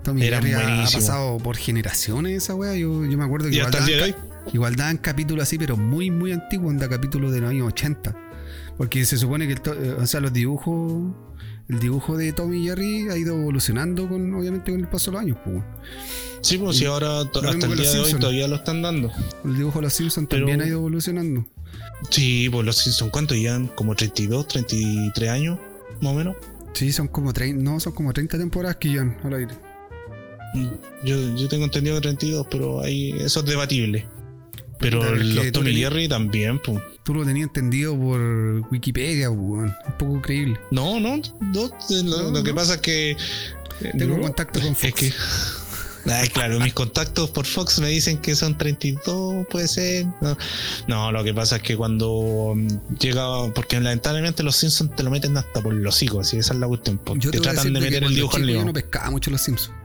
[SPEAKER 2] Tommy Jerry ha- pasado por generaciones esa wea. Yo, yo me acuerdo que igual
[SPEAKER 1] de
[SPEAKER 2] daban,
[SPEAKER 1] hoy.
[SPEAKER 2] igual daban capítulos así, pero muy, muy antiguos, anda capítulos de los años 80. Porque se supone que el eh, o sea, los dibujos, el dibujo de Tommy y Jerry ha ido evolucionando con, obviamente, con el paso de los años. pues.
[SPEAKER 1] Sí, pues sí, ahora hasta el día de hoy todavía lo están dando.
[SPEAKER 2] El dibujo de los Simpsons
[SPEAKER 1] Pero-
[SPEAKER 2] también ha ido evolucionando.
[SPEAKER 1] Sí, pues los Simpsons, ¿cuántos llevan? Como 32, 33 años, más o menos.
[SPEAKER 2] Sí, son como 30, no, son como 30 temporadas que llevan al aire.
[SPEAKER 1] Yo, yo tengo entendido que 32, pero ahí eso es debatible. Pero los Tommy Jerry también, pues.
[SPEAKER 2] Tú lo tenías entendido por Wikipedia, weón. Un poco creíble.
[SPEAKER 1] No, no, no, lo,
[SPEAKER 2] No,
[SPEAKER 1] lo que pasa es que. eh,
[SPEAKER 2] Tengo
[SPEAKER 1] no,
[SPEAKER 2] contacto con Fox.
[SPEAKER 1] Es que. Claro, mis contactos por Fox me dicen que son 32, puede ser. No, no lo que pasa es que cuando mm, llega. Porque lamentablemente los Simpsons te lo meten hasta por los hijos, así esa es la cuestión. te
[SPEAKER 2] te
[SPEAKER 1] tratan de meter el dibujo al.
[SPEAKER 2] Yo no pescaba mucho los Simpsons.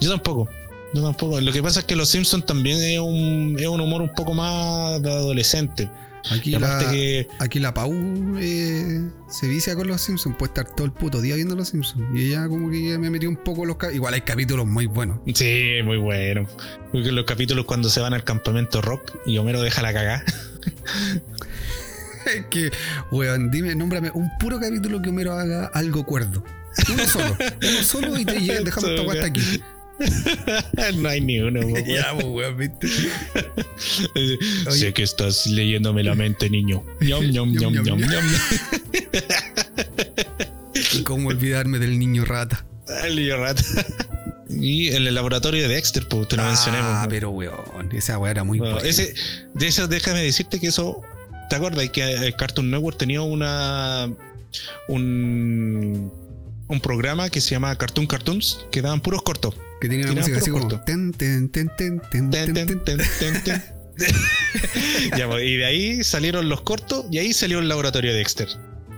[SPEAKER 1] Yo tampoco. Yo tampoco. Lo que pasa es que los Simpsons también es un, es un humor un poco más de adolescente.
[SPEAKER 2] Aquí la,
[SPEAKER 1] que.
[SPEAKER 2] aquí la Pau eh, se vicia con los Simpsons. Puede estar todo el puto día viendo los Simpsons. Y ella como que me metió un poco los... ca- Igual hay capítulos muy buenos.
[SPEAKER 1] Sí, muy bueno. Porque los capítulos cuando se van al campamento rock y Homero deja la cagada.
[SPEAKER 2] Es que, weón, dime, nómbrame un puro capítulo que Homero haga algo cuerdo. Uno solo. Uno solo y te llega- dejamos esta guasta aquí.
[SPEAKER 1] no hay ni uno. weón.
[SPEAKER 2] ya, pues, weón, viste.
[SPEAKER 1] Sé que estás leyéndome la mente, niño. Ñom, ñom,
[SPEAKER 2] Ñom,
[SPEAKER 1] ñom,
[SPEAKER 2] ñom, cómo olvidarme del niño rata.
[SPEAKER 1] Ay, niño rata. Y en el laboratorio de Dexter, pues te lo mencioné.
[SPEAKER 2] Ah,
[SPEAKER 1] pues.
[SPEAKER 2] pero weón, esa weá era muy
[SPEAKER 1] Bueno,
[SPEAKER 2] buena.
[SPEAKER 1] ese, de eso déjame decirte que eso. ¿Te acuerdas que el Cartoon Network tenía una. un. Un programa que se llama Cartoon Cartoons que daban puros cortos.
[SPEAKER 2] Que tenía una música así como.
[SPEAKER 1] corto.
[SPEAKER 2] Ten, ten, ten, ten, ten,
[SPEAKER 1] Ten,
[SPEAKER 2] ten,
[SPEAKER 1] ten,
[SPEAKER 2] ten.
[SPEAKER 1] ten. Ya, pues, y de ahí salieron los cortos y ahí salió el laboratorio de Dexter.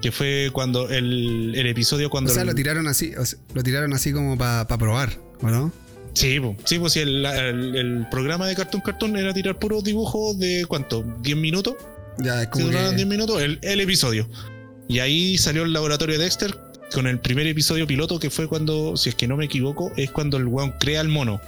[SPEAKER 1] Que fue cuando el, el episodio
[SPEAKER 2] O
[SPEAKER 1] cuando.
[SPEAKER 2] sea,
[SPEAKER 1] el-
[SPEAKER 2] lo tiraron así, o sea, lo tiraron así como para probar, ¿o no?
[SPEAKER 1] Sí, pues, sí, pues el, el- el programa de Cartoon Cartoon era tirar puros dibujos de cuánto, 10 minutos.
[SPEAKER 2] Ya es como
[SPEAKER 1] duraban 10
[SPEAKER 2] que.
[SPEAKER 1] minutos el, el episodio. Y ahí salió el laboratorio de Dexter con el primer episodio piloto que fue cuando, si es que no me equivoco, es cuando el weón crea el mono.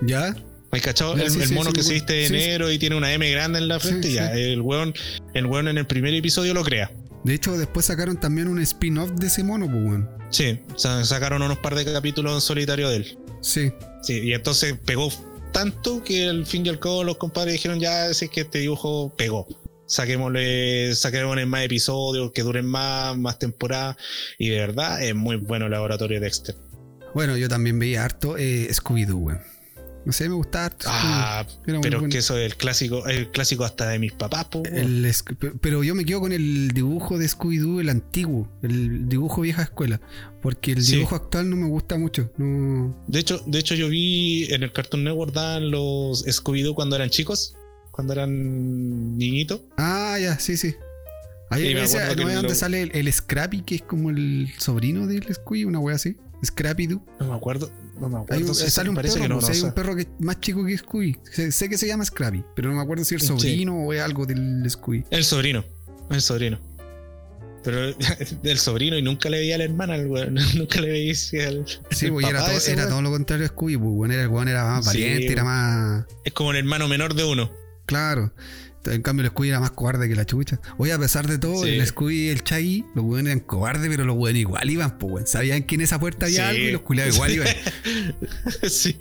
[SPEAKER 2] ¿Ya?
[SPEAKER 1] ¿Has cachado? El,
[SPEAKER 2] sí,
[SPEAKER 1] el
[SPEAKER 2] sí,
[SPEAKER 1] mono
[SPEAKER 2] sí,
[SPEAKER 1] que se viste de negro y tiene una M grande en la frente. Ya, el weón, el weón en el primer episodio lo crea.
[SPEAKER 2] De hecho, después sacaron también un spin-off de ese mono, pues, weón.
[SPEAKER 1] Sí, sa- sacaron unos par de capítulos en solitario de él.
[SPEAKER 2] Sí.
[SPEAKER 1] Sí, y entonces pegó tanto que al fin y al cabo los compadres dijeron ya, si es que este dibujo pegó. Saquémosle, saquémosle más episodios, que duren más, más temporadas. Y de verdad es muy bueno el laboratorio de Dexter.
[SPEAKER 2] Bueno, yo también veía harto eh, Scooby-Doo, weón. No sé, me gustaba harto.
[SPEAKER 1] Ah, pero es
[SPEAKER 2] bueno.
[SPEAKER 1] que eso es el clásico, el clásico hasta de mis papás, po.
[SPEAKER 2] El pero yo me quedo con el dibujo de Scooby-Doo, el antiguo, el dibujo vieja escuela. Porque el
[SPEAKER 1] Sí.
[SPEAKER 2] dibujo actual no me gusta mucho. No...
[SPEAKER 1] De hecho, de hecho, yo vi en el Cartoon Network daban los Scooby-Doo cuando eran chicos, cuando eran niñitos.
[SPEAKER 2] Ah, ya, sí, sí. Ahí
[SPEAKER 1] Sí, me
[SPEAKER 2] ese-
[SPEAKER 1] acuerdo
[SPEAKER 2] ¿no es donde
[SPEAKER 1] lo-
[SPEAKER 2] sale el, el Scrappy, que es como el sobrino del Scooby, una wea así. Scrappy-Doo.
[SPEAKER 1] No me acuerdo, no me
[SPEAKER 2] Hay
[SPEAKER 1] acuerdo. si
[SPEAKER 2] sale un
[SPEAKER 1] parece
[SPEAKER 2] perro,
[SPEAKER 1] que no, no,
[SPEAKER 2] hay un perro que es más chico que Scooby. Sé, sé que se llama Scrappy, pero no me acuerdo si el
[SPEAKER 1] Sí.
[SPEAKER 2] sobrino o es algo del Scooby.
[SPEAKER 1] El sobrino, el sobrino. Pero del sobrino y nunca le veía a la hermana, al weón. nunca le veía al.
[SPEAKER 2] Sí,
[SPEAKER 1] al
[SPEAKER 2] pues, y era,
[SPEAKER 1] papá
[SPEAKER 2] todo,
[SPEAKER 1] ese
[SPEAKER 2] era todo lo contrario a Scooby, pues, bueno, era, el weón era más
[SPEAKER 1] Sí,
[SPEAKER 2] valiente, era más.
[SPEAKER 1] Es como el hermano menor de uno.
[SPEAKER 2] Claro. En cambio, el Scooby era más cobarde que la chucha. Oye, a pesar de todo,
[SPEAKER 1] Sí.
[SPEAKER 2] el Scooby y el Chaggy, los weones eran cobardes, pero los weones igual iban, pues, weón. Sabían que en esa puerta había
[SPEAKER 1] Sí.
[SPEAKER 2] algo y los culiados igual iban.
[SPEAKER 1] sí.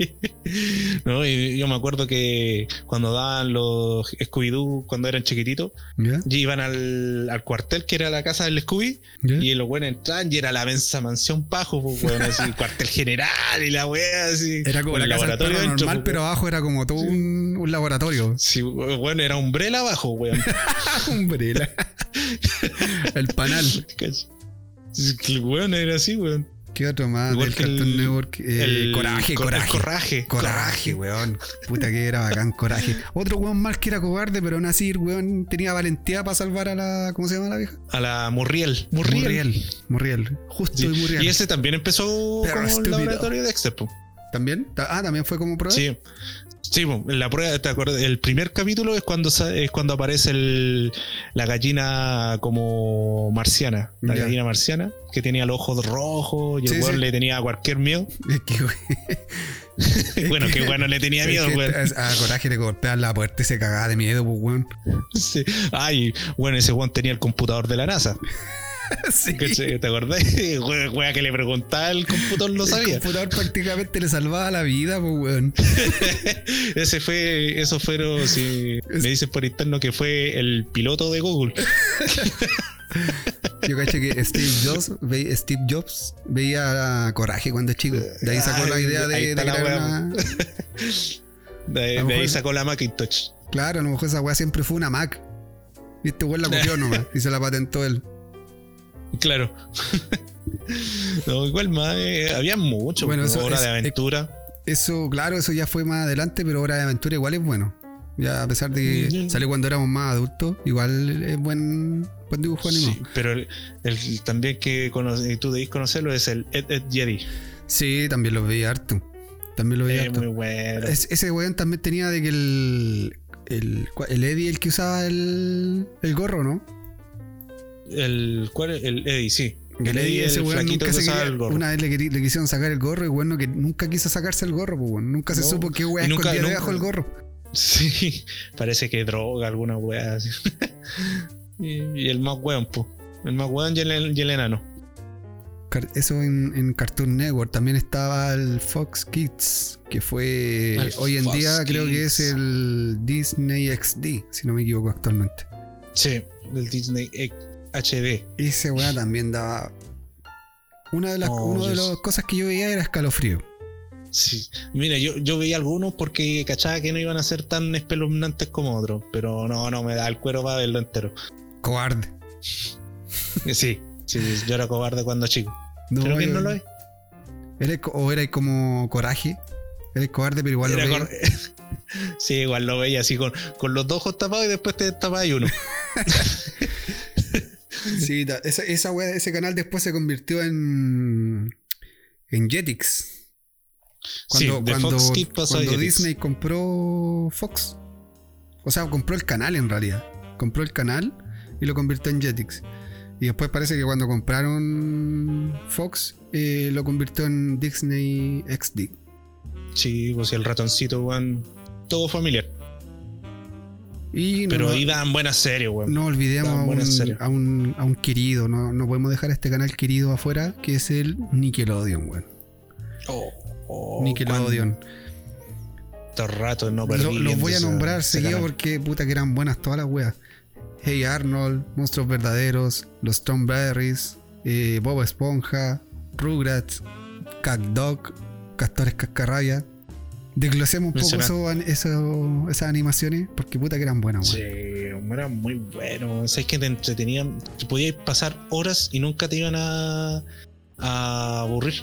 [SPEAKER 1] No, y yo me acuerdo que cuando daban los Scooby-Doo, cuando eran chiquititos,
[SPEAKER 2] ¿Ya?
[SPEAKER 1] y iban al, al cuartel que era la casa del Scooby, y los buenos entraban y era la mensa mansión pajo, pues, weón, así, cuartel general y la weá, así.
[SPEAKER 2] Era como la
[SPEAKER 1] el
[SPEAKER 2] casa
[SPEAKER 1] dentro,
[SPEAKER 2] normal,
[SPEAKER 1] pues,
[SPEAKER 2] pero abajo era como todo un, un laboratorio.
[SPEAKER 1] Sí, bueno, era abajo, weón.
[SPEAKER 2] Umbrella. el panal.
[SPEAKER 1] El weón era así, weón.
[SPEAKER 2] ¿Qué otro más
[SPEAKER 1] Igual
[SPEAKER 2] del
[SPEAKER 1] que el-
[SPEAKER 2] Network? Eh,
[SPEAKER 1] El
[SPEAKER 2] coraje,
[SPEAKER 1] cor- el
[SPEAKER 2] coraje.
[SPEAKER 1] coraje.
[SPEAKER 2] Coraje, weón. Puta que era bacán, coraje. Otro weón más que era cobarde, pero aún así, weón tenía valentía para salvar a la. ¿Cómo se llama la vieja?
[SPEAKER 1] A la Murriel. Murriel.
[SPEAKER 2] Murriel. Murriel. Justo
[SPEAKER 1] Sí,
[SPEAKER 2] y Murriel.
[SPEAKER 1] Y ese también empezó
[SPEAKER 2] Perro
[SPEAKER 1] como el
[SPEAKER 2] estúpido.
[SPEAKER 1] laboratorio de Dexter.
[SPEAKER 2] ¿También? Ah, también fue como prueba.
[SPEAKER 1] Sí. Sí, la prueba, ¿te acuerdas? El primer capítulo es cuando es cuando aparece el, la gallina como marciana. La gallina marciana, que tenía los ojos rojos y el
[SPEAKER 2] Sí,
[SPEAKER 1] le tenía cualquier miedo.
[SPEAKER 2] Es que, weón,
[SPEAKER 1] bueno, que bueno le tenía miedo, weón.
[SPEAKER 2] A Coraje le golpean la puerta y se cagaba de miedo, pues, weón.
[SPEAKER 1] Sí. Ay, bueno, ese weón tenía el computador de la NASA. ¿Te acordás? Wea que le preguntaba el computador
[SPEAKER 2] El
[SPEAKER 1] sabía.
[SPEAKER 2] computador prácticamente le salvaba la vida, pues, weón.
[SPEAKER 1] Ese fue, eso fueron, si
[SPEAKER 2] Es-
[SPEAKER 1] me dicen por interno que fue el piloto de Google.
[SPEAKER 2] Yo caché que Steve Jobs, ve- Steve Jobs veía Coraje cuando es chico. De ahí sacó la idea de, de crear una-
[SPEAKER 1] De,
[SPEAKER 2] mejor-
[SPEAKER 1] ahí sacó la Macintosh.
[SPEAKER 2] Claro, a lo mejor esa weá siempre fue una Mac. Y este weón la copió nomás y se la patentó él.
[SPEAKER 1] Claro. no, igual más, eh, había mucho.
[SPEAKER 2] Bueno, eso
[SPEAKER 1] hora
[SPEAKER 2] es-
[SPEAKER 1] de aventura.
[SPEAKER 2] Eso, claro, eso ya fue más adelante, pero Hora de Aventura igual es bueno. Ya a pesar de que
[SPEAKER 1] Mm.
[SPEAKER 2] salió cuando éramos más adultos, igual es buen, buen dibujo animado.
[SPEAKER 1] Sí, pero el, el- también que conoce- tú debís conocerlo es el Ed, Ed Jedi.
[SPEAKER 2] Sí, también lo veía harto. También lo veía
[SPEAKER 1] Es
[SPEAKER 2] harto.
[SPEAKER 1] muy bueno.
[SPEAKER 2] Es- ese weón también tenía de que el. El, el Eddie, el que usaba el, el gorro, ¿no?
[SPEAKER 1] El, ¿cuál es? El Eddie, sí.
[SPEAKER 2] El
[SPEAKER 1] El
[SPEAKER 2] Eddie, ese
[SPEAKER 1] el
[SPEAKER 2] weón nunca se quería-
[SPEAKER 1] el gorro.
[SPEAKER 2] Una vez le, le quisieron sacar el gorro y bueno, que nunca quiso sacarse el gorro, pues bueno. Nunca se
[SPEAKER 1] No,
[SPEAKER 2] supo qué
[SPEAKER 1] nunca-
[SPEAKER 2] escondía debajo del gorro.
[SPEAKER 1] Sí, parece que droga, alguna weá así. y, y el más weón, po. El más weón y el, y el enano.
[SPEAKER 2] Eso en, en Cartoon Network. También estaba el Fox Kids, que fue
[SPEAKER 1] El
[SPEAKER 2] hoy en
[SPEAKER 1] Fox
[SPEAKER 2] día creo que es el Disney XD, si no me equivoco actualmente.
[SPEAKER 1] Sí, del Disney HD.
[SPEAKER 2] Ese weá también daba. Una de las
[SPEAKER 1] Oh,
[SPEAKER 2] una de
[SPEAKER 1] Dios.
[SPEAKER 2] las cosas que yo veía era escalofrío.
[SPEAKER 1] Sí. Mira, yo, yo veía algunos porque cachaba que no iban a ser tan espeluznantes como otros. Pero no, no, me da el cuero para verlo entero.
[SPEAKER 2] Cobarde.
[SPEAKER 1] Sí, sí, sí, yo era cobarde cuando chico.
[SPEAKER 2] No,
[SPEAKER 1] pero ¿quién
[SPEAKER 2] yo-
[SPEAKER 1] no lo es?
[SPEAKER 2] Eres co- o eres como coraje. Eres cobarde, pero igual
[SPEAKER 1] Era
[SPEAKER 2] lo veía.
[SPEAKER 1] sí, igual lo veía así con, con los dos ojos tapados y después te tapabas y uno.
[SPEAKER 2] Sí, esa, esa wea- ese canal después se convirtió en. en Jetix. Cuando,
[SPEAKER 1] sí,
[SPEAKER 2] cuando,
[SPEAKER 1] Fox
[SPEAKER 2] cuando
[SPEAKER 1] Jetix.
[SPEAKER 2] Disney compró Fox. O sea, compró el canal en realidad. Compró el canal y lo convirtió en Jetix. Y después parece que cuando compraron Fox, eh, lo convirtió en Disney XD.
[SPEAKER 1] Sí, pues el ratoncito, weón. Todo familiar.
[SPEAKER 2] Y
[SPEAKER 1] Pero
[SPEAKER 2] no-
[SPEAKER 1] ahí dan buenas series, weón.
[SPEAKER 2] no olvidemos a un, a, un, a un querido. No, no podemos dejar este canal querido afuera, que es el Nickelodeon, weón.
[SPEAKER 1] Oh, oh,
[SPEAKER 2] Nickelodeon.
[SPEAKER 1] Cuántos ratos no perdí.
[SPEAKER 2] Lo- los voy a nombrar seguido porque puta que eran buenas todas las weas. Hey Arnold, Monstruos Verdaderos, Los Strawberries, eh, Bob Esponja, Rugrats, Cat Dog, Castores Cascarraya. Desglosemos un poco
[SPEAKER 1] Menciona-
[SPEAKER 2] eso, eso- esas animaciones, porque puta que eran buenas,
[SPEAKER 1] Sí,
[SPEAKER 2] weón.
[SPEAKER 1] era muy bueno. Es que te entretenían. Podías pasar horas y nunca te iban a, a aburrir.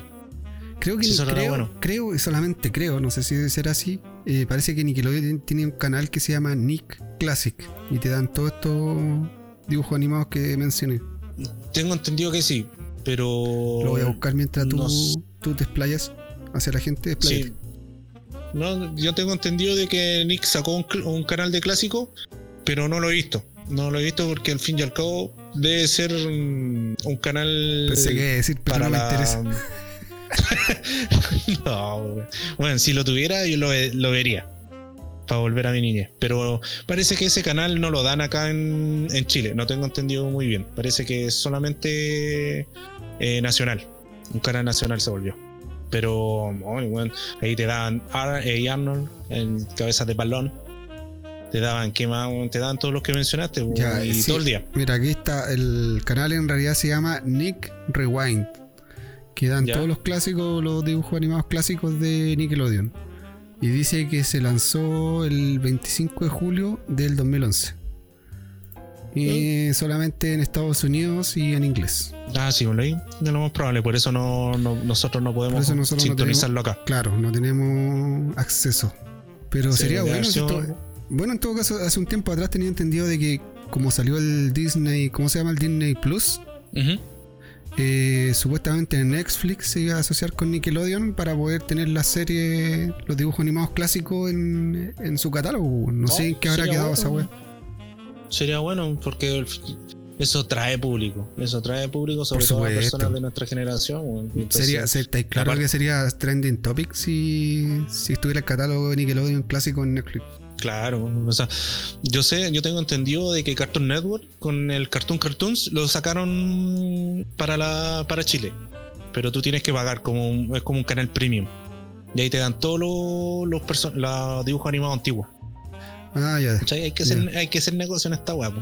[SPEAKER 2] Creo que
[SPEAKER 1] Sí,
[SPEAKER 2] ni- creo,
[SPEAKER 1] bueno.
[SPEAKER 2] creo, solamente creo, no sé si debe ser así. eh, parece que Nickelodeon tiene un canal que se llama Nick Classic y te dan todos estos dibujos animados que mencioné.
[SPEAKER 1] Tengo entendido que sí, pero.
[SPEAKER 2] Lo voy a buscar mientras tú, tú te explayas hacia la gente. expláyate.
[SPEAKER 1] Sí. No, yo tengo entendido de que Nick sacó un, canal de clásico, pero no lo he visto. No lo he visto porque al fin y al cabo debe ser un, canal
[SPEAKER 2] Pensé que decir, pero
[SPEAKER 1] para
[SPEAKER 2] no me
[SPEAKER 1] la.
[SPEAKER 2] interesa.
[SPEAKER 1] no, bueno, si lo tuviera yo lo, lo vería para volver a mi niñez. Pero parece que ese canal no lo dan acá en, en Chile. No tengo entendido muy bien. Parece que es solamente eh, nacional. Un canal nacional se volvió. Pero bueno, ahí te daban Ar eh, Arnold en cabezas de balón. Te daban, ¿qué más? Te daban todos los que mencionaste
[SPEAKER 2] Ya,
[SPEAKER 1] y
[SPEAKER 2] sí.
[SPEAKER 1] todo el día.
[SPEAKER 2] Mira, aquí está. El canal en realidad se llama Nick Rewind. Que dan
[SPEAKER 1] Ya.
[SPEAKER 2] todos los clásicos, los dibujos animados clásicos de Nickelodeon. Y dice que se lanzó el 25 de julio del 2011. Y solamente en Estados Unidos y en inglés.
[SPEAKER 1] Ah, sí, lo. De lo más probable. Por eso no, no- nosotros no podemos
[SPEAKER 2] nosotros no
[SPEAKER 1] sintonizarlo acá.
[SPEAKER 2] Claro, no tenemos acceso. Pero
[SPEAKER 1] Sí,
[SPEAKER 2] sería bueno si Bueno, en todo caso, hace un tiempo atrás tenía entendido de que como salió el Disney, ¿cómo se llama el Disney Plus?
[SPEAKER 1] Ujú.
[SPEAKER 2] Eh, supuestamente Netflix se iba a asociar con Nickelodeon para poder tener la serie, los dibujos animados clásicos en, en su catálogo. No, sé en qué habrá quedado esa
[SPEAKER 1] bueno. Sería bueno porque eso trae público. Eso trae público, sobre todo a personas de nuestra generación. Entonces,
[SPEAKER 2] Sería, se- ¿estáis claro
[SPEAKER 1] aparte-
[SPEAKER 2] que sería trending topic si, si estuviera el catálogo de Nickelodeon clásico en Netflix?
[SPEAKER 1] Claro, o sea, yo sé, yo tengo entendido de que Cartoon Network con el Cartoon Cartoons lo sacaron para la para Chile, pero tú tienes que pagar como un- es como un canal premium y ahí te dan todos los los, los dibujos animados antiguos.
[SPEAKER 2] Ah, ya.
[SPEAKER 1] Hay que hacer hay que hacer negocio en esta web,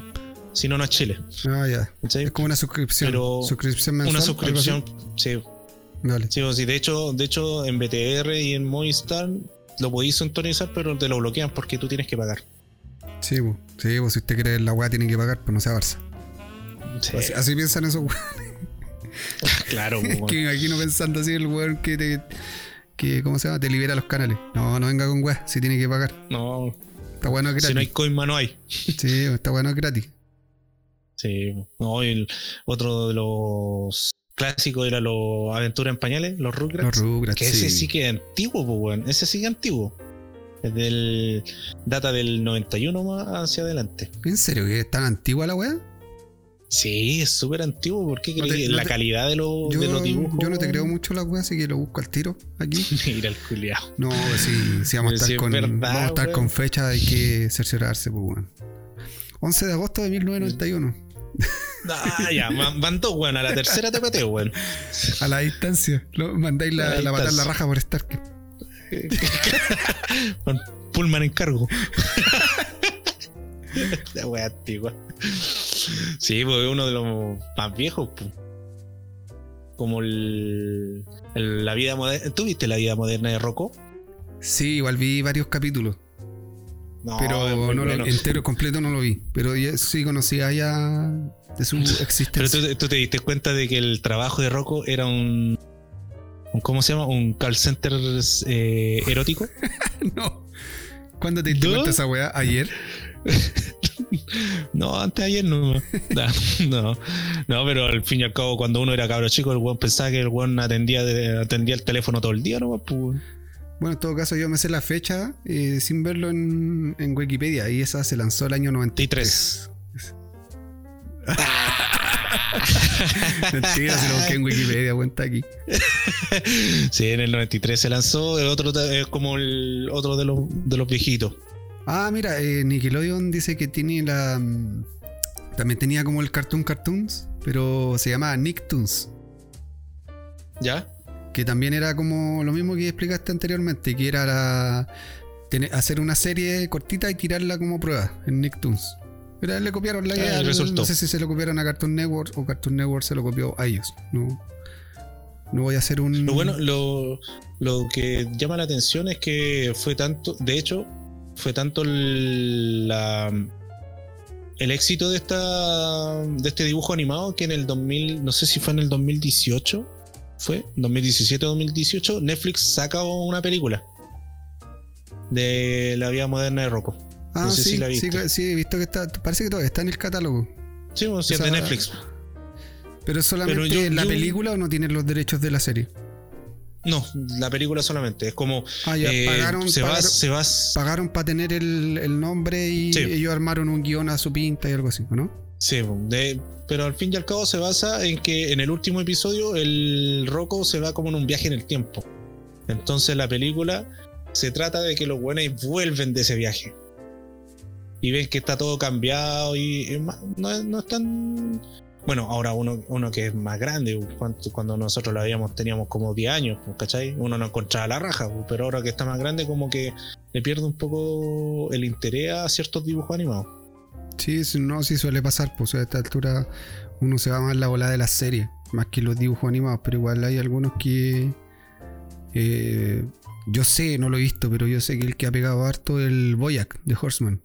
[SPEAKER 1] si no no es Chile.
[SPEAKER 2] Ah, ya. Es como una suscripción.
[SPEAKER 1] Pero
[SPEAKER 2] suscripción mensual.
[SPEAKER 1] Una suscripción, sí,
[SPEAKER 2] Dale.
[SPEAKER 1] sí, sí, de hecho, de hecho en BTR y en Movistar lo podéis sintonizar, pero te lo bloquean porque tú tienes que pagar.
[SPEAKER 2] Sí, sí po, si usted quiere ver la weá tiene que pagar, pues no sea Barça.
[SPEAKER 1] Sí,
[SPEAKER 2] Así, así piensan esos weones.
[SPEAKER 1] claro, pues,
[SPEAKER 2] que me imagino pensando así el weón que te. Que, ¿Cómo se llama? Te libera los canales. No, no venga con weá, si tiene que pagar.
[SPEAKER 1] no,
[SPEAKER 2] Está bueno gratis.
[SPEAKER 1] si no hay coima no hay.
[SPEAKER 2] Sí, está bueno es gratis.
[SPEAKER 1] Sí, no, el otro de los clásicos era los Aventuras en Pañales, los Rugrats.
[SPEAKER 2] Los Rugrats.
[SPEAKER 1] que ese sí que es antiguo, pues, weón. Ese sí que es antiguo. Es del. Data del 91 más hacia adelante.
[SPEAKER 2] ¿En serio? ¿Que es tan antigua la weá?
[SPEAKER 1] Sí, es súper antiguo. ¿Por qué
[SPEAKER 2] No te-
[SPEAKER 1] la
[SPEAKER 2] te-
[SPEAKER 1] calidad de, los
[SPEAKER 2] Yo,
[SPEAKER 1] de los dibujos?
[SPEAKER 2] yo no te creo mucho la weá, así que lo busco al tiro aquí.
[SPEAKER 1] Mira el culiao.
[SPEAKER 2] No, sí, sí vamos a estar,
[SPEAKER 1] si es
[SPEAKER 2] con,
[SPEAKER 1] verdad,
[SPEAKER 2] vamos a estar con fecha, hay que cerciorarse, pues weón. 11 de agosto de 1991.
[SPEAKER 1] Ah, ya, van, dos, weón. A la tercera te pateo, weón.
[SPEAKER 2] A la distancia. Lo, mandáis la,
[SPEAKER 1] la
[SPEAKER 2] la patada la raja por estar.
[SPEAKER 1] Pullman en cargo. La wea antigua. Sí, pues es uno de los más viejos. pues. Como el, el- la vida moderna. ¿Tú viste la vida moderna de Rocco?
[SPEAKER 2] Sí, igual vi varios capítulos.
[SPEAKER 1] No,
[SPEAKER 2] pero no lo- entero, completo no lo vi. Pero ya sí conocía ya de su
[SPEAKER 1] Pero
[SPEAKER 2] existencia.
[SPEAKER 1] tú, tú te diste cuenta de que el trabajo de Rocco era un. un- ¿Cómo se llama? Un call center eh, erótico.
[SPEAKER 2] no. ¿Cuándo te diste
[SPEAKER 1] ¿No?
[SPEAKER 2] cuenta esa weá? ¿Ayer?
[SPEAKER 1] No, antes de ayer no. No, no, pero al fin y al cabo, cuando uno era cabro chico, el weón pensaba que el weón atendía, el teléfono todo el día, ¿no? Pues,
[SPEAKER 2] Bueno, en todo caso, yo me sé la fecha eh, sin verlo en, en Wikipedia. Y esa se lanzó el año 93. Mentira, se lo busqué en Wikipedia, cuenta aquí.
[SPEAKER 1] sí, en el 93 se lanzó, el otro es como el otro de los, de los viejitos.
[SPEAKER 2] Ah, mira, eh, Nickelodeon dice que tiene la. mm, También tenía como el Cartoon Cartoons, pero se llamaba Nicktoons.
[SPEAKER 1] ¿Ya?
[SPEAKER 2] Que también era como lo mismo que explicaste anteriormente, que era la- tener- hacer una serie cortita y tirarla como prueba en Nicktoons. Mira, le copiaron la
[SPEAKER 1] Ah,
[SPEAKER 2] idea.
[SPEAKER 1] resultó.
[SPEAKER 2] No sé si se lo copiaron a Cartoon Network o Cartoon Network se lo copió a ellos. No, no voy a hacer un.
[SPEAKER 1] Lo bueno, lo, lo que llama la atención es que fue tanto, de hecho, fue tanto el, la, el éxito de esta de este dibujo animado que en el 2000, no sé si fue en el 2018, fue 2017 o 2018, Netflix saca una película de la vida moderna de Rocco.
[SPEAKER 2] Ah,
[SPEAKER 1] no sé
[SPEAKER 2] sí,
[SPEAKER 1] si la
[SPEAKER 2] sí,
[SPEAKER 1] viste.
[SPEAKER 2] sí, he visto que está. Parece que todavía está en el catálogo.
[SPEAKER 1] Sí, bueno, sí, es de Netflix.
[SPEAKER 2] Pero solamente
[SPEAKER 1] Pero yo-
[SPEAKER 2] la
[SPEAKER 1] yo-
[SPEAKER 2] película o no tienen los derechos de la serie.
[SPEAKER 1] No, la película solamente. Es como
[SPEAKER 2] Ah, ya
[SPEAKER 1] eh,
[SPEAKER 2] pagaron,
[SPEAKER 1] se va,
[SPEAKER 2] pagaron,
[SPEAKER 1] se va,
[SPEAKER 2] pagaron para tener el, el nombre y
[SPEAKER 1] Sí.
[SPEAKER 2] ellos armaron un guion a su pinta y algo así, ¿o ¿no?
[SPEAKER 1] Sí, de- pero al fin y al cabo se basa en que en el último episodio el Rocco se va como en un viaje en el tiempo. Entonces la película se trata de que los buenos vuelven de ese viaje. Y ven que está todo cambiado y no, no es tan... Bueno, ahora uno, uno que es más grande, cuando, nosotros la veíamos teníamos como 10 años, ¿cachai? Uno no encontraba la raja, pero ahora que está más grande como que le pierde un poco el interés a ciertos dibujos animados.
[SPEAKER 2] Sí, no, sí suele pasar, pues a esta altura uno se va más la bola de las series, más que los dibujos animados, pero igual hay algunos que eh, yo sé, no lo he visto, pero yo sé que el que ha pegado harto es el Boyac de Horseman.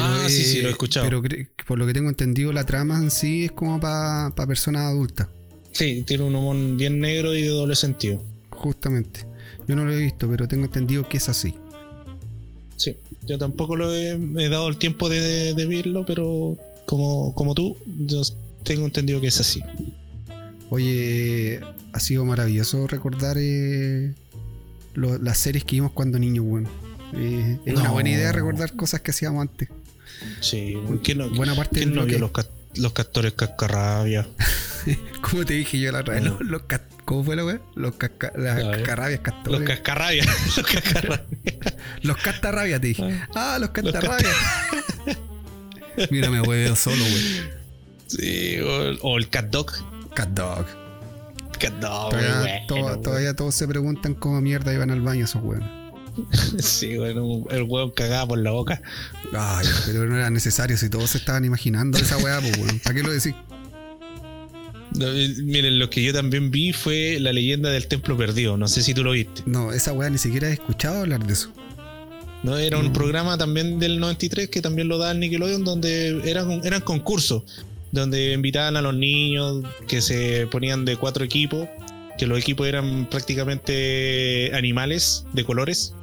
[SPEAKER 1] Ah, sí, sí, lo he escuchado.
[SPEAKER 2] Pero por lo que tengo entendido, la trama en sí es como para personas adultas,
[SPEAKER 1] Sí, tiene un humor bien negro y de doble sentido.
[SPEAKER 2] justamente. Yo no lo he visto, pero tengo entendido que es así.
[SPEAKER 1] Sí, yo tampoco lo he, dado el tiempo de, de verlo, pero como, como tú, yo tengo entendido que es así.
[SPEAKER 2] Oye, ha sido maravilloso recordar eh, lo- las series que vimos cuando niños, bueno. Eh, es una buena idea recordar cosas que hacíamos antes.
[SPEAKER 1] Sí, ¿quién no,
[SPEAKER 2] Buena parte
[SPEAKER 1] quién no vio
[SPEAKER 2] bloque.
[SPEAKER 1] los, ca- los castores cascarrabia?
[SPEAKER 2] Como te dije yo la otra vez,
[SPEAKER 1] No.
[SPEAKER 2] los, los ¿cómo fue la weá? Los casca- las cascarrabias,
[SPEAKER 1] Los
[SPEAKER 2] castores.
[SPEAKER 1] cascarrabia, los cascarrabia.
[SPEAKER 2] Los castarrabias, te dije.
[SPEAKER 1] Ah.
[SPEAKER 2] Ah, los castarrabias. Mira, me hueveo solo, güey.
[SPEAKER 1] Sí, o, o el cat dog.
[SPEAKER 2] Cat dog.
[SPEAKER 1] Cat dog,
[SPEAKER 2] Todavía,
[SPEAKER 1] bueno,
[SPEAKER 2] todavía todos se preguntan cómo mierda iban al baño esos weones.
[SPEAKER 1] Sí, bueno, el huevo cagaba por la boca.
[SPEAKER 2] Ay, pero no era necesario si todos se estaban imaginando esa weá, pues. ¿Para qué lo decís?
[SPEAKER 1] No, miren, lo que yo también vi fue la leyenda del templo perdido. No sé si tú lo viste.
[SPEAKER 2] No, esa weá ni siquiera he escuchado hablar de eso.
[SPEAKER 1] ¿no? Era
[SPEAKER 2] Mm.
[SPEAKER 1] un programa también del 93 que también lo daba el Nickelodeon donde eran, eran concursos, donde invitaban a los niños que se ponían de cuatro equipos, que los equipos eran prácticamente animales de colores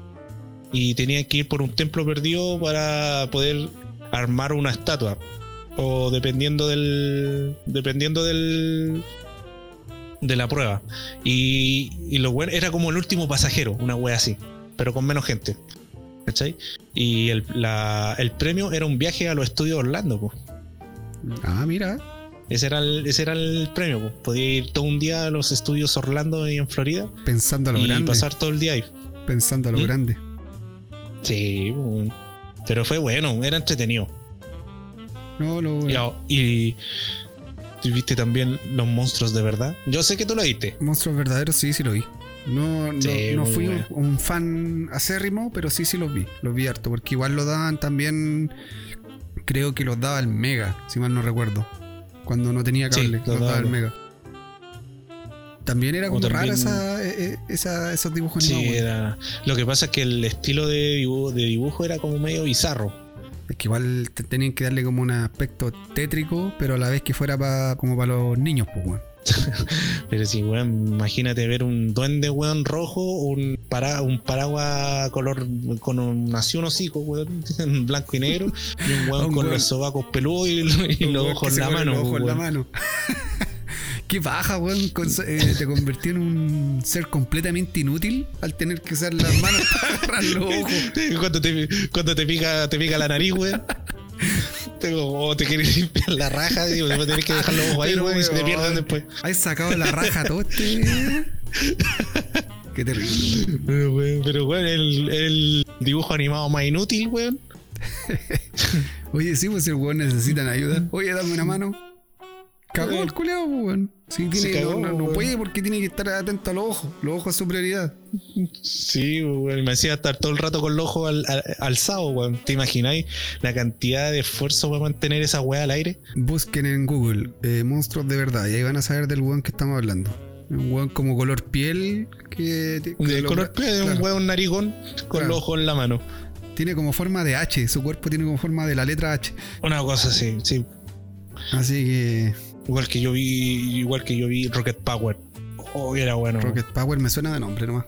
[SPEAKER 1] y tenían que ir por un templo perdido para poder armar una estatua o dependiendo del dependiendo del de la prueba y, y lo bueno era como el último pasajero una wea así pero con menos gente ¿cachai? y el, la- el premio era un viaje a los estudios Orlando po.
[SPEAKER 2] Ah, mira.
[SPEAKER 1] ese era el, ese era el premio po. podía ir todo un día a los estudios Orlando en Florida
[SPEAKER 2] Pensando a lo
[SPEAKER 1] y
[SPEAKER 2] grande.
[SPEAKER 1] pasar todo el día ahí
[SPEAKER 2] Pensando a lo
[SPEAKER 1] ¿Mm?
[SPEAKER 2] grande.
[SPEAKER 1] Sí pero fue bueno era entretenido
[SPEAKER 2] No, lo
[SPEAKER 1] Y, ah, y, y viste también los monstruos de verdad yo sé que tú lo viste
[SPEAKER 2] Monstruos verdaderos, sí, sí lo vi. No, no,
[SPEAKER 1] Sí,
[SPEAKER 2] no fui un,
[SPEAKER 1] bueno.
[SPEAKER 2] un fan acérrimo, pero sí, sí los vi. Los vi harto, porque igual lo daban también. Creo que los daba el Mega, si mal no recuerdo. Cuando no tenía
[SPEAKER 1] Sí,
[SPEAKER 2] cable,
[SPEAKER 1] los
[SPEAKER 2] los daba el- Mega. También era como raro
[SPEAKER 1] también-
[SPEAKER 2] esa, eh, eh, esa- esos dibujos
[SPEAKER 1] Sí, era. Lo que pasa es que el estilo de dibujo, de dibujo era como medio bizarro.
[SPEAKER 2] Es que igual te- tenían que darle como un aspecto tétrico, pero a la vez que fuera pa- como para los niños, pues, weón.
[SPEAKER 1] Pero sí, weón, imagínate ver un duende, weón, rojo, un, para, un paraguas color con un, así un hocico, weón, en blanco y negro, y un weón
[SPEAKER 2] Un
[SPEAKER 1] con
[SPEAKER 2] weón-
[SPEAKER 1] los sobacos peludos y, los ojos en la mano.
[SPEAKER 2] los ojos en la mano. Qué baja, weón. eh, te convirtió en un ser completamente inútil al tener que usar las manos para agarrar los ojos.
[SPEAKER 1] Cuando te, cuando te pica, te pica la nariz, weón. O te quieres limpiar la raja, digo, tenés que dejar los ojos ahí, weón, y se te pierden después.
[SPEAKER 2] Has sacado la raja todo este. Qué terrible.
[SPEAKER 1] Pero, weón, pero, weón, el, el dibujo animado más inútil, weón.
[SPEAKER 2] Oye, sí, pues el weón necesitan ayuda. Oye, dame una mano. Cagó el culeado, pues, weón. Sí, tiene,
[SPEAKER 1] cagó,
[SPEAKER 2] no, puede porque tiene que estar atento a los ojos. Los ojos es su prioridad.
[SPEAKER 1] Sí, weón, me hacía estar todo el rato con los ojos al, al- alzados, weón. ¿Te imagináis la cantidad de esfuerzo para mantener esa weá al aire?
[SPEAKER 2] Busquen en Google eh, monstruos de verdad y ahí van a saber del weón que estamos hablando. Un weón como color piel que, que
[SPEAKER 1] De
[SPEAKER 2] lo-
[SPEAKER 1] color piel,
[SPEAKER 2] claro,
[SPEAKER 1] un weón narigón con
[SPEAKER 2] Claro.
[SPEAKER 1] los ojos en la mano.
[SPEAKER 2] tiene como forma de H, su cuerpo tiene como forma de la letra H.
[SPEAKER 1] Una cosa así, sí.
[SPEAKER 2] Así que
[SPEAKER 1] Igual que yo vi, igual que yo vi Rocket Power. Oh, era bueno.
[SPEAKER 2] Rocket Power me suena de nombre nomás.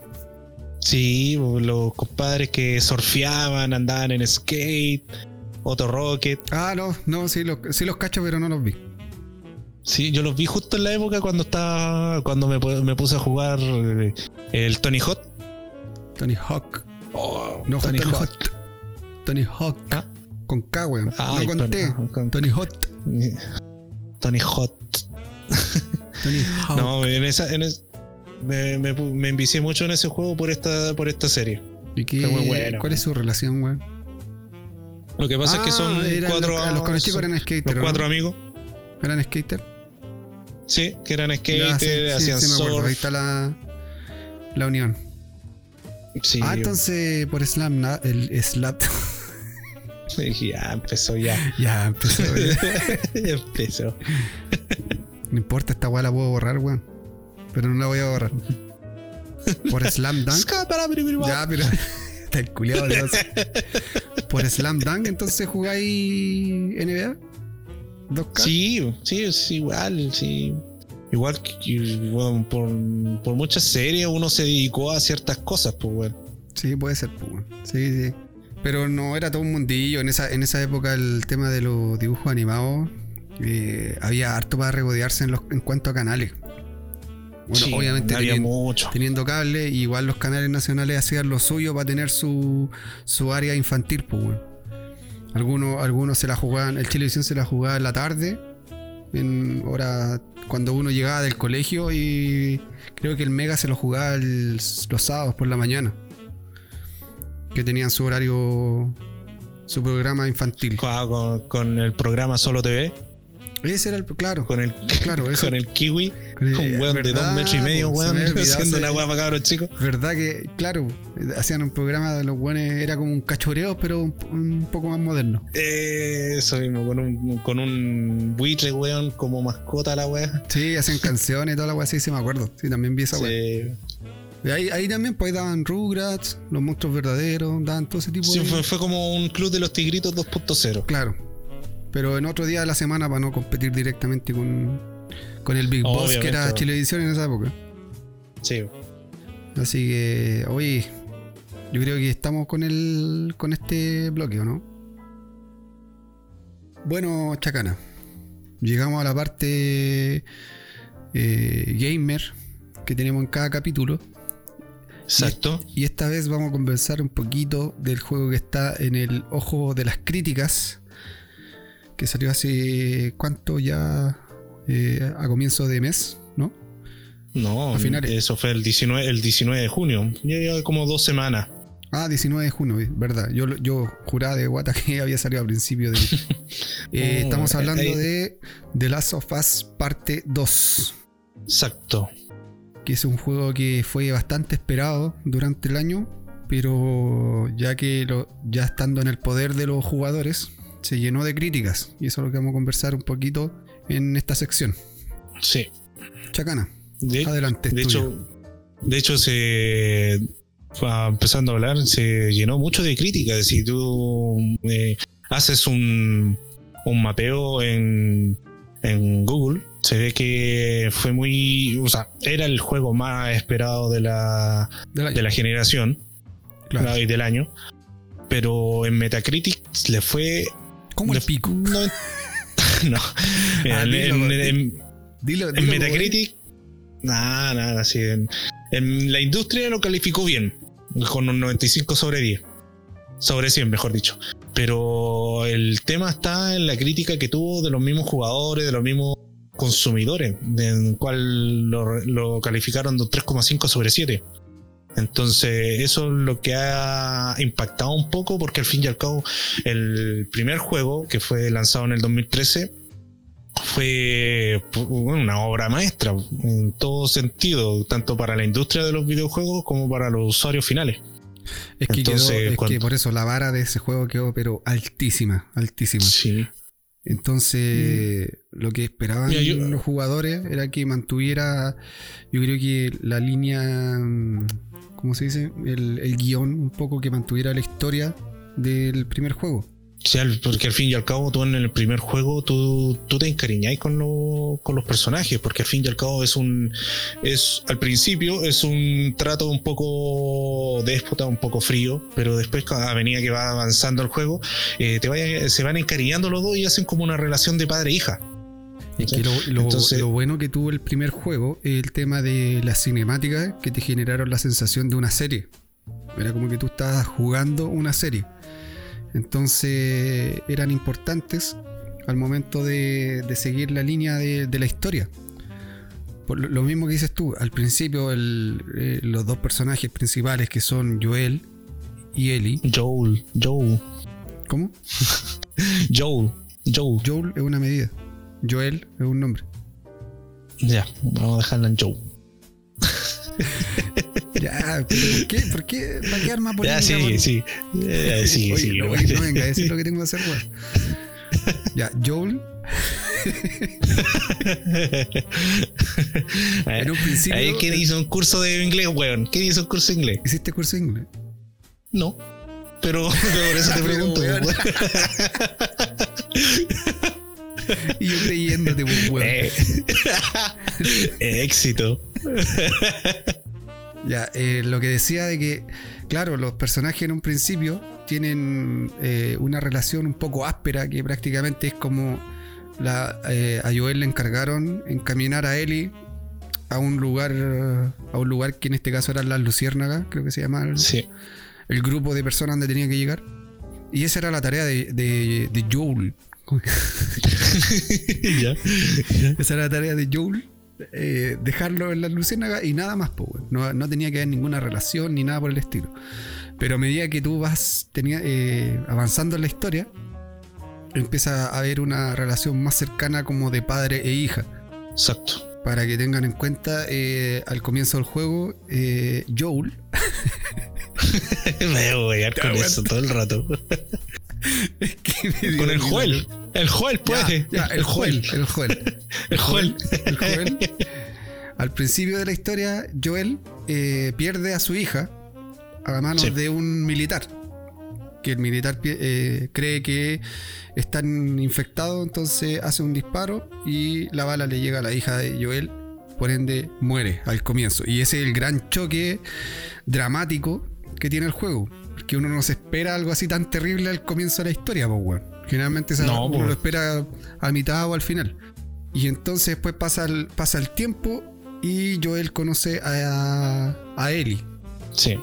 [SPEAKER 1] Sí, los compadres que surfeaban, andaban en skate, Otto Rocket.
[SPEAKER 2] Ah, no, no, sí, los, sí los cacho, pero no los vi.
[SPEAKER 1] Sí, yo los vi justo en la época cuando estaba, cuando me, me puse a jugar eh, el Tony Hawk.
[SPEAKER 2] Tony Hawk.
[SPEAKER 1] Oh,
[SPEAKER 2] No,
[SPEAKER 1] Tony
[SPEAKER 2] Tony,
[SPEAKER 1] Hawk.
[SPEAKER 2] Hawk. Tony Hawk.
[SPEAKER 1] Ah.
[SPEAKER 2] Con K, weón. No con T.
[SPEAKER 1] con-
[SPEAKER 2] Tony Hawk.
[SPEAKER 1] Tony Hawk.
[SPEAKER 2] Tony Hawk.
[SPEAKER 1] No, en esa, en es- me, me, me envicié mucho en ese juego por esta, por esta serie.
[SPEAKER 2] ¿Y qué,
[SPEAKER 1] Fue muy bueno.
[SPEAKER 2] ¿Cuál es su relación, weón?
[SPEAKER 1] Lo que pasa es que son
[SPEAKER 2] Ah,
[SPEAKER 1] cuatro,
[SPEAKER 2] los, los con chicos eran
[SPEAKER 1] los
[SPEAKER 2] skater. ¿no?
[SPEAKER 1] cuatro amigos,
[SPEAKER 2] ¿Eran skater?
[SPEAKER 1] sí, que eran skater,
[SPEAKER 2] sí, sí,
[SPEAKER 1] hacían
[SPEAKER 2] sí me acuerdo. Ahí
[SPEAKER 1] surf.
[SPEAKER 2] está la, la unión.
[SPEAKER 1] Sí,
[SPEAKER 2] ah, entonces por Slam, na- el Slap.
[SPEAKER 1] ya empezó ya.
[SPEAKER 2] ya empezó.
[SPEAKER 1] ya empezó.
[SPEAKER 2] no importa, esta weá la puedo borrar, weón. Pero no la voy a borrar. Por Slam Dunk. Ya, pero. Está el culiado Dios. Por Slam Dunk, entonces jugáis NBA. 2K.
[SPEAKER 1] Sí, sí, es igual, sí. Igual que bueno, por, por muchas series uno se dedicó a ciertas cosas, pues bueno.
[SPEAKER 2] Sí, puede ser, pues, weón. Sí, sí. Pero no era todo un mundillo. En esa, en esa época el tema de los dibujos animados eh, había harto para regodearse en, los, en cuanto a canales. Bueno,
[SPEAKER 1] Sí,
[SPEAKER 2] obviamente tenien-
[SPEAKER 1] mucho.
[SPEAKER 2] teniendo cable, igual los canales nacionales hacían lo suyo para tener su, su área infantil, pues, weón. Algunos, algunos se la jugaban, el Chilevisión se la jugaba en la tarde, en hora cuando uno llegaba del colegio y creo que el Mega se lo jugaba el- los sábados por la mañana. Que tenían su horario, su programa infantil.
[SPEAKER 1] Con, con- con el programa Solo TV,
[SPEAKER 2] Ese era el, claro,
[SPEAKER 1] con el,
[SPEAKER 2] claro,
[SPEAKER 1] con el Kiwi,
[SPEAKER 2] Con el-
[SPEAKER 1] un weón de dos metros y medio, weón,
[SPEAKER 2] me había olvidado
[SPEAKER 1] haciendo una weá para cabros chicos.
[SPEAKER 2] Verdad que, claro, hacían un programa de los buenos, era como un cachoreo, pero un, un poco más moderno.
[SPEAKER 1] Eh, Eso mismo, con un, con un buitre, weón, como mascota la weá.
[SPEAKER 2] Sí, hacen canciones y toda la weá, sí, sí me acuerdo. Sí, también vi esa weá.
[SPEAKER 1] Sí,
[SPEAKER 2] ahí, ahí también pues daban Rugrats, los monstruos verdaderos, daban todo ese tipo
[SPEAKER 1] Sí,
[SPEAKER 2] de.
[SPEAKER 1] fue, fue como un club de los tigritos 2.0.
[SPEAKER 2] Claro. Pero en otro día de la semana para no competir directamente con, con el Big Boss, que era. Chilevisión en esa época.
[SPEAKER 1] Sí.
[SPEAKER 2] Así que, oye, yo creo que estamos con el con este bloque, ¿o no? Bueno, Chacana, llegamos a la parte eh, gamer que tenemos en cada capítulo.
[SPEAKER 1] Exacto.
[SPEAKER 2] Y esta vez vamos a conversar un poquito del juego que está en el ojo de las críticas. Que salió hace cuánto ya Eh, a comienzo de mes, ¿no?
[SPEAKER 1] No,
[SPEAKER 2] A finales.
[SPEAKER 1] eso fue el 19, el 19 de junio. Ya como dos semanas.
[SPEAKER 2] Ah, 19 de junio, verdad. Yo, yo juraba de guata que había salido a principio de. Eh,
[SPEAKER 1] Oh,
[SPEAKER 2] estamos hablando
[SPEAKER 1] eh,
[SPEAKER 2] de The Last of Us parte 2.
[SPEAKER 1] Exacto.
[SPEAKER 2] Que es un juego que fue bastante esperado durante el año, pero ya que lo, ya estando en el poder de los jugadores, se llenó de críticas. Y eso es lo que vamos a conversar un poquito en esta sección.
[SPEAKER 1] Sí.
[SPEAKER 2] Chacana,
[SPEAKER 1] De,
[SPEAKER 2] adelante.
[SPEAKER 1] de hecho, de hecho, se empezando a hablar, se llenó mucho de críticas. Si tú eh, haces un, un mapeo en, en Google, se ve que fue muy. O sea, era el juego más esperado de la, de la generación
[SPEAKER 2] claro.
[SPEAKER 1] y del año. Pero en Metacritic le fue.
[SPEAKER 2] ¿Cómo el
[SPEAKER 1] le-
[SPEAKER 2] pico?
[SPEAKER 1] No. no.
[SPEAKER 2] Ah,
[SPEAKER 1] En-
[SPEAKER 2] dilo,
[SPEAKER 1] en-
[SPEAKER 2] di-
[SPEAKER 1] en-
[SPEAKER 2] Dilo,
[SPEAKER 1] en
[SPEAKER 2] dilo,
[SPEAKER 1] Metacritic, nada, nada. En, en la industria lo calificó bien, con un 95 sobre 10. Sobre 100, mejor dicho. Pero el tema está en la crítica que tuvo de los mismos jugadores, de los mismos consumidores, en cual lo, calificaron de un 3,5 sobre 7. Entonces, eso es lo que ha impactado un poco, porque al fin y al cabo, el primer juego, que fue lanzado en el 2013, fue una obra maestra en todo sentido, tanto para la industria de los videojuegos como para los usuarios finales.
[SPEAKER 2] Es que, Entonces, es que por eso la vara de ese juego quedó pero altísima, altísima.
[SPEAKER 1] Sí.
[SPEAKER 2] Entonces, mm. lo que esperaban los jugadores era que mantuviera, yo creo que la línea, ¿cómo se dice? El, el guion, un poco que mantuviera la historia del primer juego.
[SPEAKER 1] Sí, porque al fin y al cabo tú en el primer juego tú, tú te encariñáis con, con los personajes, porque al fin y al cabo es un es al principio es un trato un poco déspota, un poco frío, pero después a medida que va avanzando el juego, eh, te vaya, se van encariñando los dos y hacen como una relación de padre e hija.
[SPEAKER 2] lo, lo, bueno que tuvo el primer juego es el tema de las cinemáticas que te generaron la sensación de una serie. Era como que tú estabas jugando una serie. Entonces eran importantes al momento de, seguir la línea de, la historia. Por lo, mismo que dices tú, al principio eh, los dos personajes principales que son Joel y Ellie.
[SPEAKER 1] Joel, Joel.
[SPEAKER 2] ¿Cómo?
[SPEAKER 1] Joel, Joel.
[SPEAKER 2] Joel es una medida. Joel es un nombre.
[SPEAKER 1] Ya, vamos a dejarla en Joel.
[SPEAKER 2] Ya, ¿por qué? ¿Por qué? ¿Para qué arma
[SPEAKER 1] Ya, sí, sí. sí,
[SPEAKER 2] sí. No, venga, eso es lo que tengo que hacer, weón. Ya, Joel.
[SPEAKER 1] en un principio. ¿Quién hizo un curso de inglés, weón? ¿Quién hizo un curso de inglés?
[SPEAKER 2] ¿Hiciste curso de inglés?
[SPEAKER 1] No. Pero, por eso te pregunto, weón.
[SPEAKER 2] y yo creyéndote, weón.
[SPEAKER 1] Eh, éxito.
[SPEAKER 2] Ya, eh, lo que decía de que, claro, los personajes en un principio tienen eh, una relación un poco áspera que prácticamente es como la, eh, a Joel le encargaron encaminar a Ellie a un lugar a un lugar que en este caso eran las luciérnagas, creo que se llama el, el grupo de personas donde tenía que llegar. Y esa era la tarea de, de, Joel. Esa era la tarea de Joel eh, dejarlo en la luciérnaga y nada más, pues, no, tenía que haber ninguna relación ni nada por el estilo. Pero a medida que tú vas tenía, eh, avanzando en la historia, empieza a haber una relación más cercana como de padre e hija.
[SPEAKER 1] Exacto.
[SPEAKER 2] Para que tengan en cuenta, eh, al comienzo del juego, Joel.
[SPEAKER 1] Me voy a con eso todo el rato. Con el Joel. El Joel puede.
[SPEAKER 2] el Joel. El Joel.
[SPEAKER 1] El Joel.
[SPEAKER 2] El Joel. Al principio de la historia, Joel eh, pierde a su hija a manos de un militar. Que el militar eh, cree que están infectados, entonces hace un disparo y la bala le llega a la hija de Joel, por ende muere al comienzo. Y ese es el gran choque dramático que tiene el juego que uno no se espera algo así tan terrible al comienzo de la historia, pues, Generalmente uno lo espera a mitad o al final. Y entonces después pasa el, pasa el tiempo y Joel conoce a, a Ellie.
[SPEAKER 1] Sí.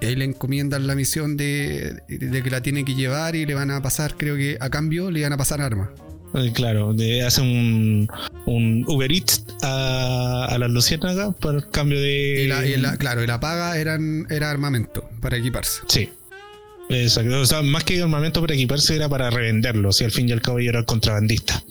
[SPEAKER 2] Él le encomienda la misión de, de, que la tiene que llevar y le van a pasar, creo que a cambio, le van a pasar armas.
[SPEAKER 1] Eh, claro, de, hace un, un Uber Eats a, a las luciérnagas por cambio de.
[SPEAKER 2] Y claro, y la paga eran, era armamento para equiparse.
[SPEAKER 1] Sí. Exacto. O sea, más que armamento para equiparse era para revenderlo. Si al fin y al cabo yo era el contrabandista.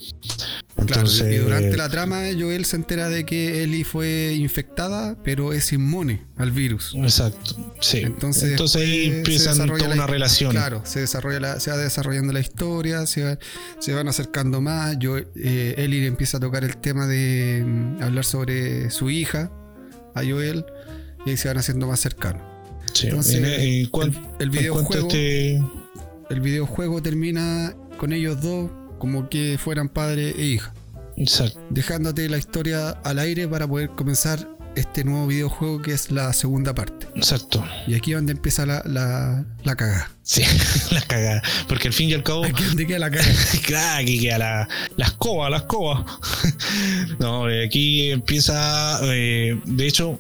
[SPEAKER 2] Entonces, y durante la trama, Joel se entera de que Ellie fue infectada, pero es inmune al virus.
[SPEAKER 1] Exacto, sí. Entonces, ahí empiezan toda una relación.
[SPEAKER 2] Claro, se, desarrolla se va desarrollando la historia, se, se van acercando más. Yo, eh, Ellie empieza a tocar el tema de mm, hablar sobre su hija, a Joel, y ahí se van haciendo más cercanos.
[SPEAKER 1] Sí. Entonces, el,
[SPEAKER 2] el, videojuego, el videojuego termina con ellos dos como que fueran padre e hija.
[SPEAKER 1] Exacto.
[SPEAKER 2] Dejándote la historia al aire para poder comenzar este nuevo videojuego que es la segunda parte.
[SPEAKER 1] Exacto.
[SPEAKER 2] Y aquí es donde empieza la, la, la cagada.
[SPEAKER 1] Sí, la cagada. Porque al fin y al cabo.
[SPEAKER 2] Aquí donde queda la cagada.
[SPEAKER 1] claro, aquí queda la, la escoba, la escoba. no, eh, aquí empieza. Eh, de hecho,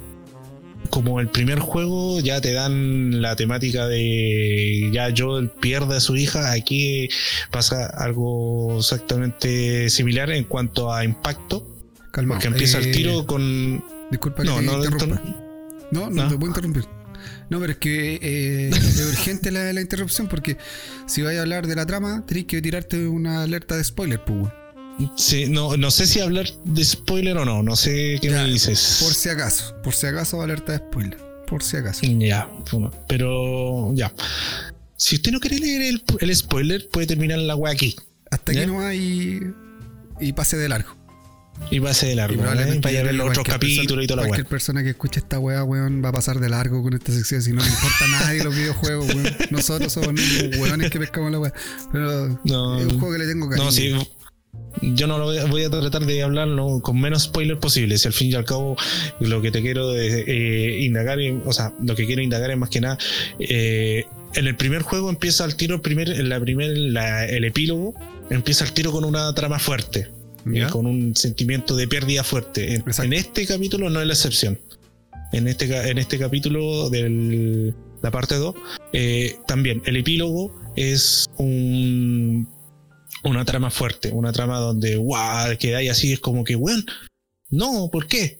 [SPEAKER 1] como el primer juego ya te dan la temática de ya Joel pierde a su hija, aquí pasa algo exactamente similar en cuanto a impacto. Calma. Porque empieza el tiro eh, con.
[SPEAKER 2] Disculpa que no, no, interrumpa. No, no, te puedo interrumpir. No, pero es que eh, es urgente la, la, interrupción porque si vais a hablar de la trama, tenéis que tirarte una alerta de spoiler, pues.
[SPEAKER 1] Sí, no, no sé si hablar de spoiler o no, no sé qué
[SPEAKER 2] Ya,
[SPEAKER 1] me dices.
[SPEAKER 2] Por si acaso, por si acaso alerta de spoiler. Por si acaso.
[SPEAKER 1] Ya, pero ya. Si usted no quiere leer el, el spoiler, puede terminar la wea aquí.
[SPEAKER 2] Hasta aquí
[SPEAKER 1] ¿Ya?
[SPEAKER 2] no hay. Y pase de largo.
[SPEAKER 1] Y pase de
[SPEAKER 2] Y
[SPEAKER 1] largo. ¿eh?
[SPEAKER 2] probablemente
[SPEAKER 1] Vaya a ver los otros capítulos y toda la
[SPEAKER 2] Cualquier
[SPEAKER 1] wea.
[SPEAKER 2] persona que escuche esta weá, weón, va a pasar de largo con esta sección. Si no le importa a nadie los videojuegos, weón. Nosotros somos unos weones que pescamos la weá. Pero
[SPEAKER 1] No,
[SPEAKER 2] es un juego que le tengo cariño.
[SPEAKER 1] No, sí. Yo no lo voy a, voy a tratar de hablarlo con menos spoiler posible. Si al fin y al cabo lo que te quiero de- eh, indagar, o sea, lo que quiero indagar es más que nada. eh, en el primer juego empieza al tiro, el primer, en la primer, la- el epílogo empieza al tiro con una trama fuerte,
[SPEAKER 2] ¿Ya?
[SPEAKER 1] con un sentimiento de pérdida fuerte. En, este capítulo no es la excepción. En este, en este capítulo de la parte 2, eh, también el epílogo es un, una trama fuerte, una trama donde, wow, que hay así, es como que, weón, no, ¿por qué?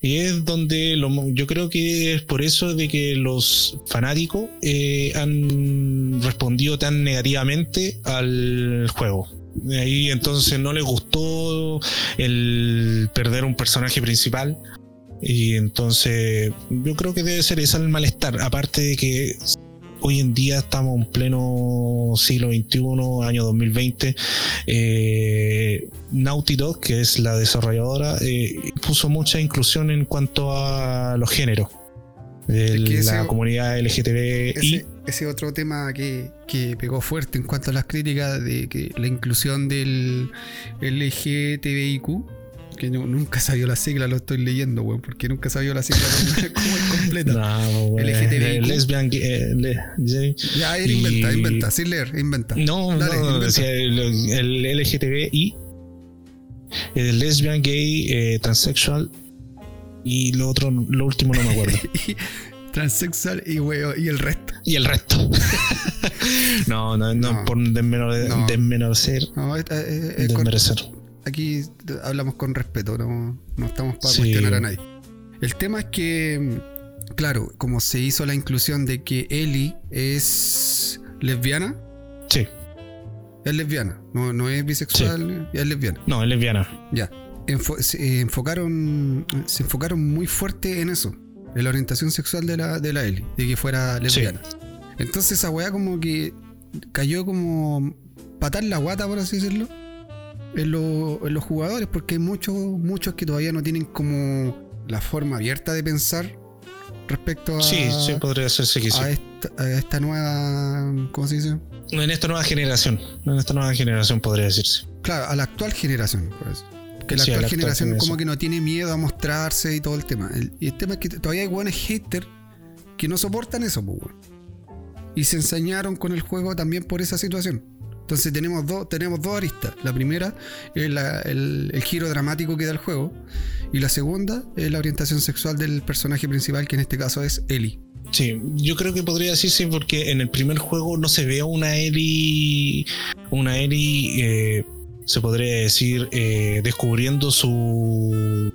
[SPEAKER 1] Y es donde lo yo creo que es por eso de que los fanáticos eh, han respondido tan negativamente al juego. Ahí entonces no les gustó el perder un personaje principal. Y entonces yo creo que debe ser ese el malestar. Aparte de que hoy en día estamos en pleno siglo XXI, año 2020. Eh, Naughty Dog, que es la desarrolladora, eh, puso mucha inclusión en cuanto a los géneros de
[SPEAKER 2] Es que ese-
[SPEAKER 1] la comunidad LGTBI.
[SPEAKER 2] Ese, ese otro tema que, que pegó fuerte en cuanto a las críticas de que la inclusión del LGTBIQ, que no- nunca salió la sigla, lo estoy leyendo, weón, porque nunca salió la sigla como- es completa.
[SPEAKER 1] No,
[SPEAKER 2] LGTBIQ.
[SPEAKER 1] lesbian, gay, eh, le- gay.
[SPEAKER 2] Ya, él
[SPEAKER 1] Y-
[SPEAKER 2] inventa, inventa, sin leer, inventa.
[SPEAKER 1] No,
[SPEAKER 2] Dale,
[SPEAKER 1] no,
[SPEAKER 2] inventa.
[SPEAKER 1] decía el, el LGTBI, el lesbian, gay, eh, transexual y lo otro, lo último no me acuerdo.
[SPEAKER 2] Y Transexual y, weón, y el resto.
[SPEAKER 1] y el resto. no, no, no,
[SPEAKER 2] No.
[SPEAKER 1] por desmenor-
[SPEAKER 2] No.
[SPEAKER 1] desmerecer.
[SPEAKER 2] No, es- es- es
[SPEAKER 1] desmerecer.
[SPEAKER 2] Aquí hablamos con respeto, no, no estamos para
[SPEAKER 1] Sí.
[SPEAKER 2] cuestionar a nadie. El tema es que, claro, como se hizo la inclusión de que Ellie es lesbiana,
[SPEAKER 1] Sí,
[SPEAKER 2] es lesbiana, no, no es bisexual, es lesbiana.
[SPEAKER 1] no, es lesbiana.
[SPEAKER 2] Ya. Enfo- se enfocaron, se enfocaron muy fuerte en eso, en la orientación sexual de la, de la Ellie, de que fuera lesbiana. Entonces esa weá como que cayó como patar la guata, por así decirlo, en, lo- en los jugadores, porque hay muchos, muchos que todavía no tienen como la forma abierta de pensar respecto a,
[SPEAKER 1] Sí, sí, podría hacerse que sí.
[SPEAKER 2] a, esta, a esta nueva, ¿cómo se dice?
[SPEAKER 1] En esta nueva generación, en esta nueva generación podría decirse.
[SPEAKER 2] Claro, a la actual generación, por eso. Que la
[SPEAKER 1] Sí,
[SPEAKER 2] actual
[SPEAKER 1] la actual
[SPEAKER 2] generación como que no tiene miedo a mostrarse y todo el tema. El- y el tema es que todavía hay buenos haters que no soportan eso, pues. Y se ensañaron con el juego también por esa situación. Entonces tenemos dos, tenemos dos aristas. La primera es el, giro dramático que da el juego. Y la segunda es la orientación sexual del personaje principal, que en este caso es Ellie.
[SPEAKER 1] Sí, yo creo que podría decirse porque en el primer juego no se ve una Ellie, una Ellie, eh, se podría decir, eh, descubriendo su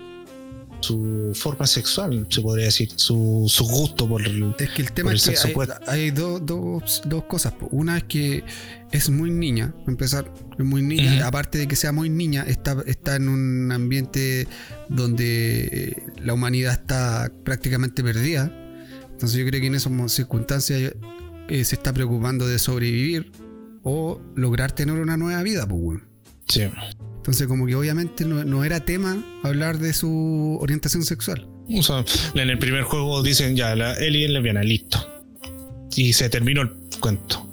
[SPEAKER 1] su forma sexual, se podría decir, su, su gusto por el...
[SPEAKER 2] Es que el tema es que
[SPEAKER 1] sexo
[SPEAKER 2] hay, dos, dos, dos cosas. Una es que es muy niña, empezar, es muy niña. Aparte de que sea muy niña, está, está en un ambiente donde eh, la humanidad está prácticamente perdida. Entonces yo creo que en esas circunstancias eh, se está preocupando de sobrevivir o lograr tener una nueva vida, pues, weón.
[SPEAKER 1] Sí.
[SPEAKER 2] Entonces como que obviamente no, era tema hablar de su orientación sexual.
[SPEAKER 1] O sea, en el primer juego dicen ya, la Ellie es lesbiana, listo. Y se terminó el cuento.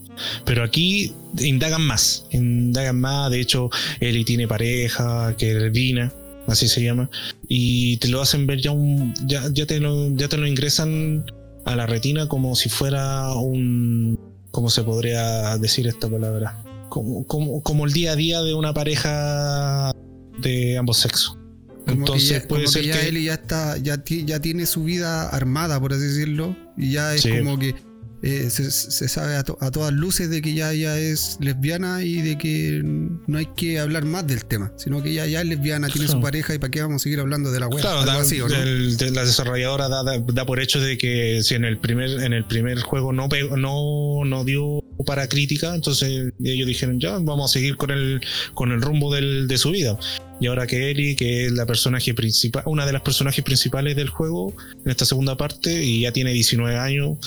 [SPEAKER 1] Pero aquí indagan más, indagan más. De hecho, Ellie tiene pareja, que es Dina, así se llama. Y te lo hacen ver ya un. Ya, te, lo, ya te lo ingresan a la retina como si fuera un. ¿Cómo se podría decir esta palabra? Como, como, como el día a día de una pareja de ambos sexos.
[SPEAKER 2] Como
[SPEAKER 1] Entonces
[SPEAKER 2] que ya,
[SPEAKER 1] puede
[SPEAKER 2] como
[SPEAKER 1] ser
[SPEAKER 2] que ya
[SPEAKER 1] que.
[SPEAKER 2] Eli ya está, ya, ya tiene su vida armada, por así decirlo, y ya es
[SPEAKER 1] Sí.
[SPEAKER 2] como que eh, se, se sabe a, to- a todas luces de que ya ella es lesbiana y de que no hay que hablar más del tema, sino que ella ya es lesbiana, tiene su pareja y para qué vamos a seguir hablando de la web.
[SPEAKER 1] Claro, da-
[SPEAKER 2] así, ¿o no?
[SPEAKER 1] el- de- la desarrolladora da, da- da por hecho de que si en el primer, en el primer juego no, pegó- no, no dio para crítica, entonces ellos dijeron, ya, vamos a seguir con el, con el rumbo del, de su vida. Y ahora que Ellie, que es la personaje principal, una de las personajes principales del juego, en esta segunda parte, y ya tiene 19 años,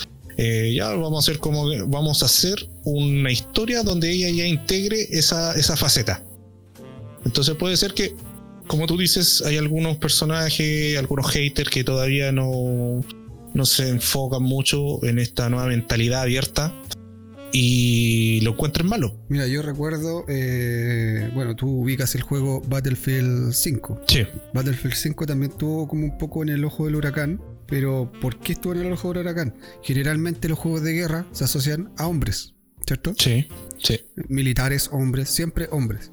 [SPEAKER 1] eh, ya vamos a hacer como vamos a hacer una historia donde ella ya integre esa, esa faceta. Entonces puede ser que, como tú dices, hay algunos personajes, algunos haters que todavía no, no se enfocan mucho en esta nueva mentalidad abierta y lo encuentran malo.
[SPEAKER 2] Mira, yo recuerdo, eh, bueno, tú ubicas el juego Battlefield 5.
[SPEAKER 1] Sí.
[SPEAKER 2] Battlefield 5 también estuvo como un poco en el ojo del huracán, pero ¿por qué estuvo en el ojo del huracán? Generalmente los juegos de guerra se asocian a hombres, ¿cierto?
[SPEAKER 1] Sí, sí.
[SPEAKER 2] Militares, hombres, siempre hombres.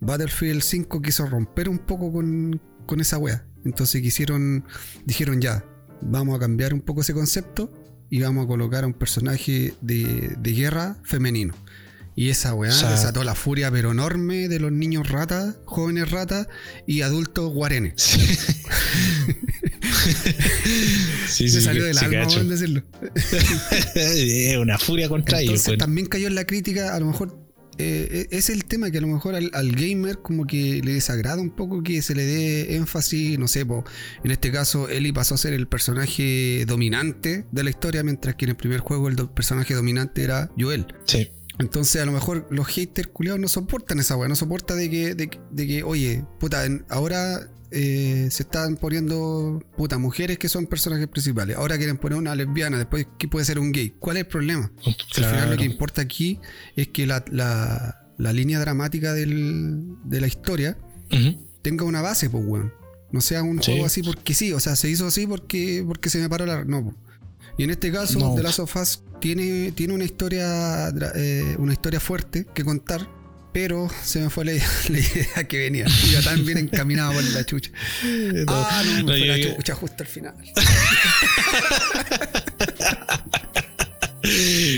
[SPEAKER 2] Battlefield 5 quiso romper un poco con, con esa wea. Entonces quisieron, dijeron ya, vamos a cambiar un poco ese concepto y vamos a colocar a un personaje de, de guerra femenino. Y esa weá
[SPEAKER 1] O sea-
[SPEAKER 2] desató la furia pero enorme de los niños ratas, jóvenes ratas y adultos guarenes.
[SPEAKER 1] sí,
[SPEAKER 2] Se
[SPEAKER 1] sí,
[SPEAKER 2] salió del alma, weón, decirlo.
[SPEAKER 1] Es una furia contra ellos.
[SPEAKER 2] Entonces también cayó en la crítica, a lo mejor eh, es el tema que a lo mejor al, al gamer como que le desagrada un poco que se le dé énfasis, no sé, po, en este caso Ellie pasó a ser el personaje dominante de la historia, mientras que en el primer juego el do- personaje dominante era Joel.
[SPEAKER 1] Sí.
[SPEAKER 2] Entonces, a lo mejor los haters culiados no soportan esa weá, no soportan de que, de, que- de que, oye, puta, en- ahora eh, se están poniendo, puta, mujeres que son personajes principales. Ahora quieren poner una lesbiana, después que puede ser un gay. ¿Cuál es el problema? Si Al final lo que importa aquí es que la, la- la línea dramática del- de la historia tenga una base, pues, weón. No sea un
[SPEAKER 1] Sí.
[SPEAKER 2] juego así porque sí, o sea, se hizo así porque, porque se me paró la. No, po. Y en este caso,
[SPEAKER 1] No.
[SPEAKER 2] The Last of Us tiene, tiene una historia eh, una historia fuerte que contar, pero se me fue la, la idea que venía. Iba tan bien encaminado por la chucha. Ah, no, me
[SPEAKER 1] No,
[SPEAKER 2] fue
[SPEAKER 1] yo-
[SPEAKER 2] la
[SPEAKER 1] yo-
[SPEAKER 2] chucha justo al final.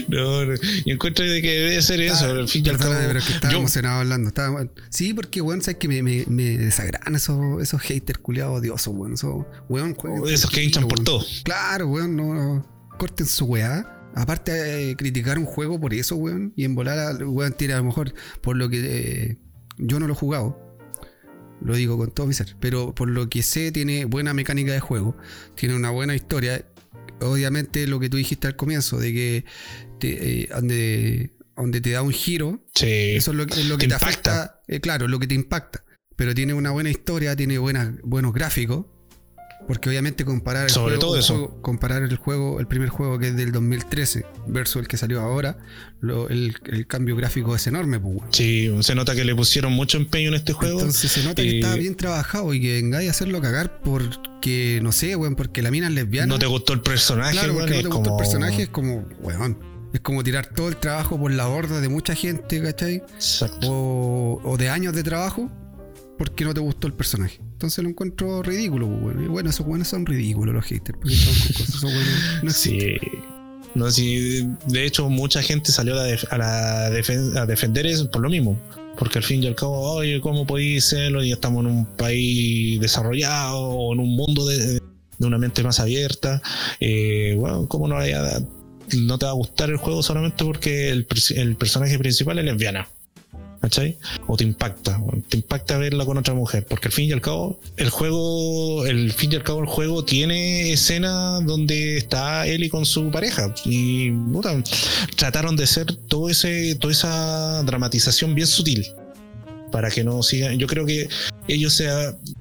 [SPEAKER 1] No, no. Y encuentro de que debe ser eso,
[SPEAKER 2] Ah,
[SPEAKER 1] al fin y al cabo.
[SPEAKER 2] Pero es que estaba
[SPEAKER 1] yo-
[SPEAKER 2] emocionado hablando. estaba- sí, porque, weón, sabes que me, me, me desagradan esos, esos haters culiados odiosos, weón. Esos, weón, jueguen
[SPEAKER 1] esos que hinchan por todo.
[SPEAKER 2] Claro, weón, no, no. corten su weá. Aparte, eh, criticar un juego por eso, weón. Y en volar, al- weón, tiene a lo mejor por lo que eh, yo no lo he jugado. Lo digo con todo mi ser. Pero por lo que sé, tiene buena mecánica de juego. Tiene una buena historia. Obviamente, lo que tú dijiste al comienzo, de que te, eh, donde, donde te da un giro,
[SPEAKER 1] Sí.
[SPEAKER 2] eso es lo, que- es lo que
[SPEAKER 1] Te
[SPEAKER 2] te, afecta. eh, claro, lo que te impacta. Pero tiene una buena historia, tiene buenas, buenos gráficos. Porque obviamente comparar el,
[SPEAKER 1] Sobre
[SPEAKER 2] juego,
[SPEAKER 1] todo
[SPEAKER 2] un
[SPEAKER 1] eso.
[SPEAKER 2] juego- comparar el juego, el primer juego que es del 2013 versus el que salió ahora, lo- el, el cambio gráfico es enorme, pues.
[SPEAKER 1] Sí, se nota que le pusieron mucho empeño en este juego.
[SPEAKER 2] Entonces se nota que está bien trabajado y que vengáis a hacerlo cagar porque, no sé, weón, porque la mina es lesbiana.
[SPEAKER 1] no te gustó el personaje,
[SPEAKER 2] Claro, porque no te gustó
[SPEAKER 1] como-
[SPEAKER 2] el personaje, es como, weón. Es como tirar todo el trabajo por la borda de mucha gente, ¿cachai?
[SPEAKER 1] Exacto.
[SPEAKER 2] o, o de años de trabajo porque no te gustó el personaje. Entonces lo encuentro ridículo, pues, bueno. Y bueno, esos buenos son ridículos los haters. Porque son cosas, esos no.
[SPEAKER 1] Sí. No, sí, de hecho, mucha gente salió a, la def- a la defen- a defender eso por lo mismo. Porque al fin y al cabo, oye, ¿cómo podéis serlo? Y estamos en un país desarrollado o en un mundo de, de una mente más abierta. Eh, bueno, ¿cómo no, te va a gustar el juego solamente porque el personaje principal es lesbiana? ¿Cachai? O te impacta, te impacta verla con otra mujer, porque al fin y al cabo, el juego, el fin y al cabo, el juego tiene escenas donde está Ellie con su pareja y puta, trataron de hacer todo ese, toda esa dramatización bien sutil para que no sigan. Yo creo que ellos se,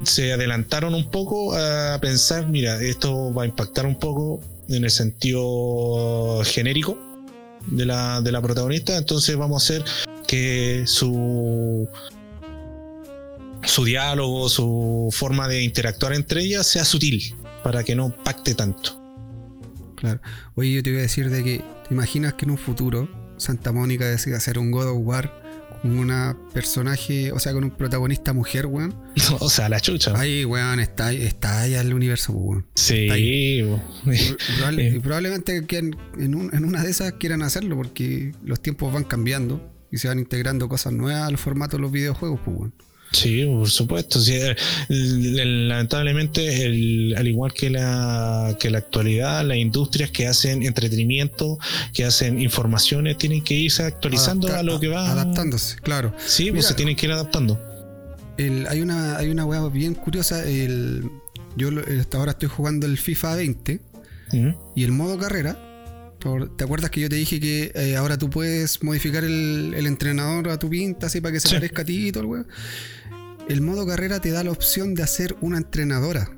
[SPEAKER 1] se adelantaron un poco a pensar, mira, esto va a impactar un poco en el sentido genérico de la, de la protagonista, entonces vamos a hacer que su su diálogo, su forma de interactuar entre ellas sea sutil para que no pacte tanto.
[SPEAKER 2] Claro. Oye, yo te voy a decir de que, ¿te imaginas que en un futuro Santa Mónica decida hacer un God of War con una personaje, o sea, con un protagonista mujer, weón?
[SPEAKER 1] o sea, la chucha.
[SPEAKER 2] Ahí, weón, está, está allá el universo, weón.
[SPEAKER 1] sí.
[SPEAKER 2] Probable-
[SPEAKER 1] Eh.
[SPEAKER 2] y probablemente en, en un- en una de esas quieran hacerlo porque los tiempos van cambiando y se van integrando cosas nuevas al formato de los videojuegos, pues.
[SPEAKER 1] Sí, por supuesto. Sí, el- el- lamentablemente, el- al igual que la, que la actualidad, las industrias que hacen entretenimiento, que hacen informaciones, tienen que irse actualizando
[SPEAKER 2] Adapta-
[SPEAKER 1] a lo que va.
[SPEAKER 2] Adaptándose, claro.
[SPEAKER 1] Sí, pues se tienen que ir adaptando.
[SPEAKER 2] Hay una hay una weá bien curiosa. Yo hasta ahora estoy jugando el FIFA 20
[SPEAKER 1] Ujú.
[SPEAKER 2] y el modo carrera. ¿Te te acuerdas que yo te dije que eh, ahora tú puedes modificar el, el entrenador a tu pinta así para que se
[SPEAKER 1] Sí.
[SPEAKER 2] parezca a ti y todo el weón? El modo carrera te da la opción de hacer una entrenadora.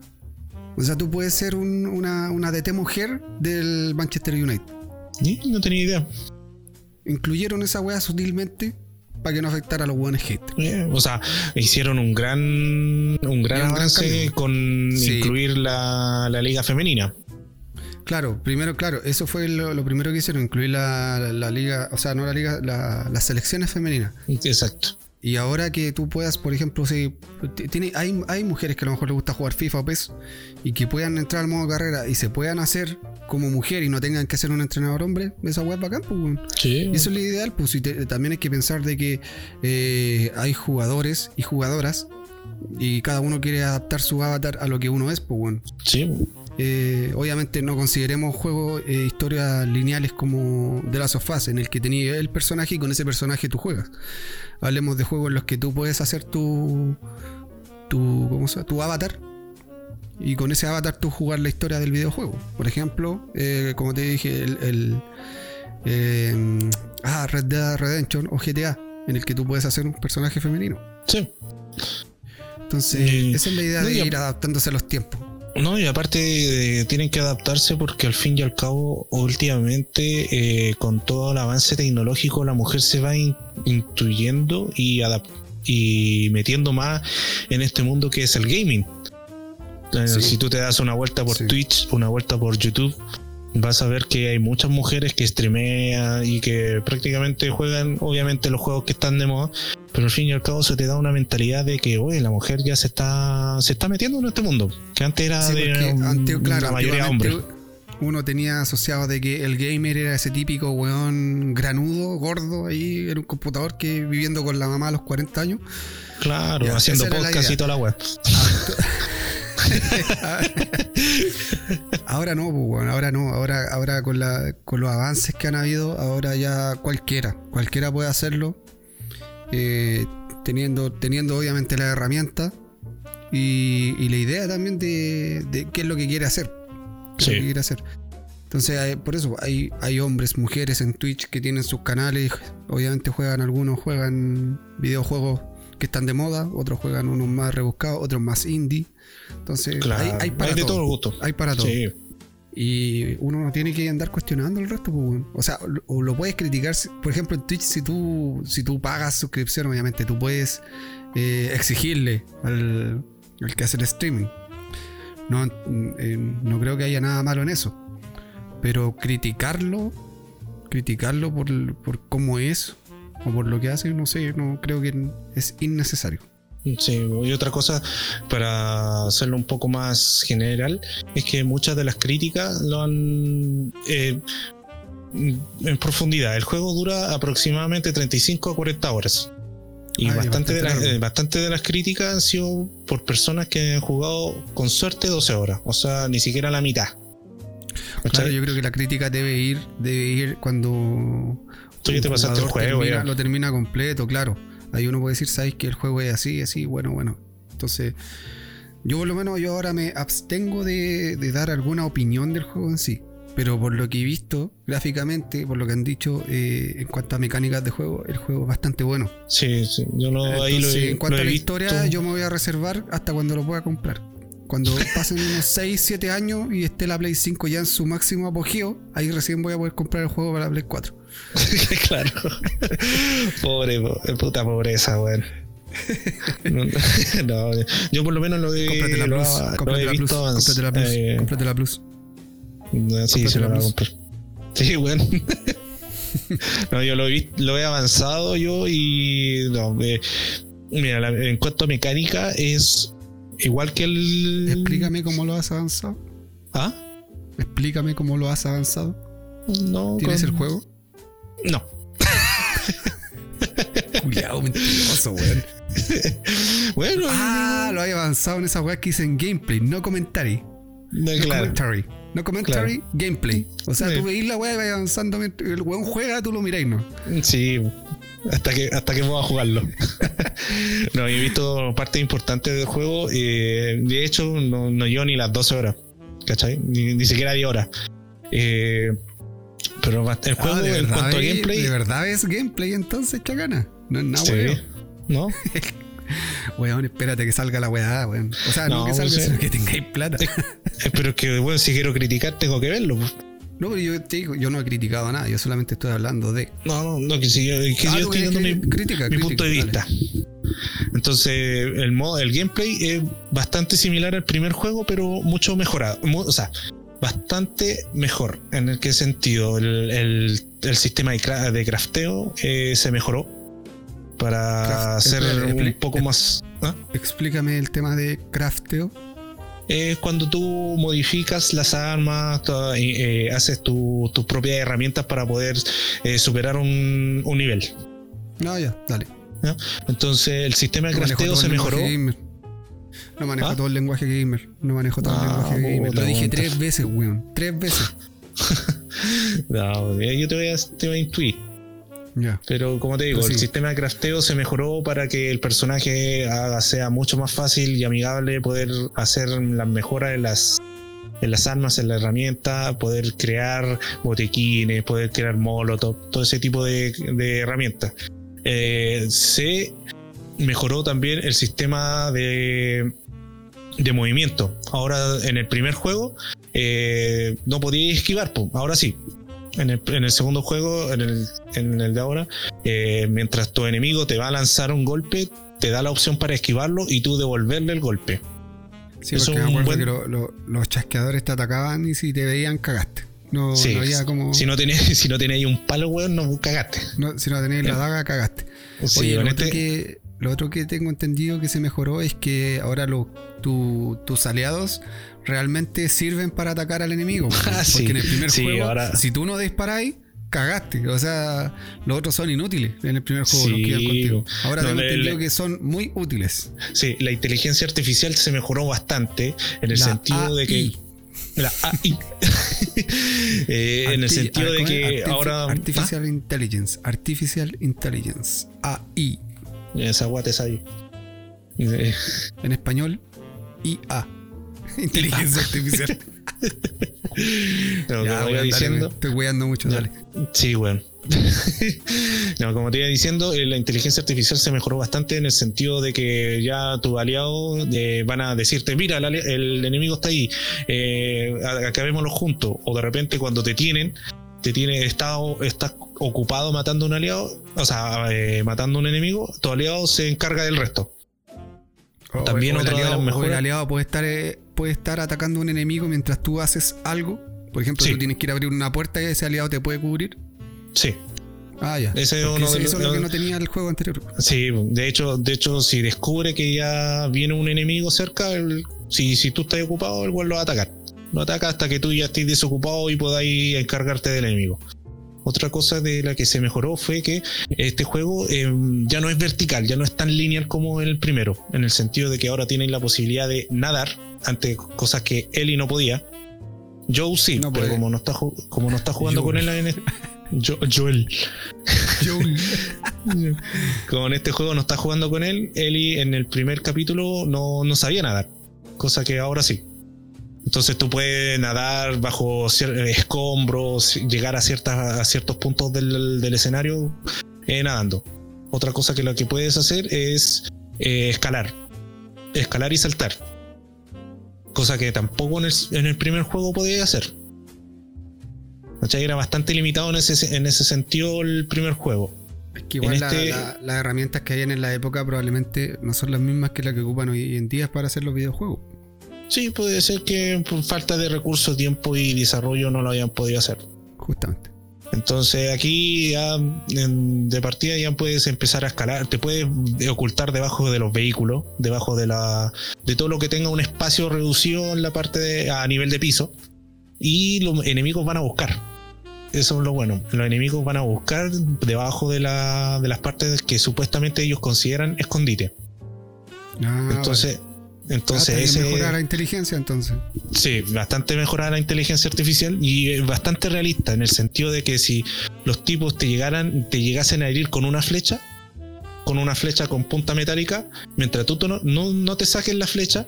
[SPEAKER 2] O sea, tú puedes ser un- una, una DT mujer del Manchester United.
[SPEAKER 1] Sí, No tenía idea.
[SPEAKER 2] Incluyeron esa weá sutilmente para que no afectara a los buenos hate.
[SPEAKER 1] Eh, O sea, hicieron un gran un gran avance con
[SPEAKER 2] Sí.
[SPEAKER 1] incluir la, la liga femenina.
[SPEAKER 2] Claro, primero, claro, eso fue lo, lo primero que hicieron, incluir la, la- la liga, o sea, no la liga, la- las selecciones femeninas.
[SPEAKER 1] Exacto.
[SPEAKER 2] Y ahora que tú puedas, por ejemplo, si tiene, hay, hay mujeres que a lo mejor les gusta jugar FIFA o PES y que puedan entrar al modo carrera y se puedan hacer como mujer y no tengan que ser un entrenador hombre, esa web bacán, pues, weón.
[SPEAKER 1] Sí.
[SPEAKER 2] Eso es lo ideal, pues y te- también hay que pensar de que eh, hay jugadores y jugadoras y cada uno quiere adaptar su avatar a lo que uno es, pues, bueno.
[SPEAKER 1] Sí.
[SPEAKER 2] Eh, obviamente no consideremos juegos, eh, historias lineales como The Last of Us, en el que tenías el personaje y con ese personaje tú juegas. Hablemos de juegos en los que tú puedes hacer tu, tu, ¿cómo se llama? tu avatar y con ese avatar tú jugar la historia del videojuego. Por ejemplo, eh, como te dije, el, el, eh, ah, Red Dead Redemption o GTA, en el que tú puedes hacer un personaje femenino.
[SPEAKER 1] Sí.
[SPEAKER 2] Entonces,
[SPEAKER 1] Y-
[SPEAKER 2] esa es la idea
[SPEAKER 1] no,
[SPEAKER 2] de ir adaptándose a los tiempos.
[SPEAKER 1] No, y aparte eh, tienen que adaptarse porque al fin y al cabo, últimamente, eh, con todo el avance tecnológico, la mujer se va in- intuyendo y, y metiendo más en este mundo que es el gaming.
[SPEAKER 2] Sí.
[SPEAKER 1] Si tú te das una vuelta por
[SPEAKER 2] Sí.
[SPEAKER 1] Twitch, una vuelta por YouTube, vas a ver que hay muchas mujeres que streamean y que prácticamente juegan, obviamente, los juegos que están de moda, pero al fin y al cabo se te da una mentalidad de que, oye, la mujer ya se está, se está metiendo en este mundo, que antes era
[SPEAKER 2] Sí,
[SPEAKER 1] de
[SPEAKER 2] claro,
[SPEAKER 1] la mayoría hombres.
[SPEAKER 2] Uno tenía asociado de que el gamer era ese típico weón granudo, gordo, ahí en un computador que viviendo con la mamá a los 40 años.
[SPEAKER 1] Claro, haciendo podcast y toda la web.
[SPEAKER 2] ahora no, pues, weón, ahora no, ahora, ahora con, la, con los avances que han habido, ahora ya cualquiera, cualquiera puede hacerlo, eh, teniendo, teniendo obviamente la herramienta y, y la idea también de, de qué es lo que quiere hacer. qué es
[SPEAKER 1] Sí.
[SPEAKER 2] lo que quiere hacer. Entonces, hay- por eso hay, hay hombres, mujeres en Twitch que tienen sus canales. Obviamente juegan algunos, juegan videojuegos que están de moda, otros juegan unos más rebuscados, otros más indie. Entonces,
[SPEAKER 1] Claro,
[SPEAKER 2] hay, hay para
[SPEAKER 1] de
[SPEAKER 2] todo.
[SPEAKER 1] todo gusto.
[SPEAKER 2] Hay para todo.
[SPEAKER 1] Sí,
[SPEAKER 2] Y uno no tiene que andar cuestionando el resto, pues. O sea, lo- o lo puedes criticar. Por ejemplo, en Twitch, si tú, si tú pagas suscripción, obviamente tú puedes eh, exigirle al, al que hace el streaming. No, eh, no creo que haya nada malo en eso. Pero criticarlo, criticarlo por, por cómo es o por lo que hace, no sé, no creo que es innecesario.
[SPEAKER 1] Sí. Y otra cosa, para hacerlo un poco más general, es que muchas de las críticas lo han. eh, en profundidad, el juego dura aproximadamente 35 a 40 horas. Y
[SPEAKER 2] Ah,
[SPEAKER 1] bastante, de las,
[SPEAKER 2] largo.
[SPEAKER 1] eh, bastante de las críticas han sido por personas que han jugado con suerte 12 horas, o sea, ni siquiera la mitad.
[SPEAKER 2] Claro, yo creo que la crítica debe ir, debe ir cuando
[SPEAKER 1] Tú ya te
[SPEAKER 2] un
[SPEAKER 1] pasaste el juego,
[SPEAKER 2] termina-
[SPEAKER 1] ya.
[SPEAKER 2] lo termina completo, claro. Ahí uno puede decir, sabes que el juego es así, así, bueno, bueno. Entonces, yo por lo menos yo ahora me abstengo de, de dar alguna opinión del juego en sí. Pero por lo que he visto gráficamente, por lo que han dicho eh, en cuanto a mecánicas de juego, el juego es bastante bueno.
[SPEAKER 1] Sí, sí, yo lo, ahí lo he,
[SPEAKER 2] en cuanto
[SPEAKER 1] lo
[SPEAKER 2] a la
[SPEAKER 1] visto.
[SPEAKER 2] historia, yo me voy a reservar hasta cuando lo pueda comprar. Cuando pasen unos 6, 7 años y esté la Play 5 ya en su máximo apogeo, ahí recién voy a poder comprar el juego para la Play 4.
[SPEAKER 1] claro. Pobre, po- puta pobreza, weón. No, yo por lo menos lo he,
[SPEAKER 2] Cómprate la Plus,
[SPEAKER 1] ha- lo
[SPEAKER 2] cómprate
[SPEAKER 1] he
[SPEAKER 2] la Plus,
[SPEAKER 1] visto
[SPEAKER 2] cómprate la Plus,
[SPEAKER 1] eh,
[SPEAKER 2] cómprate la Plus.
[SPEAKER 1] no, sí,
[SPEAKER 2] cómprate la Plus.
[SPEAKER 1] Sí, bueno. no, yo lo he, lo he avanzado yo y. No, eh, mira, la- en cuanto a mecánica, es igual que el.
[SPEAKER 2] Explícame cómo lo has avanzado.
[SPEAKER 1] ¿Ah?
[SPEAKER 2] Explícame cómo lo has avanzado.
[SPEAKER 1] No.
[SPEAKER 2] ¿Tienes
[SPEAKER 1] con-
[SPEAKER 2] el juego?
[SPEAKER 1] No.
[SPEAKER 2] Cuidado, mentiroso, weón.
[SPEAKER 1] bueno,
[SPEAKER 2] Ah, lo hay avanzado en esa weá que dicen gameplay, no commentary.
[SPEAKER 1] no,
[SPEAKER 2] No
[SPEAKER 1] claro.
[SPEAKER 2] commentary. No commentary, gameplay. O sea,
[SPEAKER 1] Sí.
[SPEAKER 2] tú veis la weá y vas avanzando. El weón juega, tú lo miráis, ¿no?
[SPEAKER 1] Sí, hasta que, hasta que pueda jugarlo. no, yo he visto partes importantes del juego. eh, de hecho, no, no llevo ni las 12 horas. ¿Cachai? Ni, ni siquiera 10 horas. Eh, pero el juego,
[SPEAKER 2] Ah, ¿de
[SPEAKER 1] en cuanto a gameplay.
[SPEAKER 2] ¿De verdad es gameplay entonces, chacana? No es nada,
[SPEAKER 1] sí,
[SPEAKER 2] weón.
[SPEAKER 1] ¿No?
[SPEAKER 2] Weón, espérate que salga la weá, weón. O sea, no,
[SPEAKER 1] No,
[SPEAKER 2] que salga, sino que tengáis plata.
[SPEAKER 1] Pero es que, bueno, si quiero criticar, tengo que verlo. pues.
[SPEAKER 2] No, pero yo te digo, yo no he criticado nada, yo solamente estoy hablando de.
[SPEAKER 1] No, no, no, que, si yo, que
[SPEAKER 2] Ah,
[SPEAKER 1] yo estoy dando mi,
[SPEAKER 2] crítica,
[SPEAKER 1] mi
[SPEAKER 2] crítica,
[SPEAKER 1] punto de
[SPEAKER 2] dale.
[SPEAKER 1] vista. Entonces, el modo, el gameplay es bastante similar al primer juego, pero mucho mejorado. O sea, bastante mejor. ¿En el qué sentido? El, el- el sistema de, de crafteo eh, se mejoró para
[SPEAKER 2] Craft-
[SPEAKER 1] ser un poco más. ¿ah?
[SPEAKER 2] Explícame el tema de crafteo.
[SPEAKER 1] Es cuando tú modificas las armas, eh, haces tu- tus propias herramientas para poder eh, superar un, un nivel.
[SPEAKER 2] No, ya, dale.
[SPEAKER 1] Entonces, el sistema de crafteo se mejoró.
[SPEAKER 2] No manejo
[SPEAKER 1] ¿Ah?
[SPEAKER 2] todo el lenguaje gamer. No manejo todo el
[SPEAKER 1] Ah,
[SPEAKER 2] lenguaje gamer. Lo dije tres veces, weón. Tres veces.
[SPEAKER 1] No, yo te voy a, te voy a intuir.
[SPEAKER 2] Ya.
[SPEAKER 1] Pero como te digo, el sistema de crafteo se mejoró para que el personaje haga- sea mucho más fácil y amigable poder hacer las mejoras en las, en las armas, en la herramienta, poder crear botequines, poder crear molotov, todo ese tipo de, de herramientas. Eh, se mejoró también el sistema de, de movimiento. Ahora en el primer juego eh, no podías esquivar, po. ahora sí. En el, en el segundo juego, en el, en el de ahora, eh, mientras tu enemigo te va a lanzar un golpe, te da la opción para esquivarlo y tú devolverle el golpe.
[SPEAKER 2] Sí, porque me
[SPEAKER 1] buen-
[SPEAKER 2] que lo- lo- los chasqueadores te atacaban y si te veían, cagaste. No,
[SPEAKER 1] Sí,
[SPEAKER 2] no había como.
[SPEAKER 1] Si no tenías si no tenías un palo, weón, no cagaste.
[SPEAKER 2] no- si no tenías la daga, cagaste.
[SPEAKER 1] Sí,
[SPEAKER 2] Oye,
[SPEAKER 1] este-
[SPEAKER 2] que, lo otro que tengo entendido que se mejoró es que ahora lo- tu- tus aliados realmente sirven para atacar al enemigo.
[SPEAKER 1] Ah,
[SPEAKER 2] porque en el primer
[SPEAKER 1] Sí,
[SPEAKER 2] juego,
[SPEAKER 1] ahora-
[SPEAKER 2] si tú no disparáis, cagaste. O sea, los otros son inútiles en el primer juego. los
[SPEAKER 1] Sí.
[SPEAKER 2] contigo. Ahora
[SPEAKER 1] No,
[SPEAKER 2] tengo
[SPEAKER 1] le-
[SPEAKER 2] entendido
[SPEAKER 1] le-
[SPEAKER 2] que son muy útiles.
[SPEAKER 1] Sí, la inteligencia artificial se mejoró bastante en el
[SPEAKER 2] La
[SPEAKER 1] sentido de que. La AI. Eh, en el sentido de que ahora.
[SPEAKER 2] Artificial Intelligence. Artificial Intelligence. AI.
[SPEAKER 1] Esa guata es ahí. Eh,
[SPEAKER 2] En español, IA. Inteligencia Artificial.
[SPEAKER 1] no,
[SPEAKER 2] Ya,
[SPEAKER 1] como iba
[SPEAKER 2] weón, dale,
[SPEAKER 1] diciendo.
[SPEAKER 2] estoy weando mucho,
[SPEAKER 1] Ya.
[SPEAKER 2] dale.
[SPEAKER 1] Sí, bueno. no, como te iba diciendo, eh, la inteligencia artificial se mejoró bastante en el sentido de que ya tus aliados eh, van a decirte, mira, el, enemigo está ahí, eh, acabémoslo juntos. O de repente cuando te tienen, te tiene, está, estás ocupado matando a un aliado, o sea, eh, matando a un enemigo, tu aliado se encarga del resto.
[SPEAKER 2] O-
[SPEAKER 1] También
[SPEAKER 2] o el
[SPEAKER 1] otra de las
[SPEAKER 2] aliado, o el aliado puede estar, eh, puede estar atacando a un enemigo mientras tú haces algo. Por ejemplo,
[SPEAKER 1] Sí.
[SPEAKER 2] tú tienes que ir a abrir una puerta y ese aliado te puede cubrir.
[SPEAKER 1] Sí,
[SPEAKER 2] Ah, ya.
[SPEAKER 1] Ese uno
[SPEAKER 2] eso es lo que no tenía el juego anterior.
[SPEAKER 1] Sí, de hecho, de hecho, si descubre que ya viene un enemigo cerca, el- si, si tú estás ocupado, el güey lo va a atacar. Lo ataca hasta que tú ya estés desocupado y podáis encargarte del enemigo. Otra cosa de la que se mejoró fue que este juego eh, ya no es vertical, ya no es tan lineal como el primero, en el sentido de que ahora tienen la posibilidad de nadar ante cosas que Ellie no podía. Joe sí,
[SPEAKER 2] No
[SPEAKER 1] pero como no está, como no está jugando
[SPEAKER 2] Joel.
[SPEAKER 1] con él en Jo- Joel.
[SPEAKER 2] Joel.
[SPEAKER 1] Como en este juego no está jugando con él, Ellie en el primer capítulo no, no sabía nadar, cosa que ahora sí. Entonces tú puedes nadar bajo escombros, llegar a, ciertas, a ciertos puntos del, del escenario eh, nadando. Otra cosa que lo que puedes hacer es eh, escalar. Escalar y saltar. Cosa que tampoco en el, en el primer juego podías hacer. ¿Cachai? Era bastante limitado en ese, en ese sentido el primer juego.
[SPEAKER 2] Es que igual la-
[SPEAKER 1] este-
[SPEAKER 2] la- las herramientas que hay en la época probablemente no son las mismas que las que ocupan hoy en día para hacer los videojuegos.
[SPEAKER 1] Sí, puede ser que por falta de recursos, tiempo y desarrollo no lo hayan podido hacer.
[SPEAKER 2] Justamente.
[SPEAKER 1] Entonces aquí ya en- de partida ya puedes empezar a escalar, te puedes ocultar debajo de los vehículos, debajo de la de todo lo que tenga un espacio reducido en la parte de, a nivel de piso y los enemigos van a buscar. Eso es lo bueno. Los enemigos van a buscar debajo de, la, de las partes que supuestamente ellos consideran escondite. Ah, entonces, entonces
[SPEAKER 2] ah, ese, mejorar la inteligencia entonces.
[SPEAKER 1] Sí, bastante mejorada la inteligencia artificial y bastante realista en el sentido de que si los tipos te llegaran, te llegasen a herir con una flecha, con una flecha con punta metálica, mientras tú no, no, te saques la flecha,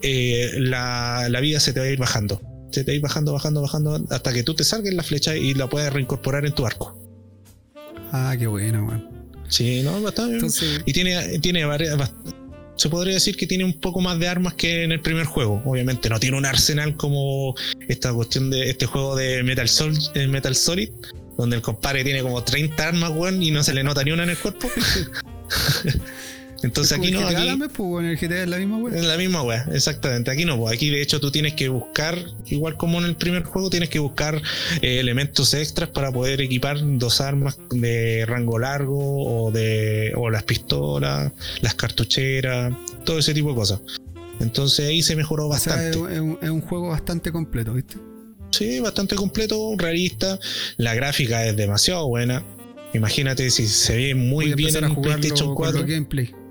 [SPEAKER 1] eh, la, la, vida se te va a ir bajando. Se te va a ir bajando, bajando, bajando, hasta que tú te salgas la flecha y la puedas reincorporar en tu arco.
[SPEAKER 2] Ah, qué bueno, man.
[SPEAKER 1] Sí, no, bastante. y tiene, tiene varias, se podría decir que tiene un poco más de armas que en el primer juego. Obviamente no tiene un arsenal como esta cuestión de este juego de Metal, Sol, eh, Metal Solid, donde el compadre tiene como 30 armas, weón, y no se le nota ni una en el cuerpo. Entonces aquí no.
[SPEAKER 2] Aquí, pues, en el GTA es la misma weá.
[SPEAKER 1] Es la misma exactamente. Aquí no, pues aquí de hecho tú tienes que buscar, igual como en el primer juego, tienes que buscar eh, elementos extras para poder equipar dos armas de rango largo o de o las pistolas, las cartucheras, todo ese tipo de cosas. Entonces ahí se mejoró bastante.
[SPEAKER 2] es, un, es un juego bastante completo, ¿viste?
[SPEAKER 1] Sí, bastante completo, realista. La gráfica es demasiado buena. Imagínate si se ve muy bien en PlayStation 4.
[SPEAKER 2] gameplay.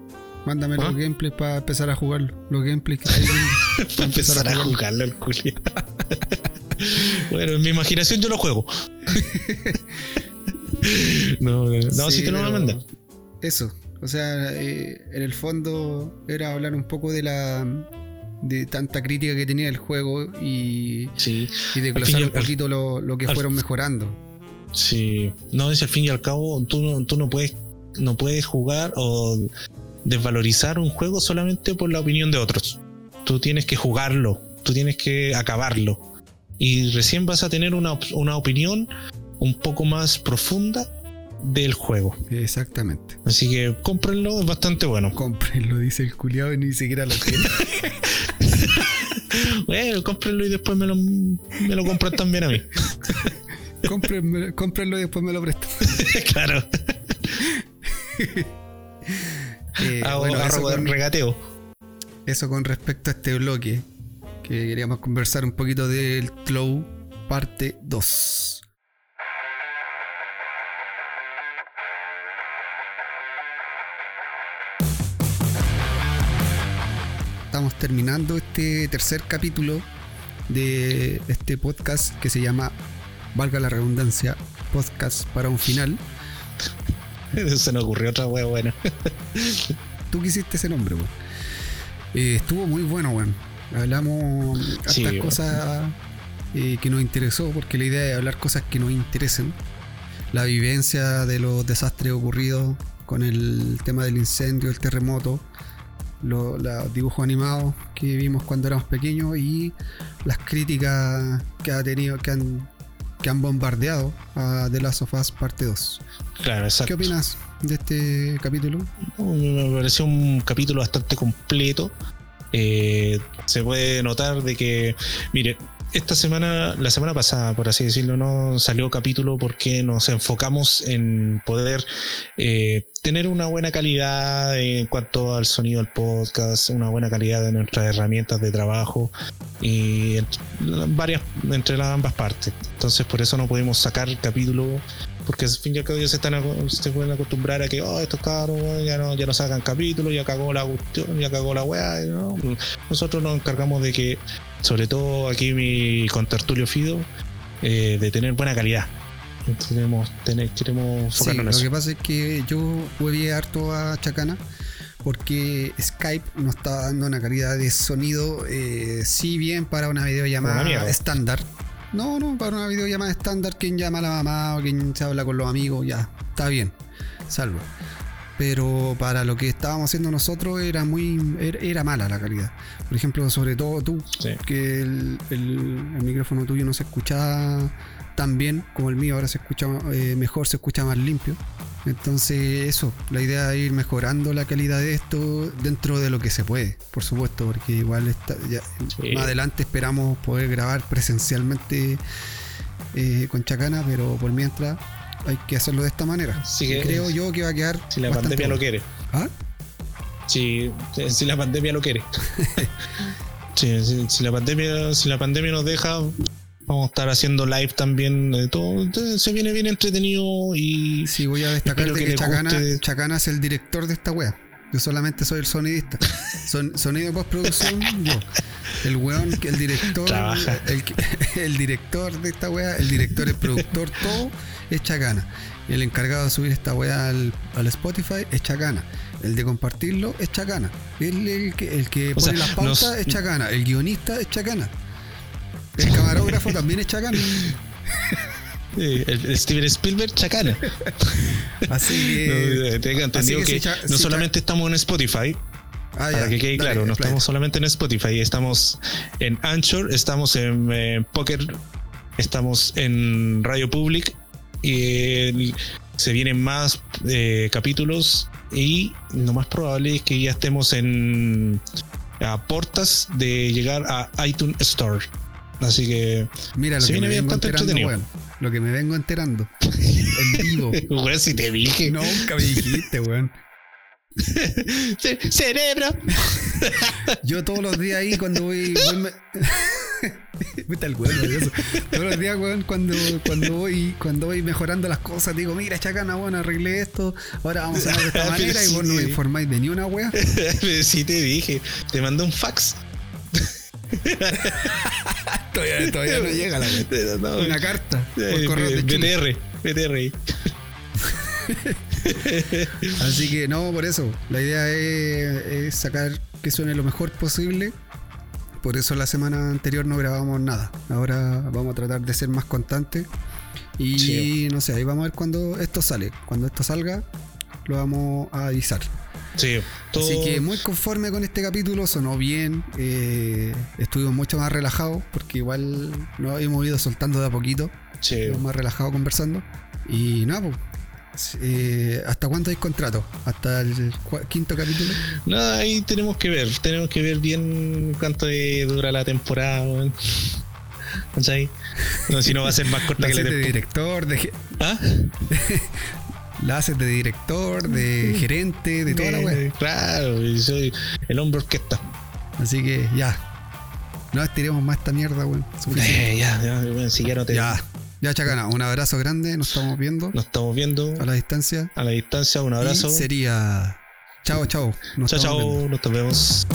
[SPEAKER 2] Mándame los ¿Ah? gameplays para empezar a jugarlo. Los gameplays que
[SPEAKER 1] Para empezar a, jugarlo, el culia. bueno, en mi imaginación yo lo juego. no, no, si te lo voy a mandar.
[SPEAKER 2] Eso. O sea, eh, en el fondo era hablar un poco de la de tanta crítica que tenía el juego y,
[SPEAKER 1] sí.
[SPEAKER 2] y desglosar un poquito lo, lo que fueron mejorando.
[SPEAKER 1] Sí, no, es al fin y al cabo, tú no, tú no puedes no puedes jugar o desvalorizar un juego solamente por la opinión de otros. Tú tienes que jugarlo, tú tienes que acabarlo. Y recién vas a tener una, opinión un poco más profunda del juego.
[SPEAKER 2] Exactamente.
[SPEAKER 1] Así que cómprenlo, es bastante bueno.
[SPEAKER 2] Cómprenlo, dice el culiado y ni siquiera lo tiene.
[SPEAKER 1] bueno, cómprenlo y después me lo, me lo compran también a mí.
[SPEAKER 2] cómprenlo y después me lo prestan.
[SPEAKER 1] claro. Eh, eso con, regateo.
[SPEAKER 2] Eso con respecto a este bloque, que queríamos conversar un poquito del Clow parte 2. Estamos terminando este tercer capítulo de este podcast que se llama, valga la redundancia, podcast para un final.
[SPEAKER 1] Se nos ocurrió otra wea buena.
[SPEAKER 2] Tú quisiste ese nombre, weón. Eh, estuvo muy bueno, weón. Hablamos estas cosas eh, que nos interesó, porque la idea es hablar cosas que nos interesen. La vivencia de los desastres ocurridos con el tema del incendio, el terremoto, los, dibujos animados que vimos cuando éramos pequeños y las críticas que ha tenido, que han que han bombardeado a The Last of Us parte 2.
[SPEAKER 1] Claro, exacto.
[SPEAKER 2] ¿Qué opinas de este capítulo?
[SPEAKER 1] me pareció un capítulo bastante completo. Eh, se puede notar de que, mire, esta semana, la semana pasada, por así decirlo, no salió capítulo porque nos enfocamos en poder eh, tener una buena calidad en cuanto al sonido del podcast, una buena calidad de nuestras herramientas de trabajo y varias entre las ambas partes. Entonces, por eso no pudimos sacar capítulo porque al fin y al cabo ya se están se pueden acostumbrar a que oh, estos cabros ya no, ya no sacan capítulos, ya cagó la cuestión, ya cagó la weá. Nosotros nos encargamos de que sobre todo aquí mi contertulio Fido, eh, de tener buena calidad. Queremos, tener, queremos
[SPEAKER 2] sí, Lo que pasa es que yo huevé harto a Chacana porque Skype no está dando una calidad de sonido, eh, si bien para una videollamada estándar. No, no, para una videollamada estándar, quien llama a la mamá o quien se habla con los amigos, ya, está bien, salvo pero para lo que estábamos haciendo nosotros era muy era, mala la calidad. Por ejemplo, sobre todo tú, que el, micrófono tuyo no se escuchaba tan bien como el mío, ahora se escucha eh, mejor, se escucha más limpio. Entonces, eso, la idea es ir mejorando la calidad de esto dentro de lo que se puede, por supuesto, porque igual está, más adelante esperamos poder grabar presencialmente eh, con Chacana, pero por mientras hay que hacerlo de esta manera. Creo yo que va a quedar.
[SPEAKER 1] Si la pandemia lo quiere.
[SPEAKER 2] ¿Ah?
[SPEAKER 1] Si, si la pandemia lo quiere. si, la pandemia, si la pandemia nos deja, vamos a estar haciendo live también de todo. se viene bien entretenido y.
[SPEAKER 2] Sí, voy a destacar que, Chacana, Chacana, es el director de esta wea. Yo solamente soy el sonidista. Son, sonido postproducción, yo. El weón, el director,
[SPEAKER 1] Trabaja.
[SPEAKER 2] el, el director de esta weá, el director, el productor, todo es Chacana. El encargado de subir esta weá al, al Spotify es Chacana. El de compartirlo es Chacana. El, el que, el que
[SPEAKER 1] O
[SPEAKER 2] pone las pautas
[SPEAKER 1] nos-
[SPEAKER 2] es Chacana. El guionista es Chacana. El camarógrafo también es Chacana.
[SPEAKER 1] Eh, el- el Steven Spielberg, chacana.
[SPEAKER 2] Así
[SPEAKER 1] No,
[SPEAKER 2] que.
[SPEAKER 1] tenga
[SPEAKER 2] así
[SPEAKER 1] entendido
[SPEAKER 2] que
[SPEAKER 1] que,
[SPEAKER 2] si Cha-
[SPEAKER 1] no
[SPEAKER 2] si
[SPEAKER 1] solamente estamos en Spotify,
[SPEAKER 2] Ah,
[SPEAKER 1] para
[SPEAKER 2] ya,
[SPEAKER 1] que quede
[SPEAKER 2] dale,
[SPEAKER 1] claro, no estamos solamente en Spotify, estamos en Anchor, estamos en eh, Poker, estamos en Radio Public y se vienen más eh, capítulos y lo más probable es que ya estemos en a portas de llegar a iTunes Store. Así que,
[SPEAKER 2] Mira lo
[SPEAKER 1] Se
[SPEAKER 2] que
[SPEAKER 1] viene
[SPEAKER 2] me vengo
[SPEAKER 1] bastante
[SPEAKER 2] enterando,
[SPEAKER 1] entretenido.
[SPEAKER 2] weón. Lo que me vengo enterando. En vivo.
[SPEAKER 1] weón, si te dije,
[SPEAKER 2] Nunca me dijiste, weón.
[SPEAKER 1] Ce- cerebro.
[SPEAKER 2] Yo todos los días ahí cuando voy. voy me- el weón. Todos los días, weón, cuando, cuando voy, cuando voy mejorando las cosas, digo, mira, chacana, weón, arreglé esto, ahora vamos a hacer de esta
[SPEAKER 1] Pero
[SPEAKER 2] manera, y vos no me informáis de ni una wea.
[SPEAKER 1] sí te dije, te mandé un fax.
[SPEAKER 2] Todavía, todavía no llega la
[SPEAKER 1] no,
[SPEAKER 2] Una carta por
[SPEAKER 1] eh,
[SPEAKER 2] correo de Chile.
[SPEAKER 1] BTR, BTR.
[SPEAKER 2] Así que no, por eso. La idea es, es sacar que suene lo mejor posible. Por eso la semana anterior no grabamos nada. Ahora vamos a tratar de ser más constantes. Y
[SPEAKER 1] Sí.
[SPEAKER 2] no sé, ahí vamos a ver cuando esto sale. Cuando esto salga, lo vamos a avisar.
[SPEAKER 1] Sí, todo.
[SPEAKER 2] Así que muy conforme con este capítulo, sonó bien. eh, estuvimos mucho más relajados porque igual nos hemos ido soltando de a poquito.
[SPEAKER 1] sí.
[SPEAKER 2] Estuvimos más relajados conversando. Y nada, pues. eh, ¿Hasta cuándo hay contrato? ¿Hasta el quinto capítulo?
[SPEAKER 1] Nada, ahí tenemos que ver. Tenemos que ver bien cuánto dura la temporada. ¿Cachai? No, si no va a ser más corta que la
[SPEAKER 2] de director, de,
[SPEAKER 1] ¿Ah?
[SPEAKER 2] la haces de director, de gerente, de toda la wea.
[SPEAKER 1] Claro, y soy el hombre orquesta.
[SPEAKER 2] Así que ya. No estiremos más esta mierda, weón.
[SPEAKER 1] Eh, ya, ya, si ya no te.
[SPEAKER 2] Ya, ya, Chacana, un abrazo grande, nos estamos viendo
[SPEAKER 1] Nos estamos viendo
[SPEAKER 2] a la distancia.
[SPEAKER 1] a la distancia. Un
[SPEAKER 2] Y
[SPEAKER 1] abrazo.
[SPEAKER 2] sería. Chao, chao. Nos
[SPEAKER 1] Chao,
[SPEAKER 2] viendo.
[SPEAKER 1] chao. Nos vemos.